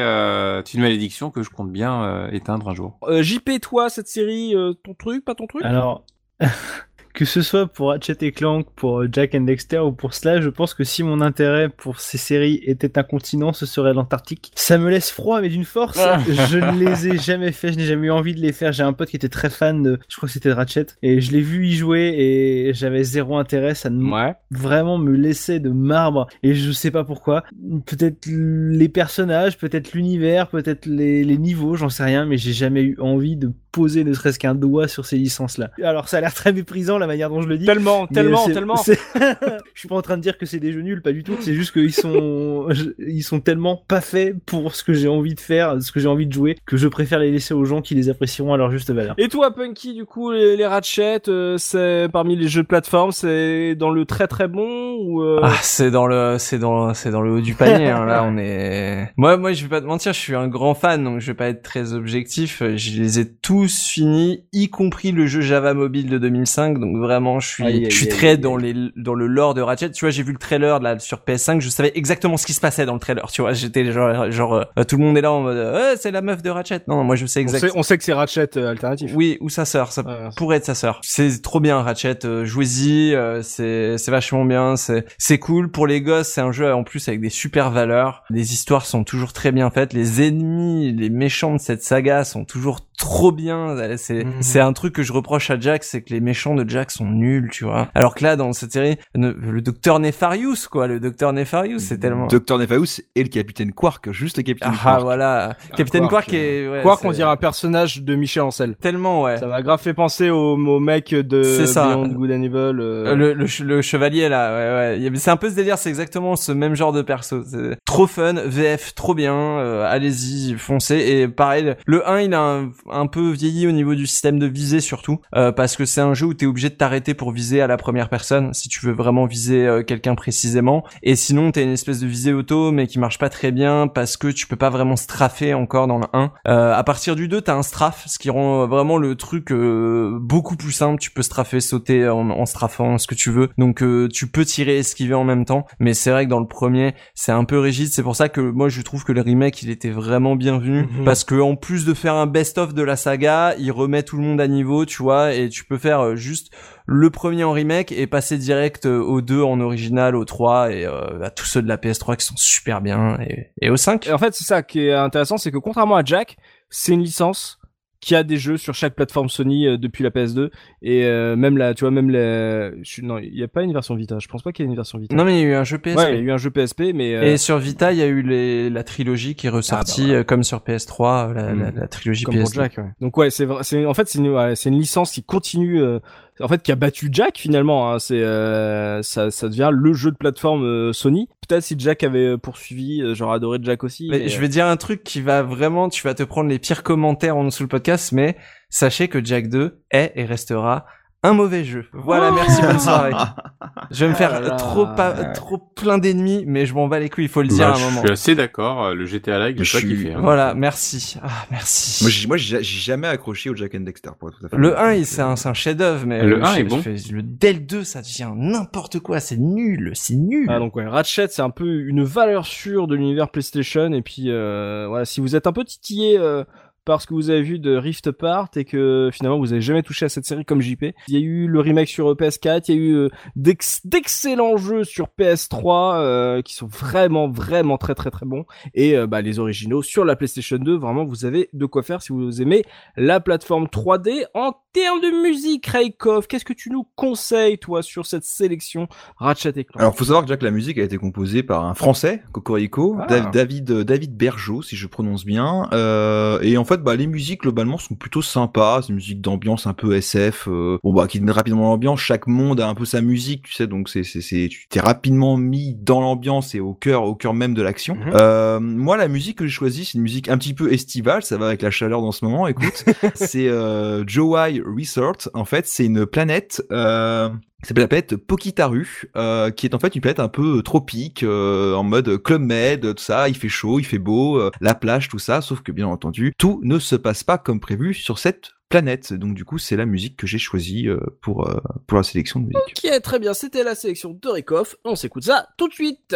une malédiction que je compte bien éteindre un jour. JP, toi, cette série, ton truc, pas ton truc? Alors, que ce soit pour Ratchet et Clank, pour Jack and Dexter ou pour cela, je pense que si mon intérêt pour ces séries était un continent, ce serait l'Antarctique. Ça me laisse froid, mais d'une force. Ah. je ne les ai jamais fait, je n'ai jamais eu envie de les faire. J'ai un pote qui était très fan de, je crois que c'était de Ratchet, et je l'ai vu y jouer et j'avais zéro intérêt. Ça ne Ouais. vraiment me laissait de marbre et je sais pas pourquoi. Peut-être les personnages, peut-être l'univers, peut-être les, les niveaux, j'en sais rien, mais j'ai jamais eu envie de poser ne serait-ce qu'un doigt sur ces licences-là. Alors ça a l'air très méprisant la manière dont je le dis. Tellement, tellement, tellement. je suis pas en train de dire que c'est des jeux nuls, pas du tout. C'est juste qu'ils sont, ils sont tellement pas faits pour ce que j'ai envie de faire, ce que j'ai envie de jouer, que je préfère les laisser aux gens qui les apprécieront à leur juste valeur. Et toi, Punky, du coup, les, les Ratchet, euh, c'est parmi les jeux de plateforme, c'est dans le très très bon ou euh... Ah, c'est dans le, c'est dans, c'est dans le haut du panier. hein, là, on est. Moi, moi, je vais pas te mentir, je suis un grand fan, donc je vais pas être très objectif. Je les ai tous finis, y compris le jeu Java Mobile de 2005. Donc vraiment, je suis, Aïe, aïe, je suis aïe, très aïe, dans aïe. les, dans le lore de Ratchet. Tu vois, j'ai vu le trailer là sur PS5, je savais exactement ce qui se passait dans le trailer. Tu vois, j'étais genre, genre, euh, tout le monde est là en mode, euh, c'est la meuf de Ratchet. Non, non, moi je sais exactement. on sait que c'est Ratchet euh, alternatif. Oui, ou sa sœur, ça Ouais, pourrait être sa sœur. C'est trop bien Ratchet, euh, jouez-y, euh, c'est c'est vachement bien, c'est c'est cool pour les gosses, c'est un jeu en plus avec des super valeurs. Les histoires sont toujours très bien faites, les ennemis, les méchants de cette saga sont toujours trop bien. C'est Mhm. c'est un truc que je reproche à Jack, c'est que les méchants de Jack sont nuls, tu vois. Alors que là dans cette série, ne- le docteur Nefarius quoi, le docteur Nefarius, c'est tellement Dr Nefarius et le capitaine Quark, juste le capitaine ah Quark. voilà, Capitaine Quark, Quark, est ouais, Quoi c'est- qu'on dirait un personnage de Michel Ancel. tellement ouais. Ça m'a grave fait penser au, au mec de C'est ça. Beyond Good and Evil. euh, Euh, Le, le, ch- le chevalier là, ouais, ouais. C'est un peu ce délire, c'est exactement ce même genre de perso. Trop fun, VF, trop bien. euh, Allez-y, foncez. Et pareil, le 1 il a un, un peu vieilli au niveau du système de visée surtout, euh, parce que c'est un jeu où t'es obligé de t'arrêter pour viser à la première personne si tu veux vraiment viser euh, quelqu'un précisément. Et sinon t'as une espèce de visée auto mais qui marche pas très bien parce que tu peux pas vraiment straffer encore dans le 1. Euh, à partir du 2 t'as un strafe, ce qui rend vraiment le truc euh, beaucoup plus simple. Tu peux straffer, sauter en, en strafant ce que tu veux. Donc euh, tu peux tirer, esquiver en même temps. Mais c'est vrai que dans le premier c'est un peu rigide. C'est pour ça que moi je trouve que le remake il était vraiment bienvenu Mhm. parce que en plus de faire un best-of de la saga, il remet tout le monde à niveau, tu vois, et tu peux faire euh, juste le premier en remake et passer direct euh, au 2 en original, au 3 et euh, à tous ceux de la PS3 qui sont super bien et, et au 5. Et en fait, c'est ça qui est intéressant, c'est que contrairement à Jack, c'est une licence qui a des jeux sur chaque plateforme Sony euh, depuis la PS2 et euh, même là, tu vois, même les... je non, il y a pas une version Vita. Je pense pas qu'il y ait une version Vita. Non mais il y a eu un jeu PSP. ouais, il y a eu un jeu PSP, mais euh, Et sur Vita, il y a eu les, la trilogie qui est ressortie Ah, bah voilà. euh, comme sur PS3, euh, la, la, Mm. la trilogie comme pour PS2. Jack. Ouais. Donc ouais, c'est vrai, c'est en fait c'est une, ouais, une licence qui continue, euh, en fait qui a battu Jack finalement. Hein, c'est euh, ça, ça devient le jeu de plateforme euh, Sony. Peut-être si Jack avait poursuivi, euh, j'aurais adoré Jack aussi. Mais mais, je vais dire un truc qui va vraiment, tu vas te prendre les pires commentaires en dessous le podcast, mais sachez que Jack 2 est et restera un mauvais jeu. Voilà, merci, bonne soirée. Je vais me faire Oh là. trop pas, trop plein d'ennemis, mais je m'en bats les couilles, il faut le dire Bah, à un je moment. suis assez d'accord. euh, Le GTA Like, Je j'ai pas suis- kiffé. hein. Voilà, merci. Ah, merci. Moi, j'ai, moi, j'ai j'ai jamais accroché au Jack and Dexter pour être tout à fait le honnête. 1, il- c'est un, c'est un chef-d'œuvre, mais Le le, 1 est je- bon. fais- le dès le 2, ça devient n'importe quoi, c'est nul, c'est nul. Ah donc ouais, Ratchet c'est un peu une valeur sûre de l'univers PlayStation et puis euh, voilà, si vous êtes un peu titillé euh, par ce que vous avez vu de Rift Apart et que finalement vous avez jamais touché à cette série comme JP, il y a eu le remake sur PS4, il y a eu euh, d'ex- d'excellents jeux sur PS3 euh, qui sont vraiment vraiment très très très bons et euh, bah, les originaux sur la PlayStation 2, vraiment vous avez de quoi faire si vous aimez la plateforme 3D en termes de musique Raikov, qu'est-ce que tu nous conseilles toi sur cette sélection Ratchet et Clank? Alors, faut savoir que Jack, la musique a été composée par un Français, Cocorico, Ah. Dav- David euh, David Bergeau, si je prononce bien. Euh, et en fait, bah, les musiques globalement sont plutôt sympas. C'est une musique d'ambiance un peu SF, euh, bon bah qui met rapidement l'ambiance. Chaque monde a un peu sa musique, tu sais. Donc c'est c'est c'est tu t'es rapidement mis dans l'ambiance et au cœur au cœur même de l'action. Mhm. Euh, moi, la musique que j'ai choisie, c'est une musique un petit peu estivale. Ça va avec la chaleur dans ce moment. Écoute, c'est euh, Joai Resort. En fait, c'est une planète. Euh, s'appelle la planète Pokitaru, euh, qui est en fait une planète un peu tropique, euh, en mode Club Med, tout ça, il fait chaud, il fait beau, euh, la plage, tout ça, sauf que bien entendu, tout ne se passe pas comme prévu sur cette planète. Donc du coup, c'est la musique que j'ai choisie pour, pour la sélection de musique. Ok, très bien, c'était la sélection de Rikoff. On s'écoute ça tout de suite.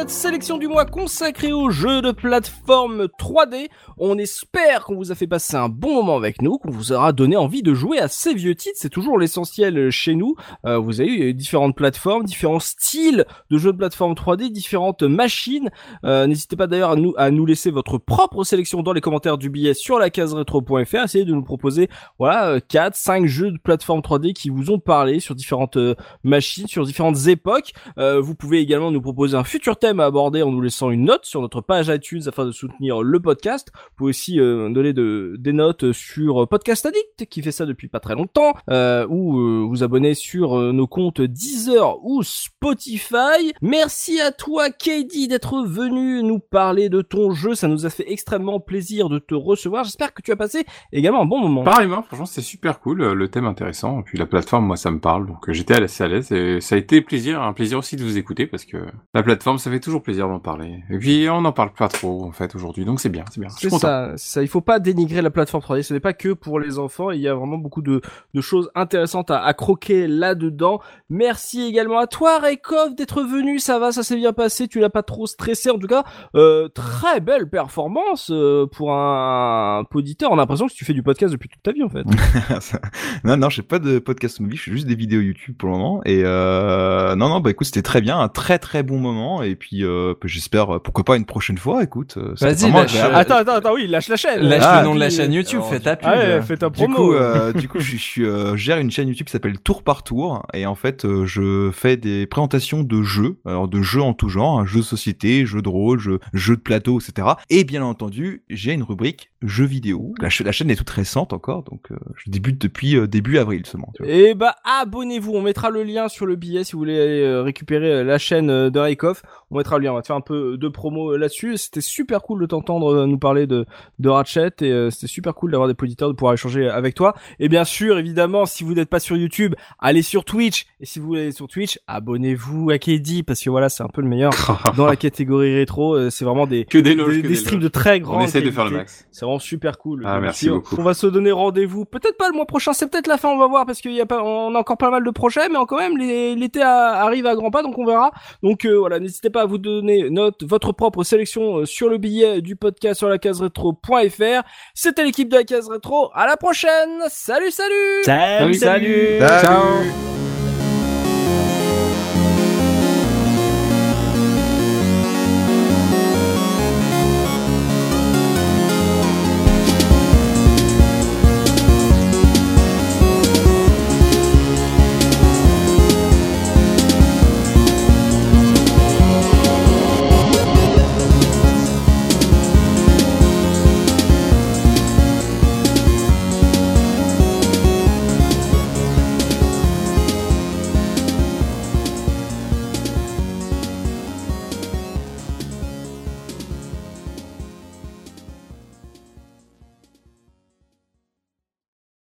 Cette sélection du mois consacrée aux jeux de plateforme 3D. On espère qu'on vous a fait passer un bon moment avec nous, qu'on vous aura donné envie de jouer à ces vieux titres. C'est toujours l'essentiel chez nous. Euh, vous avez eu différentes plateformes, différents styles de jeux de plateforme 3D, différentes machines. Euh, N'hésitez pas d'ailleurs à nous, à nous laisser votre propre sélection dans les commentaires du billet sur la case rétro.fr. Essayez de nous proposer voilà 4, 5 jeux de plateforme 3D qui vous ont parlé sur différentes euh, machines, sur différentes époques. Euh, vous pouvez également nous proposer un futur thème à aborder en nous laissant une note sur notre page iTunes afin de soutenir le podcast. Vous pouvez aussi euh, donner de, des notes sur Podcast Addict qui fait ça depuis pas très longtemps, euh, ou euh, vous abonner sur euh, nos comptes Deezer ou Spotify. Merci à toi KD d'être venu nous parler de ton jeu, ça nous a fait extrêmement plaisir de te recevoir. J'espère que tu as passé également un bon moment. Pareillement, franchement, c'est super cool, le thème intéressant. Et puis la plateforme, moi, ça me parle, donc euh, j'étais assez à l'aise. Et ça a été plaisir, un plaisir aussi de vous écouter parce que la plateforme, ça fait toujours plaisir d'en parler. Et puis on n'en parle pas trop en fait aujourd'hui, donc c'est bien, c'est bien. Je suis. Ça, ça, il faut pas dénigrer la plateforme 3D, ce n'est pas que pour les enfants, il y a vraiment beaucoup de, de choses intéressantes à, à croquer là-dedans. Merci également à toi Raykov d'être venu, ça va, ça s'est bien passé, tu l'as pas trop stressé en tout cas. Euh, très belle performance euh, pour un poditeur, on a l'impression que tu fais du podcast depuis toute ta vie en fait. non, non, j'ai pas de podcast mobile, je fais juste des vidéos YouTube pour le moment. Et euh, non, non, bah écoute, c'était très bien, un très très bon moment. Et puis euh, bah, j'espère, pourquoi pas une prochaine fois. Écoute, euh, Vas-y, lâche- agréable. attends, attends, attends, oui, lâche la chaîne. Lâche Ah, le nom de la chaîne YouTube, fais ta pub. Ah ouais, fais ta Du promo. coup, euh, du coup, je, euh, je gère une chaîne YouTube qui s'appelle Tour par Tour, et en fait, euh, je fais des présentations de jeux, alors de jeux en tout genre, hein, jeux de société, jeux de rôle, jeux, jeux de plateau, etc. Et bien entendu, j'ai une rubrique jeux vidéo. La, cha- la chaîne est toute récente encore, donc euh, je débute depuis euh, début avril seulement. Et bah abonnez-vous, on mettra le lien sur le billet si vous voulez aller récupérer la chaîne de Raikov. On mettra le lien, on va te faire un peu de promo là-dessus. C'était super cool de t'entendre nous parler de, de Ratchet et euh, c'était super cool d'avoir des auditeurs de pouvoir échanger avec toi. Et bien sûr, évidemment, si vous n'êtes pas sur YouTube, allez sur Twitch. Et si vous voulez aller sur Twitch, abonnez-vous à KD parce que voilà, c'est un peu le meilleur dans la catégorie rétro. Euh, C'est vraiment des, que des loges, des, que des des streams de très grande On essaie de faire le max. C'est vraiment super cool. Ah, merci si beaucoup. On va se donner rendez-vous. Peut-être pas le mois prochain, c'est peut-être la fin, on va voir parce qu'il y a pas, on a encore pas mal de projets, mais quand même l'été arrive à grands pas, donc on verra. Donc euh, voilà, n'hésitez pas à vous donner notre votre propre sélection sur le billet du podcast sur la case rétro.fr. C'était l'équipe de la case rétro. À la prochaine. Salut, salut. Salut, Salut. Salut. Ciao